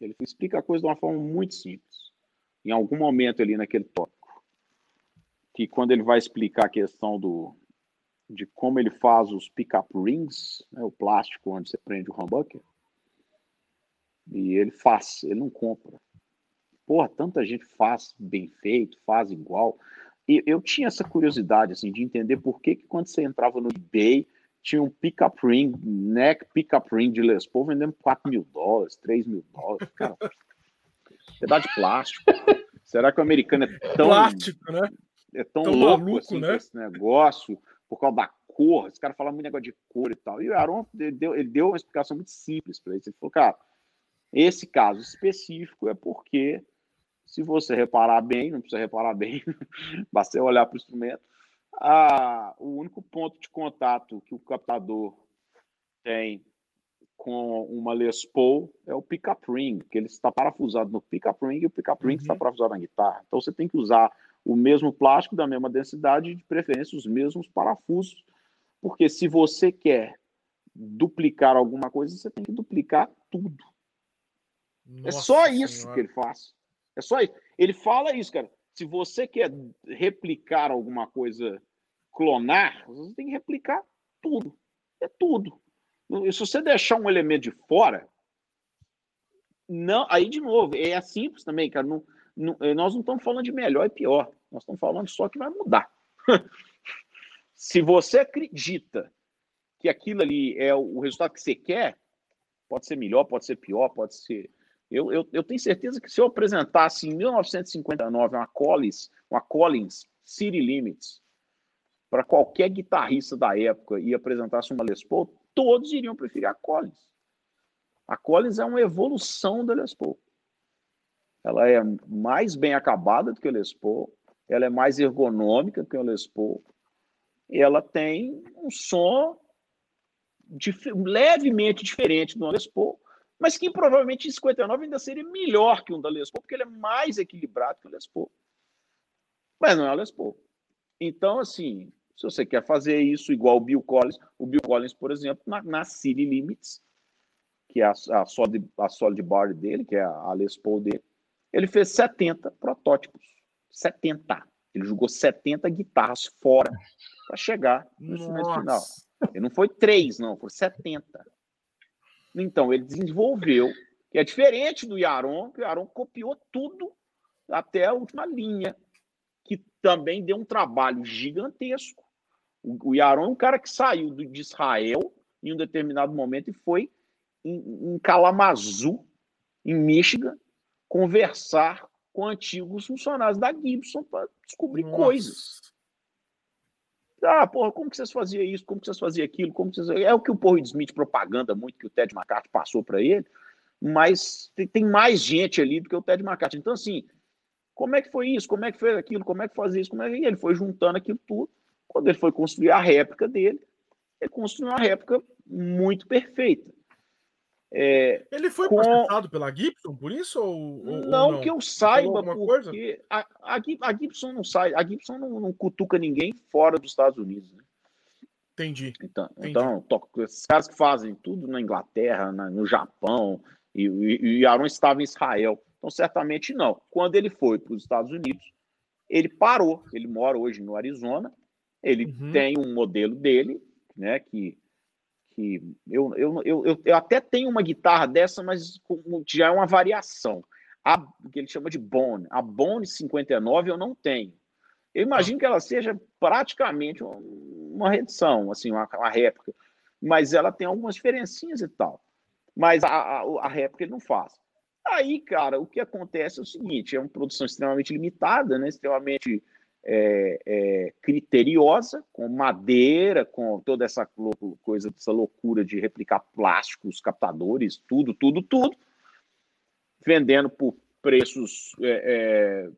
[SPEAKER 2] Ele explica a coisa de uma forma muito simples. Em algum momento ali naquele tópico, que quando ele vai explicar a questão do de como ele faz os pick-up rings, né, o plástico onde você prende o humbucker, e ele faz, ele não compra. Porra, tanta gente faz bem feito, faz igual eu tinha essa curiosidade assim de entender por que, que quando você entrava no eBay tinha um pick-up ring, neck pick-up ring de Les Paul vendendo 4 mil dólares, 3 mil dólares. Cara, pedaço de plástico. [LAUGHS] Será que o americano é tão.
[SPEAKER 1] Plástico, né?
[SPEAKER 2] É tão, tão louco maluco, assim, né? esse negócio, por causa da cor. Esse cara fala muito negócio de cor e tal. E o Aaron ele deu, ele deu uma explicação muito simples para isso. Ele falou, cara, esse caso específico é porque se você reparar bem, não precisa reparar bem, [LAUGHS] basta olhar para o instrumento, ah, o único ponto de contato que o captador tem com uma Les Paul é o pickup ring, que ele está parafusado no pickup ring e o pickup ring está uhum. parafusado na guitarra. Então você tem que usar o mesmo plástico da mesma densidade, de preferência os mesmos parafusos, porque se você quer duplicar alguma coisa, você tem que duplicar tudo. É Nossa é só isso senhora. que ele faz. É só isso. Ele fala isso, cara. Se você quer replicar alguma coisa, clonar, você tem que replicar tudo. É tudo. E se você deixar um elemento de fora, não, aí de novo, é simples também, cara. Não, não, nós não estamos falando de melhor e pior. Nós estamos falando só que vai mudar. [LAUGHS] se você acredita que aquilo ali é o resultado que você quer, pode ser melhor, pode ser pior, pode ser. Eu, eu, eu tenho certeza que se eu apresentasse em 1959 uma Collins, uma Collins City Limits para qualquer guitarrista da época e apresentasse uma Les Paul, todos iriam preferir a Collins. A Collins é uma evolução da Les Paul. Ela é mais bem acabada do que a Les Paul, ela é mais ergonômica que a Les Paul, ela tem um som dif levemente diferente do Les Paul, mas que provavelmente em 59 ainda seria melhor que um da Les Paul, porque ele é mais equilibrado que o Les Paul. Mas não é o Les Paul. Então, assim, se você quer fazer isso igual o Bill Collins, o Bill Collins, por exemplo, na, na City Limits, que é a, a, solid, a solid bar dele, que é a Les Paul dele, ele fez 70 protótipos. 70. Ele jogou 70 guitarras fora para chegar no instrumento final. Ele não foi três, não, foi 70. Então, ele desenvolveu, que é diferente do Yaron, que o Yaron copiou tudo até a última linha, que também deu um trabalho gigantesco. O, Yaron é um cara que saiu de Israel em um determinado momento e foi em, em Kalamazoo, em Michigan, conversar com antigos funcionários da Gibson para descobrir Nossa. coisas. Ah, porra, como que vocês faziam isso? Como que vocês faziam aquilo? Como vocês... É o que o Paul Smith propaganda muito, que o Ted McCarthy passou para ele, mas tem, mais gente ali do que o Ted McCarthy. Então, assim, como é que foi isso? Como é que foi aquilo? Como é que fazia isso? Como é que... ele foi juntando aquilo tudo. Quando ele foi construir a réplica dele, ele construiu uma réplica muito perfeita.
[SPEAKER 1] É, ele foi com... processado pela Gibson por isso? Ou,
[SPEAKER 2] ou não, não, que eu saiba, porque a, a, Gibson não sai, a Gibson não, não, cutuca ninguém fora dos Estados Unidos. Né?
[SPEAKER 1] Entendi.
[SPEAKER 2] Então,
[SPEAKER 1] Entendi.
[SPEAKER 2] então esses caras que fazem tudo na Inglaterra, na, no Japão, e, e, e Aaron estava em Israel. Então, certamente não. Quando ele foi para os Estados Unidos, ele parou. Ele mora hoje no Arizona. Ele uhum. tem um modelo dele, né, que que eu, eu, eu, eu, até tenho uma guitarra dessa, mas já é uma variação. A, que ele chama de Bone. A Bone 59 eu não tenho. Eu imagino que ela seja praticamente uma reedição, assim, uma, uma réplica. Mas ela tem algumas diferencinhas e tal. Mas a, a, a réplica ele não faz. Aí, cara, o que acontece é o seguinte: é uma produção extremamente limitada, né? extremamente é, é, criteriosa, com madeira, com toda essa coisa, essa loucura de replicar plásticos, captadores, tudo, tudo, tudo, vendendo por preços é, é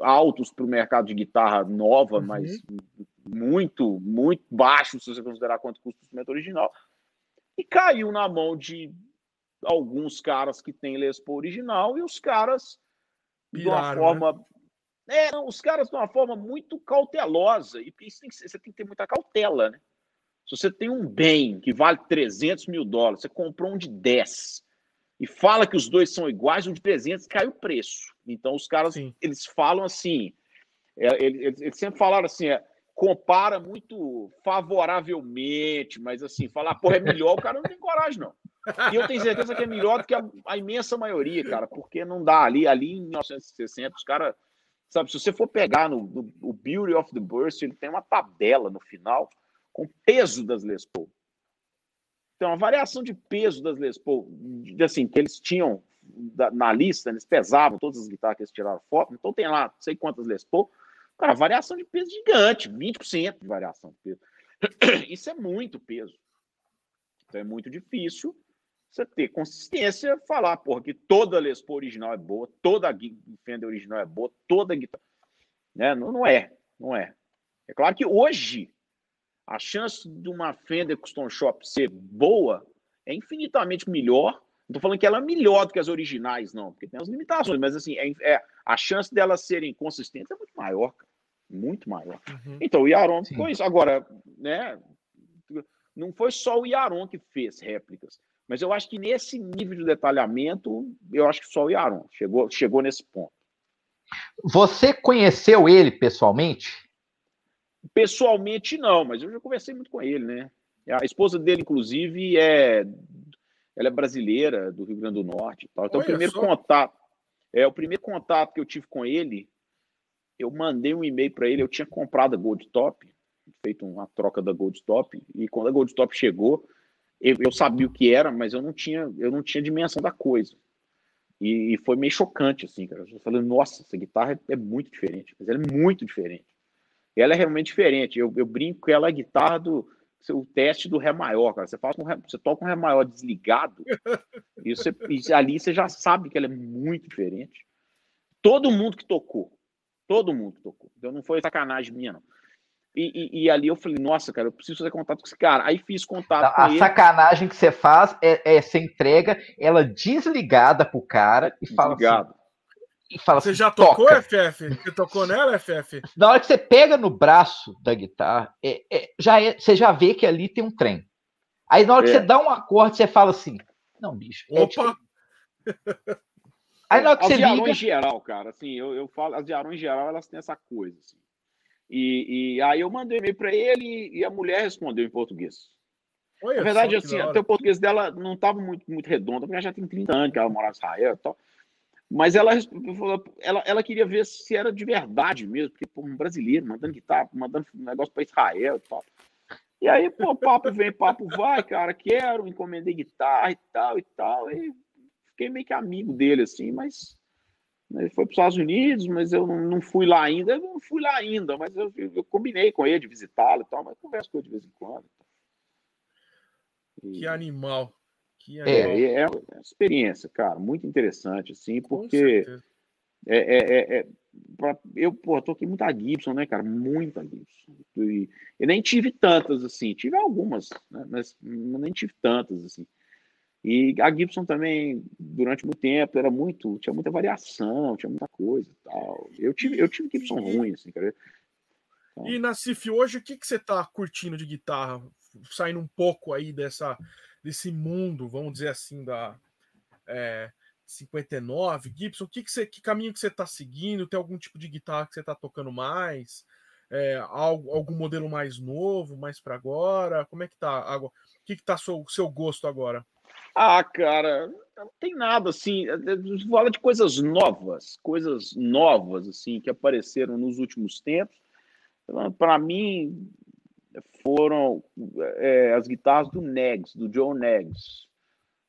[SPEAKER 2] altos para o mercado de guitarra nova, uhum. mas muito, muito baixo se você considerar quanto custa o instrumento original, e caiu na mão de alguns caras que têm Les Paul original e os caras Piraram, de uma né? forma né? É, não, os caras de uma forma muito cautelosa, e isso tem ser, você tem que ter muita cautela, né? Se você tem um bem que vale 300 mil dólares, você comprou um de 10 e fala que os dois são iguais, o de 300 cai o preço. Então os caras, Sim. eles falam assim, é, eles, eles, sempre falaram assim, é, compara muito favoravelmente, mas assim, falar, porra, é melhor, o cara não tem coragem, não. E eu tenho certeza que é melhor do que a, a imensa maioria, cara, porque não dá ali, ali em 1960, os caras Sabe, se você for pegar no, no, o Beauty of the Burst, ele tem uma tabela no final com peso das Les Paul. Então, a variação de peso das Les Paul, assim, que eles tinham na lista, eles pesavam todas as guitarras que eles tiraram foto, então tem lá, não sei quantas Les Paul, cara, variação de peso gigante, 20% de variação de peso. [CLEARS THROAT] Isso é muito peso. Então é muito difícil você ter consistência, falar, porra, que toda Les Paul original é boa, toda Fender original é boa, toda guitarra. Né? Não, não é, não é. É claro que hoje a chance de uma Fender Custom Shop ser boa é infinitamente melhor. Não estou falando que ela é melhor do que as originais, não, porque tem as limitações, mas assim, é, é a chance delas serem consistentes é muito maior, cara. muito maior. Uhum. Então, o Yaron ficou isso. Agora, né, não foi só o Yaron que fez réplicas, mas eu acho que nesse nível de detalhamento, eu acho que só o Yaron chegou, chegou nesse ponto.
[SPEAKER 3] Você conheceu ele pessoalmente?
[SPEAKER 2] Pessoalmente não, mas eu já conversei muito com ele, né? A esposa dele, inclusive, é ela é brasileira do Rio Grande do Norte. Tal. Então, Olha o primeiro só. contato, é o primeiro contato que eu tive com ele, eu mandei um e-mail para ele. Eu tinha comprado a Gold Top, feito uma troca da Gold Top, e quando a Gold Top chegou, eu, eu sabia o que era, mas eu não tinha, eu não tinha dimensão da coisa. E, e foi meio chocante, assim, cara. Eu falei, nossa, essa guitarra é, é muito diferente, mas ela é muito diferente. Ela é realmente diferente. Eu, eu brinco que ela é a guitarra do, o teste do Ré maior, cara. Você, faz um ré, você toca um Ré maior desligado, e, você, e ali você já sabe que ela é muito diferente. Todo mundo que tocou, todo mundo que tocou. Então não foi sacanagem minha, não. E, e, e, ali eu falei, nossa, cara, eu preciso fazer contato com esse cara. Aí fiz contato
[SPEAKER 3] a,
[SPEAKER 2] com
[SPEAKER 3] a ele. A sacanagem que você faz é, é você entrega ela desligada pro cara e Desligado. fala assim,
[SPEAKER 1] e fala Você assim, já tocou, toca. FF? Você tocou nela, FF?
[SPEAKER 3] Na hora que você pega no braço da guitarra, é, é, já é, você já vê que ali tem um trem. Aí na hora que é. você dá um acorde, você fala assim: Não, bicho.
[SPEAKER 1] É Opa!
[SPEAKER 2] Aí na hora que as você liga... em geral, cara, assim, eu, eu falo, as de em geral, elas têm essa coisa, assim. E, e aí eu mandei e-mail para ele e a mulher respondeu em português. Olha Na verdade, assim, até o português dela não estava muito, muito redondo, porque ela já tem 30 anos que ela mora em Israel e tal. Mas ela, ela, ela queria ver se era de verdade mesmo, porque pô, um brasileiro mandando guitarra, mandando um negócio para Israel e tal. E aí, pô, papo vem, papo vai, cara, quero, encomendei guitarra e tal e tal. E fiquei meio que amigo dele, assim, mas ele foi para os Estados Unidos, mas eu não, fui lá ainda. Eu não fui lá ainda, mas eu, eu combinei com ele de visitá-lo e tal, mas converso com ele de vez em quando.
[SPEAKER 1] E... Que animal.
[SPEAKER 2] Que é, é, é, uma experiência, cara, muito interessante, assim, porque é, é, é, é pra, eu, pô, toquei muita Gibson, né, cara, muita Gibson. E, eu nem tive tantas, assim, tive algumas, né, mas nem tive tantas, assim. E a Gibson também, durante muito tempo, era muito, tinha muita variação, tinha muita coisa e tal. Eu tive, eu tive Gibson ruim, assim, cara.
[SPEAKER 1] Então... E Cif, hoje, o que, que você tá curtindo de guitarra? Saindo um pouco aí dessa desse mundo, vamos dizer assim, da é, 59, Gibson, o que, que, você, que caminho que você está seguindo? Tem algum tipo de guitarra que você está tocando mais? É, algo, algum modelo mais novo, mais para agora? Como é que tá agora? O que, que tá seu, seu gosto agora?
[SPEAKER 2] Ah, cara, não tem nada assim. Fala de coisas novas, coisas novas assim que apareceram nos últimos tempos. Para mim, foram é, as guitarras do Negs, do Joe Negs.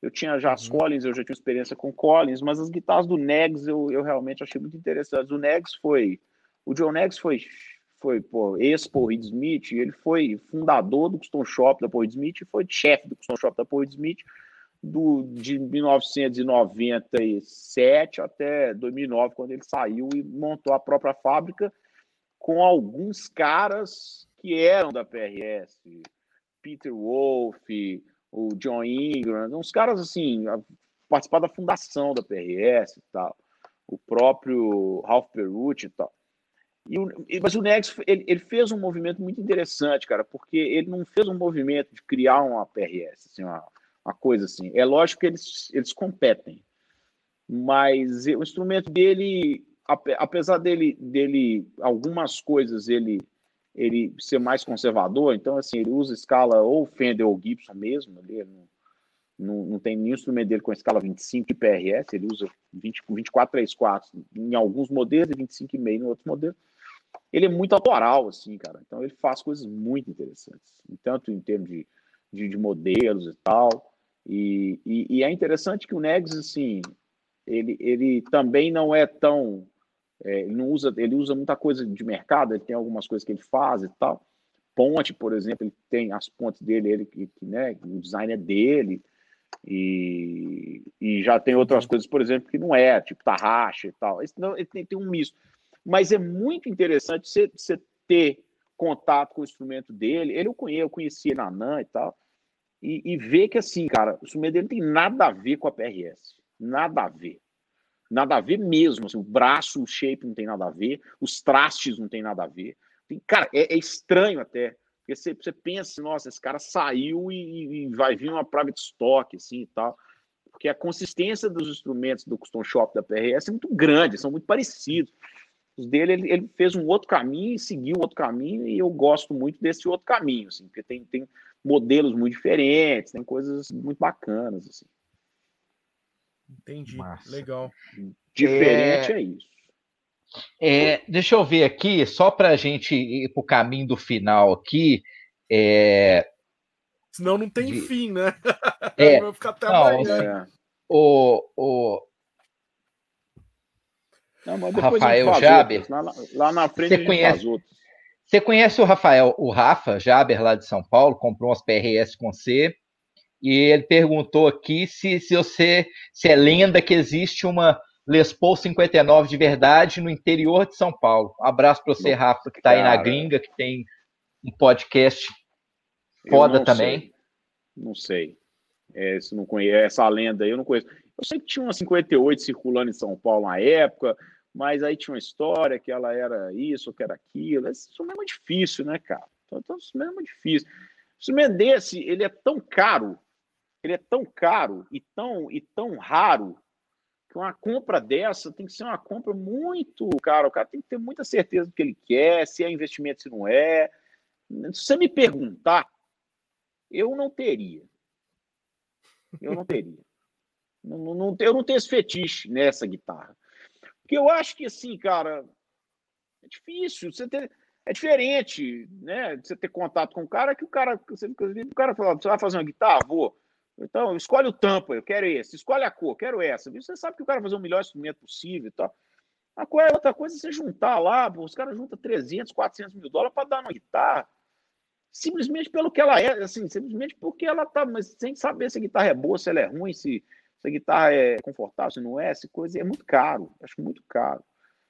[SPEAKER 2] Eu tinha já as uhum. Collins, eu já tinha experiência com Collins, mas as guitarras do Negs eu, eu realmente achei muito interessantes. O Negs foi. O Joe Negs foi, foi ex-Paul Reed Smith, ele foi fundador do Custom Shop da Paul Reed Smith e foi chefe do Custom Shop da Paul Reed Smith do, de 1997 até 2009, quando ele saiu e montou a própria fábrica com alguns caras que eram da PRS, Peter Wolf, o John Ingram, uns caras assim, participar da fundação da PRS e tal, o próprio Ralph Perucci e tal. E o, mas o Nex ele, ele, fez um movimento muito interessante, cara, porque ele não fez um movimento de criar uma PRS, assim, uma, uma coisa assim. É lógico que eles, eles competem, mas o instrumento dele, apesar dele, dele algumas coisas ele ele ser mais conservador, então assim, ele usa escala ou Fender ou Gibson mesmo, ali, não, não, não tem nenhum instrumento dele com escala 25 de PRS, ele usa 20, 24, 3 quartos em alguns modelos e 25,5 em outros modelos. Ele é muito autoral, assim, cara, então ele faz coisas muito interessantes, tanto em termos de, de, de modelos e tal, e, e, e, é interessante que o Negs, assim, ele, ele também não é tão é, ele não usa, ele usa muita coisa de mercado, ele tem algumas coisas que ele faz e tal. Ponte, por exemplo, ele tem as pontes dele, ele que, né, o design é dele. E, e já tem outras coisas, por exemplo, que não é, tipo tarraxa e tal. Esse, não, ele tem, tem um misto. Mas é muito interessante você, ter contato com o instrumento dele. Ele eu conheço, eu conhecia na NAN e tal. E, e ver que, assim, cara, o instrumento dele tem nada a ver com a PRS. Nada a ver nada a ver mesmo. Assim, o braço, o shape não tem nada a ver, os trastes não tem nada a ver. Cara, é, é, estranho até, Porque você, você pensa, nossa, esse cara saiu e, e vai vir uma private stock, assim e tal. Porque a consistência dos instrumentos do Custom Shop da PRS é muito grande, são muito parecidos. Os dele, ele, ele, fez um outro caminho e seguiu outro caminho, e eu gosto muito desse outro caminho, assim, porque tem, tem modelos muito diferentes, tem coisas muito bacanas, assim.
[SPEAKER 1] Entendi, Massa. legal.
[SPEAKER 2] Diferente é, é isso.
[SPEAKER 3] É, deixa eu ver aqui, só para a gente ir para o caminho do final aqui. É...
[SPEAKER 1] Senão não tem de... fim, né? [LAUGHS]
[SPEAKER 3] É, Vai ficar até não, amanhã. O, o... Não, Rafael Jaber.
[SPEAKER 2] Lá, lá, na frente você
[SPEAKER 3] conhece, Você conhece o Rafael, o Rafa Jaber, lá de São Paulo, comprou umas PRS com C, e ele perguntou aqui se, se você se é lenda que existe uma Les Paul 59 de verdade no interior de São Paulo. Abraço para você, Rafa, que está aí na gringa, que tem um podcast foda também.
[SPEAKER 2] Sei. Não sei. É, não conhece essa lenda aí, eu não conheço. Eu sei que tinha uma 58 circulando em São Paulo na época, mas aí tinha uma história que ela era isso, que era aquilo. Isso mesmo é difícil, né, cara? Então, então isso mesmo é difícil. Se desse, ele é tão caro, ele é tão caro e tão, e tão raro uma compra dessa tem que ser uma compra muito cara. O cara tem que ter muita certeza do que ele quer, se é investimento, se não é. Se você me perguntar, eu não teria. Eu não teria. [LAUGHS] eu não tenho esse fetiche nessa guitarra. Porque eu acho que, assim, cara, é difícil. Você ter, é diferente, né? Você ter contato com o cara que o cara. Você, o cara fala, você vai fazer uma guitarra? Vou. Então, escolhe o tampa, eu quero esse. Escolhe a cor, quero essa. Você sabe que o cara vai fazer o melhor instrumento possível e tal. A cor é outra coisa, você juntar lá, os caras juntam 300, 400 mil dólares para dar uma guitarra, simplesmente pelo que ela é, assim, simplesmente porque ela tá, mas sem saber se a guitarra é boa, se ela é ruim, se, se a guitarra é confortável, se não é, se coisa, é muito caro, acho muito caro.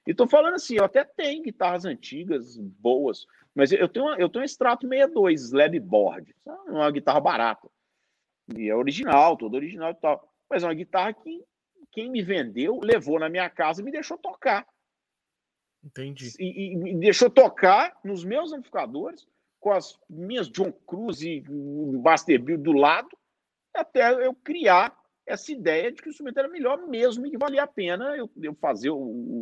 [SPEAKER 2] E tô falando assim, eu até tenho guitarras antigas, boas, mas eu tenho, uma, eu tenho um extrato 62, slab board, uma guitarra barata. E é original, todo original e tal. Mas é uma guitarra que quem me vendeu levou na minha casa e me deixou tocar.
[SPEAKER 1] Entendi.
[SPEAKER 2] E, e me deixou tocar nos meus amplificadores, com as minhas John Cruise e Masterbuild do lado, até eu criar essa ideia de que o instrumento era melhor mesmo e que valia a pena eu, eu fazer o,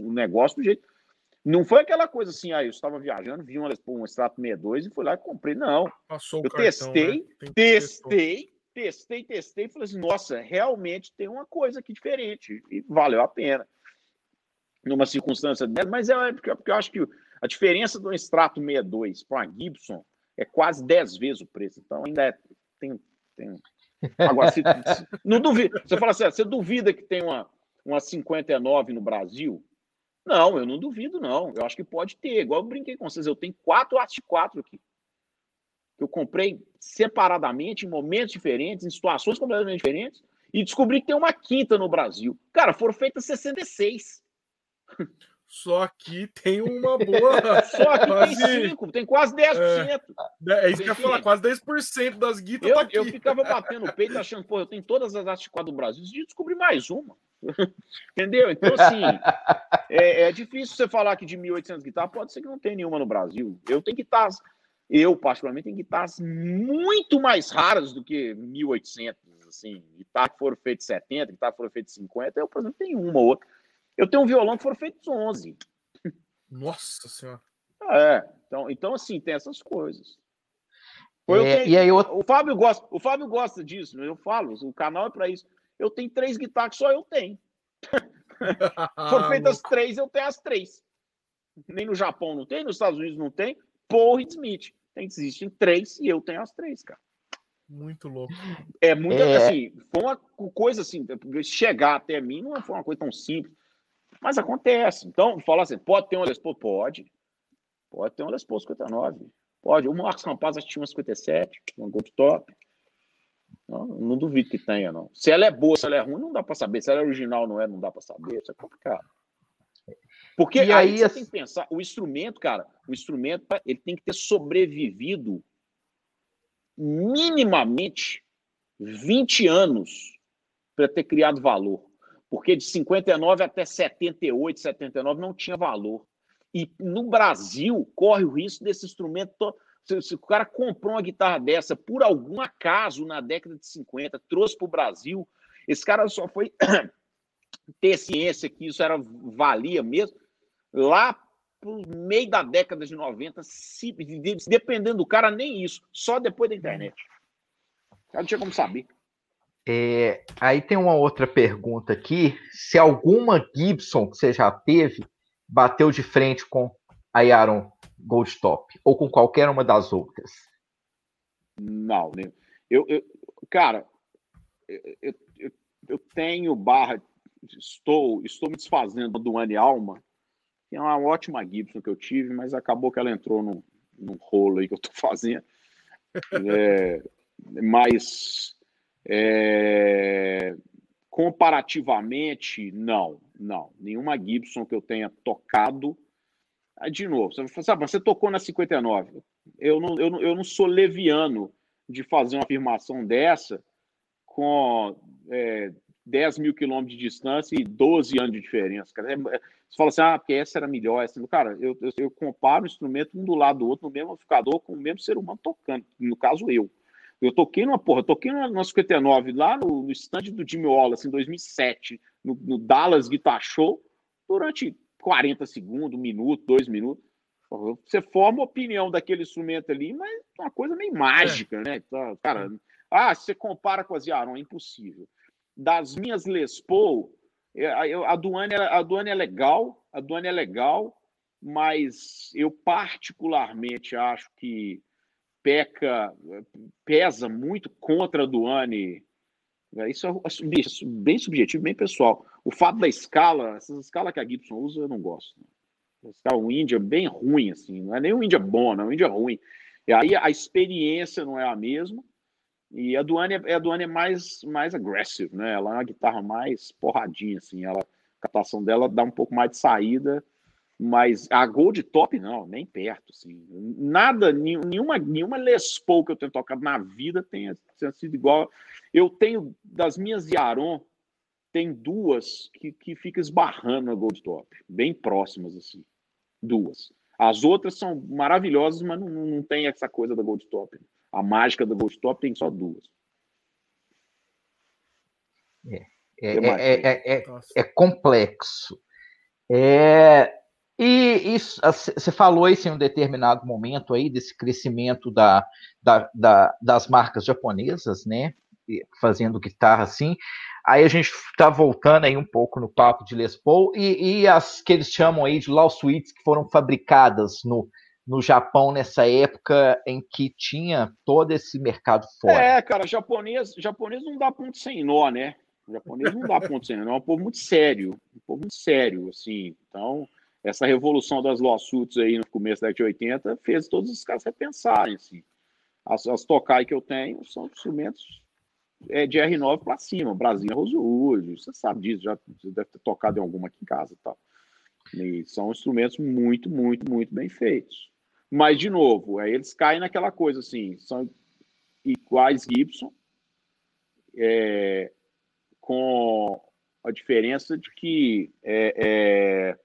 [SPEAKER 2] o, negócio do jeito. Não foi aquela coisa assim, aí ah, eu estava viajando, vi uma, um extrato 62 e fui lá e comprei. Não. Passou eu cartão, testei, né? testei, testei, testei, falei assim, nossa, realmente tem uma coisa aqui diferente e valeu a pena. Numa circunstância dessa, mas é porque, porque eu acho que a diferença do extrato 62 para a Gibson é quase 10 vezes o preço. Então ainda é, tem, tem... Agora, se, se, não duvida, você fala assim, você duvida que tem uma, uma 59 no Brasil? Não, eu não duvido, não. Eu acho que pode ter. Igual eu brinquei com vocês, eu tenho quatro art 4 aqui que eu comprei separadamente, em momentos diferentes, em situações completamente diferentes, e descobri que tem uma quinta no Brasil. Cara, foram feitas 66.
[SPEAKER 1] Só que tem uma boa. [LAUGHS]
[SPEAKER 2] Só que quase... tem 5, tem quase 10%.
[SPEAKER 1] É, é isso que eu ia falar, quase 10% das guitas
[SPEAKER 2] eu,
[SPEAKER 1] tá
[SPEAKER 2] eu ficava batendo o peito achando, pô, eu tenho todas as artes do Brasil, e descobri mais uma. [LAUGHS] Entendeu? Então, assim, é, é, difícil você falar que de 1.800 guitarras, pode ser que não tenha nenhuma no Brasil. Eu tenho guitarras eu, particularmente, tenho guitarras muito mais raras do que 1800, assim. Guitarras que foram feitas 70, guitarras que foram feitas 50. Eu, por exemplo, tenho uma ou outra. Eu tenho um violão que foram feitos 11.
[SPEAKER 1] Nossa Senhora.
[SPEAKER 2] É, então, então assim, tem essas coisas. É, tenho, e aí eu... o, Fábio gosta, o Fábio gosta disso, né? eu falo, o canal é para isso. Eu tenho três guitarras que só eu tenho. [LAUGHS] foram feitas três, eu tenho as três. Nem no Japão não tem, nos Estados Unidos não tem. Paul e Smith. Existem três e eu tenho as três, cara.
[SPEAKER 1] Muito louco.
[SPEAKER 2] É muito é... assim, foi uma coisa assim, chegar até mim não foi uma coisa tão simples, mas acontece. Então, falar assim, pode ter uma Paul? Pode. Pode ter uma Paul 59. Pode. O Marcos Rampaz tinha uma 57, uma Gold Top. Não, não duvido que tenha, não. Se ela é boa, se ela é ruim, não dá para saber. Se ela é original, não é, não dá para saber. Isso é complicado. Porque e aí, aí você tem que pensar, o instrumento, cara, o instrumento ele tem que ter sobrevivido minimamente 20 anos para ter criado valor. Porque de 59 até 78, 79 não tinha valor. E no Brasil corre o risco desse instrumento Se, se, o cara comprou uma guitarra dessa por algum acaso na década de 50, trouxe para o Brasil, esse cara só foi [CLEARS THROAT] ter ciência que isso era valia mesmo lá pro meio da década de 90, se, dependendo do cara, nem isso, só depois da internet. Eu não tinha como saber.
[SPEAKER 3] É, aí tem uma outra pergunta aqui: se alguma Gibson que você já teve bateu de frente com a Yaron Goldtop ou com qualquer uma das outras?
[SPEAKER 2] Não? Eu, eu cara, eu, eu, eu, tenho barra, estou, estou me desfazendo do Anne Alma, que é uma ótima Gibson que eu tive, mas acabou que ela entrou num, num rolo aí que eu estou [LAUGHS] fazendo. É, mas é, comparativamente, não, não. Nenhuma Gibson que eu tenha tocado. De novo, você, sabe, você tocou na 59. Eu não, eu, não, eu não sou leviano de fazer uma afirmação dessa com é, 10 mil quilômetros de distância e 12 anos de diferença. Cara. É, você fala assim, ah, porque essa era melhor. Essa... Cara, eu, eu, eu comparo o instrumento um do lado do outro, no mesmo amplificador, com o mesmo ser humano tocando. No caso, eu. Eu toquei numa porra, toquei numa 59 lá no, no stand do Jimmy Wallace em 2007, no, no, Dallas Guitar Show, durante 40 segundos, um minuto, dois minutos. Você forma opinião daquele instrumento ali, mas é uma coisa meio mágica, é. né? Então, cara, ah, se você compara com as Yaron, é impossível. Das minhas Les Paul, é, a Duane, a Duane é legal, a Duane é legal, mas eu particularmente acho que peca, pesa muito contra a Duane. É, isso é, é bem subjetivo, bem pessoal. O fato da escala, essa escala que a Gibson usa, eu não gosto. A escala, um Índia bem ruim, assim, não é nem um Índia bom, não é um Índia ruim. E aí a experiência não é a mesma. E a Duane, a Duane é mais, mais agressiva, né? Ela é uma guitarra mais porradinha, assim. Ela, a captação dela dá um pouco mais de saída mas a Gold Top, não, nem perto. Assim. Nada, nenhuma, nenhuma Les Paul que eu tenho tocado na vida tenha, tenha sido igual. Eu tenho, das minhas Yaron, tem duas que, que fica esbarrando na Gold Top, bem próximas, assim. Duas. As outras são maravilhosas, mas não, não tem essa coisa da Gold Top. A mágica da Gold Top tem só duas.
[SPEAKER 3] É, é, é, é, é complexo. É, e você falou isso em um determinado momento aí desse crescimento da, da, da, das marcas japonesas, né? Fazendo guitarra assim. Aí a gente está voltando aí um pouco no papo de Les Paul e, e, as que eles chamam aí de Law Suites que foram fabricadas no, no Japão nessa época em que tinha todo esse mercado fora.
[SPEAKER 2] É, cara, japonês, japonês não dá ponto sem nó, né? O japonês não dá ponto sem nó, é um povo muito sério, um povo muito sério, assim. Então, essa revolução das lawsuits aí no começo da década de 80 fez todos os caras repensarem. Assim. As, as Tokai que eu tenho são instrumentos é, de R9 para cima, Brasília Rosewood, você sabe disso, já deve ter tocado em alguma aqui em casa tal. E são instrumentos muito, muito, muito bem feitos. Mas, de novo, aí eles caem naquela coisa assim, são iguais Gibson, é, com a diferença de que é, é,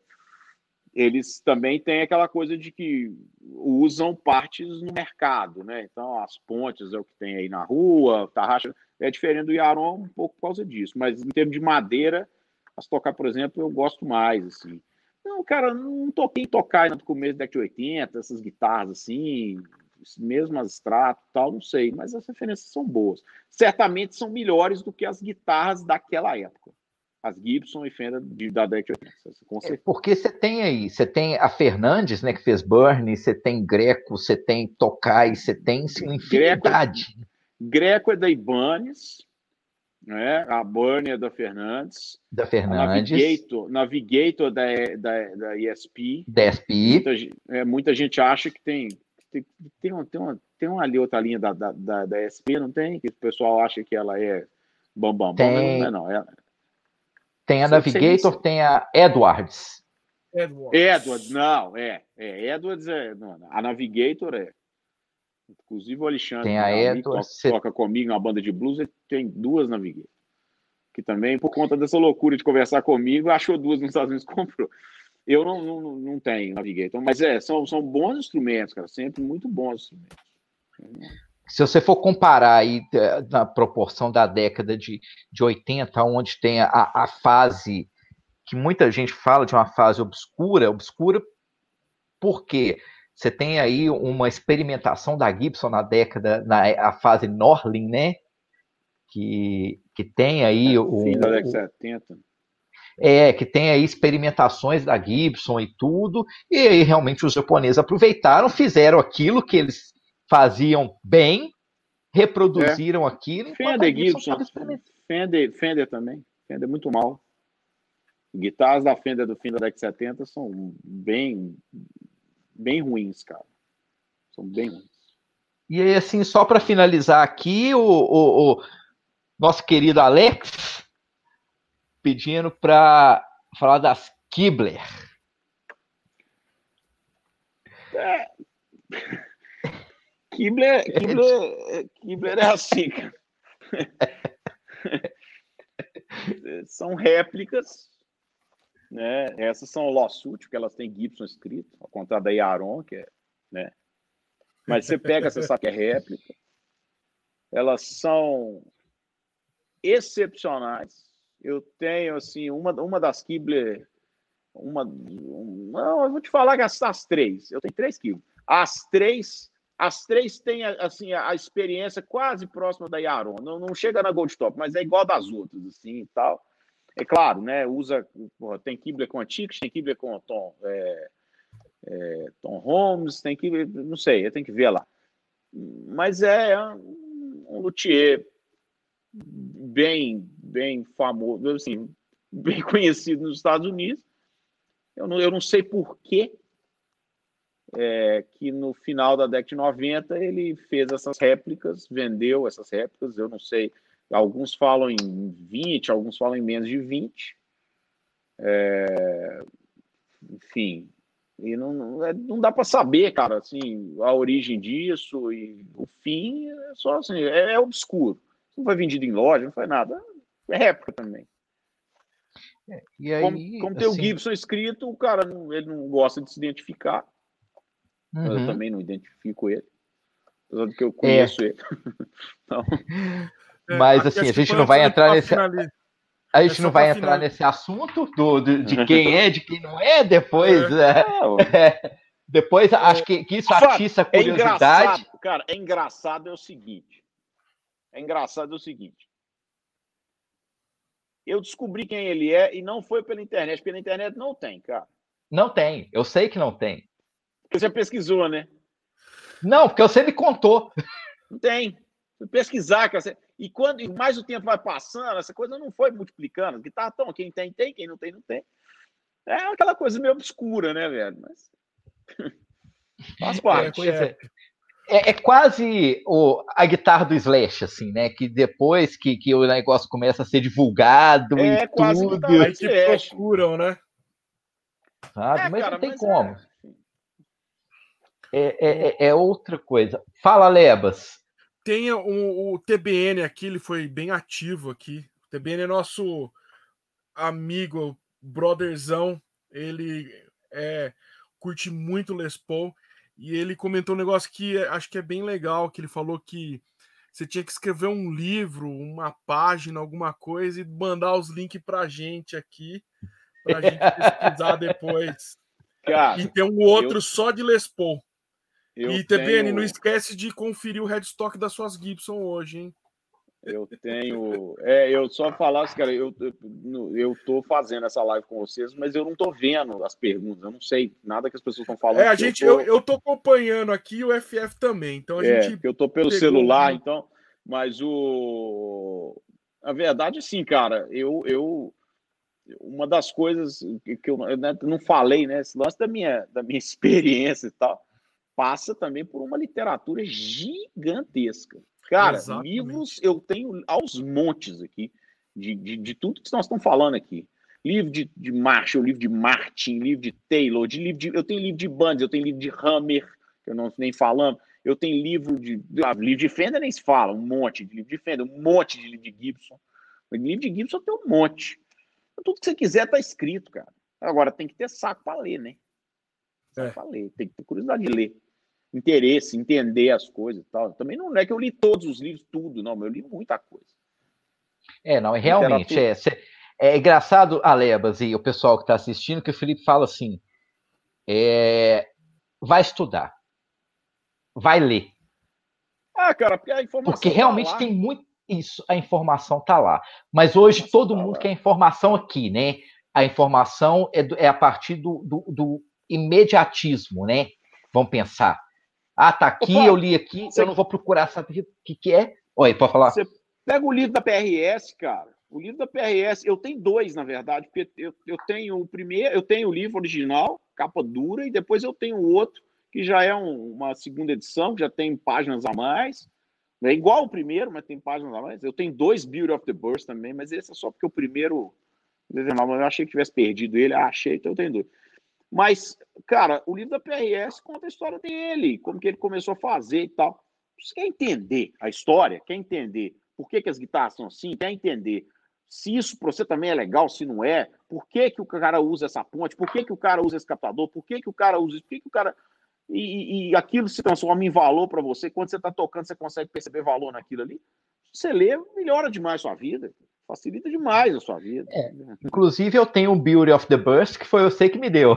[SPEAKER 2] eles também têm aquela coisa de que usam partes no mercado, né? Então, as pontes é o que tem aí na rua, tarraxa é diferente do Yaron um pouco por causa disso, mas em termos de madeira, as tocar, por exemplo, eu gosto mais, assim. Não, cara, não toquei tocar no começo da década de 80, essas guitarras assim, mesmo as extrato tal, não sei, mas as referências são boas. Certamente são melhores do que as guitarras daquela época as Gibson e Fender de, da década de
[SPEAKER 3] 80. É porque você tem aí, você tem a Fernandes, né, que fez Burn, você tem Greco, você tem Tokai, você tem uma infinidade.
[SPEAKER 2] Greco, Greco é da Ibanez, né? a Burn é da Fernandes.
[SPEAKER 3] Da Fernandes.
[SPEAKER 2] Navigator, Navigator da, da, da ESP.
[SPEAKER 3] Da ESP.
[SPEAKER 2] Muita, é, muita gente acha que tem tem, tem, uma, tem, uma, tem uma ali outra linha da, da, da, da ESP, não tem? Que o pessoal acha que ela é bambam, bam, bam, não é não. É,
[SPEAKER 3] tem a Navigator, tem a Edwards.
[SPEAKER 2] Edwards. Edwards, não, é. é Edwards é. Não, a Navigator é. Inclusive o Alexandre,
[SPEAKER 3] tem a Edwards,
[SPEAKER 2] toca, toca comigo uma banda de blues, tem duas Navigator. Que também, por conta dessa loucura de conversar comigo, achou duas nos Estados Unidos comprou. Eu não, não, não tenho Navigator, mas é, são, são bons instrumentos, cara, sempre muito bons instrumentos.
[SPEAKER 3] Se você for comparar aí é, na proporção da década de, de 80, onde tem a, a fase que muita gente fala de uma fase obscura, obscura porque você tem aí uma experimentação da Gibson na década, na a fase Norlin, né? Que, que tem aí é, o.
[SPEAKER 2] Fim da década de 70.
[SPEAKER 3] É, que tem aí experimentações da Gibson e tudo, e aí realmente os japoneses aproveitaram, fizeram aquilo que eles faziam bem, reproduziram é. aquilo.
[SPEAKER 2] Fender Gibson, Fender, Fender também, Fender muito mal. Guitarras da Fender do fim da década de 70 são bem, bem ruins, cara. São bem ruins.
[SPEAKER 3] E aí, assim, só para finalizar aqui, o, o, o, nosso querido Alex pedindo para falar das Kibler.
[SPEAKER 2] É. Kibler, [LAUGHS] Kibler, Kibler é assim, cara. [LAUGHS] São réplicas, né? Essas são lawsuit, porque elas têm Gibson escrito, ao contrário da Yaron, que é, né? Mas você pega, você sabe que é réplica. Elas são excepcionais. Eu tenho, assim, uma, uma das Kibler, uma, um, não, eu vou te falar que as, as três, eu tenho três Kibler. As três, as três têm, assim, a, experiência quase próxima da Yaron. Não, não chega na Gold Top, mas é igual das outras, assim, e tal. É claro, né, usa, tem Kibler com a Tix, tem Kibler com o Tom, é, é, Tom Holmes, tem que, não sei, tenho que ver lá. Mas é um, um luthier bem, bem famoso, assim, [LAUGHS] bem conhecido nos Estados Unidos. Eu não, eu não sei por que é, que no final da década de 90 ele fez essas réplicas, vendeu essas réplicas, eu não sei, alguns falam em 20, alguns falam em menos de 20. É, enfim, e não, não, é, dá para saber, cara, assim, a origem disso e o fim é só assim, é, é obscuro não foi vendido em loja, não foi nada. É réplica também. É, e aí, como, como tem o assim Gibson escrito, o cara não, ele não gosta de se identificar. Uhum. Eu também não identifico ele. Apesar do que eu conheço é. ele. [LAUGHS] então...
[SPEAKER 3] É, Mas assim, a gente não vai entrar nesse. A gente não vai entrar nesse assunto do, do, de [LAUGHS] quem é, de quem não é, depois. É. [LAUGHS] É, depois acho que, que isso atiça a curiosidade.
[SPEAKER 2] cara, é engraçado é o seguinte é engraçado é o seguinte. Eu descobri quem ele é e não foi pela internet. Pela internet não tem, cara.
[SPEAKER 3] Não tem. Eu sei que não tem.
[SPEAKER 2] Você pesquisou, né?
[SPEAKER 3] Não, porque você me contou.
[SPEAKER 2] Não tem. Pesquisar, cara. E quando e mais o tempo vai passando, essa coisa não foi multiplicando. Que tá tão, quem tem, tem, quem não tem, não tem. É aquela coisa meio obscura, né, velho? Mas. [LAUGHS] Faz é, parte.
[SPEAKER 3] É, é, é, quase o, a guitarra do Slash, assim, né? Que depois que, que o negócio começa a ser divulgado é, e quase tudo...
[SPEAKER 1] Aí que procuram, né?
[SPEAKER 3] Sabe? É, mas cara, não tem mas como. É. é... É, outra coisa. Fala, Lebas.
[SPEAKER 1] Tem o, o TBN aqui, ele foi bem ativo aqui. O TBN é nosso amigo, brotherzão. Ele é, curte muito Les Paul. E ele comentou um negócio que acho que é bem legal, que ele falou que você tinha que escrever um livro, uma página, alguma coisa e mandar os links pra gente aqui, pra gente pesquisar [LAUGHS] depois. Cara, e tem um outro eu, só de Les Paul. E TBN, tenho... não esquece de conferir o headstock das suas Gibson hoje, hein?
[SPEAKER 2] Eu tenho. É, eu só falar, cara, eu, eu, eu tô fazendo essa live com vocês, mas eu não tô vendo as perguntas, eu não sei nada que as pessoas estão falando.
[SPEAKER 1] É, a gente, eu tô... Eu, eu tô acompanhando aqui o FF também, então a
[SPEAKER 2] é,
[SPEAKER 1] gente.
[SPEAKER 2] Eu tô pelo celular, então, mas o. A verdade, sim, cara, eu, eu. Uma das coisas que eu né, não falei, né? Esse lance da minha, da minha [LAUGHS] experiência e tal, passa também por uma literatura gigantesca Cara, Exatamente. livros eu tenho aos montes aqui, de, de, de, tudo que nós estamos falando aqui. Livro de, de Marshall, livro de Martin, livro de Taylor, de livro de, eu tenho livro de Bands, eu tenho livro de Hammer, que eu não nem falando, eu tenho livro de. Ah, livro de Fender nem se fala, um monte de livro de Fender, um monte de livro de Gibson. Mas livro de Gibson tem um monte. Tudo que você quiser tá escrito, cara. Agora tem que ter saco para ler, né? Saco é. para ler, tem que ter curiosidade de ler. Interesse, entender as coisas e tal. Também não é que eu li todos os livros, tudo, não, mas eu li muita coisa.
[SPEAKER 3] É, não, realmente. É, é engraçado, Alebas e o pessoal que está assistindo, que o Felipe fala assim: é, vai estudar, vai ler.
[SPEAKER 2] Ah, cara, porque a informação.
[SPEAKER 3] Porque tá realmente tá tem muito. Isso, a informação está lá. Mas hoje todo tá mundo lá. quer informação aqui, né? A informação é, do, é a partir do, do, do, imediatismo, né? Vamos pensar. Ah, tá aqui, Opa, eu li aqui, você... eu não vou procurar saber o que, que é. Oi, pode falar. Você
[SPEAKER 2] pega o livro da PRS, cara. O livro da PRS, eu tenho dois, na verdade, porque eu, eu tenho o primeiro, eu tenho o livro original, capa dura, e depois eu tenho o outro, que já é um, uma segunda edição, que já tem páginas a mais. É igual o primeiro, mas tem páginas a mais. Eu tenho dois Beauty of the Burst também, mas esse é só porque o primeiro. Eu achei que tivesse perdido ele, ah, achei, então eu tenho dois. Mas, cara, o livro da PRS conta a história dele, como que ele começou a fazer e tal. Você quer entender a história, quer entender por que, que as guitarras são assim, quer entender se isso para você também é legal, se não é, por que, que o cara usa essa ponte, por que, que o cara usa esse captador, por que, que o cara usa isso, por que, que o cara e, e aquilo se transforma em valor para você. Quando você está tocando, você consegue perceber valor naquilo ali. Você lê, melhora demais a sua vida. Facilita demais a sua vida.
[SPEAKER 3] É, inclusive, eu tenho um Beauty of the Burst que foi você que me deu.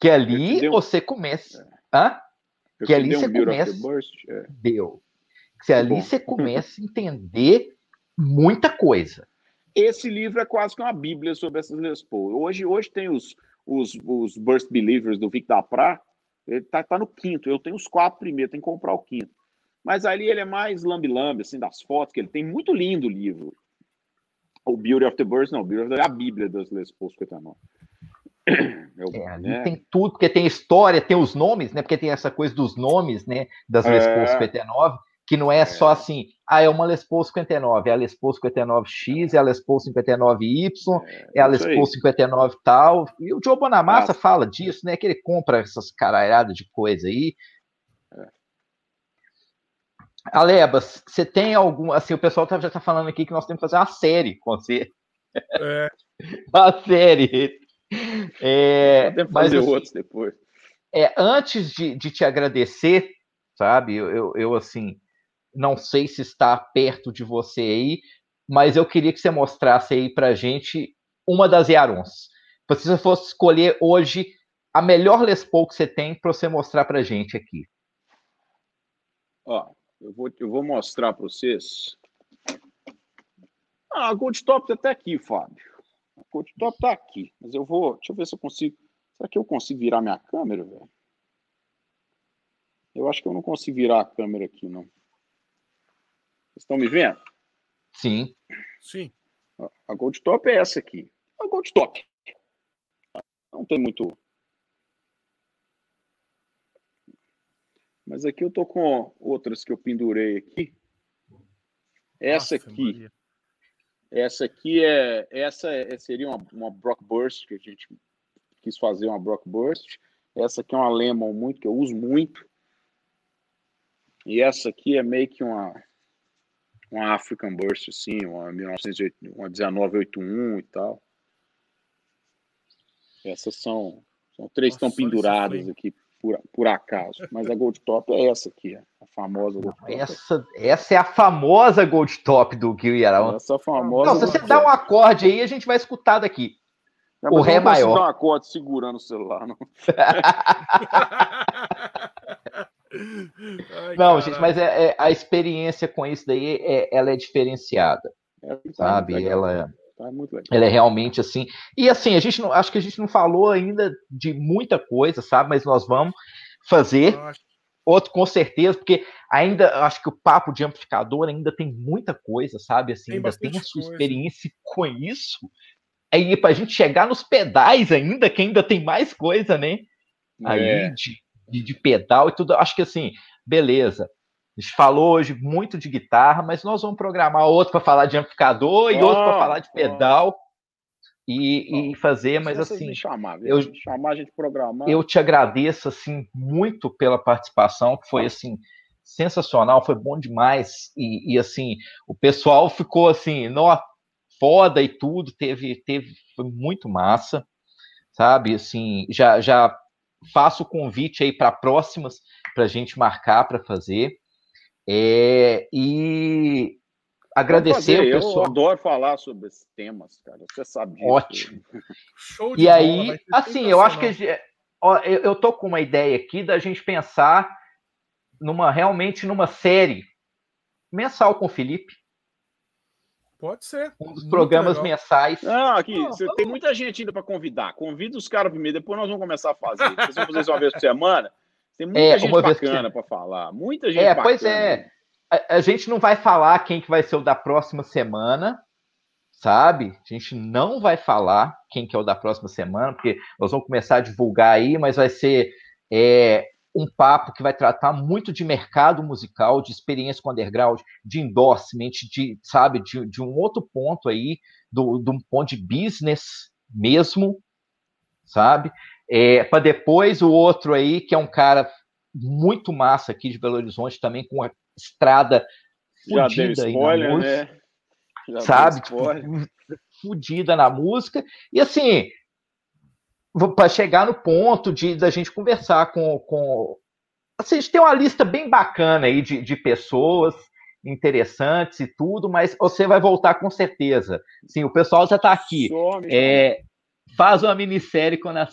[SPEAKER 3] Que ali você começa. É. Hã? que ali um você começa. É. Deu. Que ali Bom. você começa a entender muita coisa.
[SPEAKER 2] Esse livro é quase que uma bíblia sobre essas Paul. Hoje, hoje tem os, os, os Burst Believers do Vic da Pra, ele tá, tá no quinto. Eu tenho os quatro primeiros, tem que comprar o quinto. Mas ali ele é mais lambe-lambe, assim, das fotos que ele tem. Muito lindo o livro. O Beauty of the Birds, não. O Beauty of the, é a Bíblia das Les Paul [COUGHS] 59.
[SPEAKER 3] É, ali né? tem tudo, porque tem história, tem os nomes, né? Porque tem essa coisa dos nomes, né? Das Les Paul 59 que não é, é, só assim, ah, é uma Les Paul 59, é a Les Paul 59X, é a Les Paul 59Y, é, é a Les Paul 59 tal. E o Joe Bonamassa ah. fala disso, né? Que ele compra essas caralhadas de coisa aí. É. Alebas, você tem algum. Assim, o pessoal tá, já está falando aqui que nós temos que fazer uma série com você. É. [LAUGHS] uma série.
[SPEAKER 2] É, Podemos fazer mas, assim, outros depois.
[SPEAKER 3] É, antes de, de te agradecer, sabe, eu, eu, eu assim não sei se está perto de você aí, mas eu queria que você mostrasse aí para gente uma das Yarons. Se você fosse escolher hoje a melhor Les Paul que você tem para você mostrar para gente aqui.
[SPEAKER 2] Ó, eu vou, eu vou mostrar para vocês. Ah, a Gold Top tá até aqui, Fábio. A Gold Top tá aqui, mas eu vou. Deixa eu ver se eu consigo. Será que eu consigo virar minha câmera, velho? Eu acho que eu não consigo virar a câmera aqui, não. Estão me vendo?
[SPEAKER 3] Sim.
[SPEAKER 1] Sim.
[SPEAKER 2] A Gold Top é essa aqui. A Gold Top. Não tem muito. Mas aqui eu tô com outras que eu pendurei aqui. Essa Nossa, aqui. Maria. Essa aqui é. Essa é, seria uma, uma Brock Burst, que a gente quis fazer uma Brock Burst. Essa aqui é uma Lemon muito, que eu uso muito. E essa aqui é meio que uma uma African Burst, assim, uma, 1908, uma 1981 e tal. Essas são, são três Nossa, estão penduradas aqui por, por acaso, mas a Gold Top é essa aqui, a famosa Gold Top.
[SPEAKER 3] Essa, essa é a famosa Gold Top do Gil Arão.
[SPEAKER 2] Essa famosa.
[SPEAKER 3] Não, se você dá um acorde aí, a gente vai escutar daqui.
[SPEAKER 2] Não, o Ré maior. Não um acorde segurando o celular, não. [LAUGHS]
[SPEAKER 3] Ai, não, gente, mas é, é, a experiência com isso daí é, ela é diferenciada, é, sabe? ela, é, tá ela é realmente assim. E assim, a gente não, acho que a gente não falou ainda de muita coisa, sabe? Mas nós vamos fazer outro com certeza, porque ainda acho que o papo de amplificador ainda tem muita coisa, sabe? Assim, tem ainda tem a sua coisa. experiência com isso. Aí para a gente chegar nos pedais ainda, que ainda tem mais coisa, né? Aí é. de de, de pedal e tudo. Acho que assim, beleza. A gente falou hoje muito de guitarra, mas nós vamos programar outro para falar de amplificador e outro para falar de pedal e, e fazer, mas assim,
[SPEAKER 2] chamar, eu chamar a gente programar.
[SPEAKER 3] Eu te agradeço assim muito pela participação, que foi assim sensacional, foi bom demais e, e assim o pessoal ficou assim, nó, foda e tudo, teve, teve, foi muito massa, sabe? Assim, já, já faço o convite aí para próximas, para a gente marcar para fazer. É, e agradecer o pessoal.
[SPEAKER 2] Eu adoro falar sobre esses temas, cara. Você sabe disso.
[SPEAKER 3] Ótimo. Show de e bola, aí, assim, eu acho que ó, eu, eu tô com uma ideia aqui da gente pensar numa realmente numa série mensal com o Felipe.
[SPEAKER 1] Pode ser.
[SPEAKER 3] Um dos programas legal. mensais.
[SPEAKER 2] Não, aqui, você tem muita gente ainda para convidar. Convida os caras primeiro, depois nós vamos começar a fazer. Vocês vão fazer isso uma vez por [LAUGHS] semana. Tem muita é, gente bacana para falar. Muita gente
[SPEAKER 3] é,
[SPEAKER 2] bacana.
[SPEAKER 3] Pois é. A, a, gente não vai falar quem que vai ser o da próxima semana, sabe? A gente não vai falar quem que é o da próxima semana, porque nós vamos começar a divulgar aí, mas vai ser é, um papo que vai tratar muito de mercado musical, de experiência com underground, de endorsement, de, sabe, de, de um outro ponto aí, do, de um ponto de business mesmo, sabe? É, para depois o outro aí, que é um cara muito massa aqui de Belo Horizonte, também com a estrada fudida aí na música, né? Já sabe? Tipo, [LAUGHS] fudida na música. E assim, para chegar no ponto de da gente conversar com, com assim, a gente tem uma lista bem bacana aí de, de pessoas interessantes e tudo, mas você vai voltar com certeza. Sim, o pessoal já está aqui. é, faz uma minissérie com a.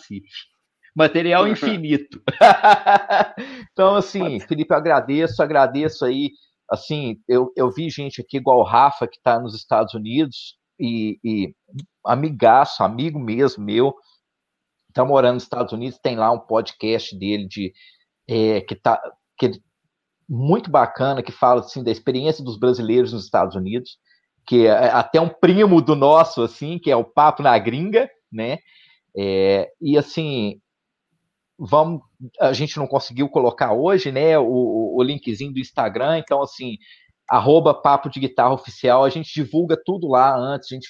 [SPEAKER 3] Material [LAUGHS] infinito. [LAUGHS] então, assim, Felipe, eu agradeço, agradeço aí. Assim, eu, eu vi gente aqui igual o Rafa, que está nos Estados Unidos, e, e amigaço, amigo mesmo meu, está morando nos Estados Unidos, tem lá um podcast dele de é, que tá que muito bacana que fala assim da experiência dos brasileiros nos Estados Unidos, que é até um primo do nosso assim, que é o Papo na Gringa, né? É, e assim, vamos, a gente não conseguiu colocar hoje, né? O, o linkzinho do Instagram, então assim, arroba Papo de Guitarra Oficial, a gente divulga tudo lá antes, a gente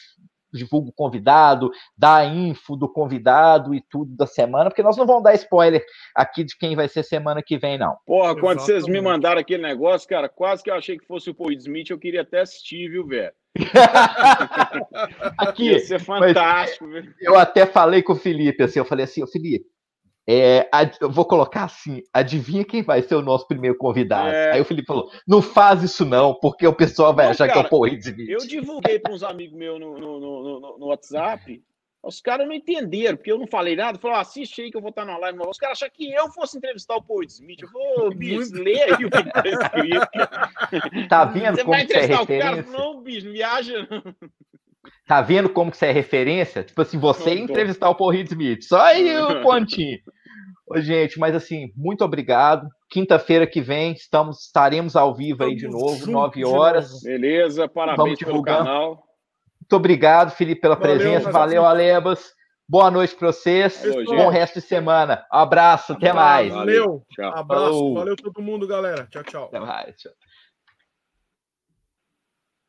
[SPEAKER 3] divulga o convidado, dá a info do convidado e tudo da semana, porque nós não vamos dar spoiler aqui de quem vai ser semana que vem, não.
[SPEAKER 2] Porra, quando vocês me mandaram aquele negócio, cara, quase que eu achei que fosse o Paul Smith, eu queria até assistir, viu, velho? [LAUGHS]
[SPEAKER 3] aqui, Ia ser fantástico. Eu até falei com o Felipe, assim, eu falei assim, ô Felipe, é, eu vou colocar assim: adivinha quem vai ser o nosso primeiro convidado? É... Aí o Felipe falou: não faz isso não, porque o pessoal vai não, achar cara, que é o Paul.
[SPEAKER 2] Eu divulguei para uns amigos meus no, no, no, no WhatsApp. Os caras não entenderam, porque eu não falei nada. Falaram, assiste aí que eu vou estar na live. Os caras acharam que eu fosse entrevistar o Paul Smith. Eu vou, bicho, lê aí o que tá escrito. [LAUGHS]
[SPEAKER 3] Tá vendo você como vai entrevistar é referência? o cara?
[SPEAKER 2] Não, bicho, viaja.
[SPEAKER 3] Tá vendo como que você é referência? Tipo assim, você não, entrevistar o Paul Smith. Só aí o [LAUGHS] pontinho. Ô, gente, mas assim, muito obrigado. Quinta-feira que vem estamos, estaremos ao vivo aí de novo, nove horas.
[SPEAKER 2] Beleza, parabéns pelo canal.
[SPEAKER 3] Muito obrigado, Felipe, pela Valeu, presença. Valeu, Alebas. Boa noite para vocês. Valeu, Bom resto de semana. Um abraço, até mais.
[SPEAKER 1] Valeu. Tchau. Abraço. Valeu todo mundo, galera. Tchau, tchau. Até mais. Tchau.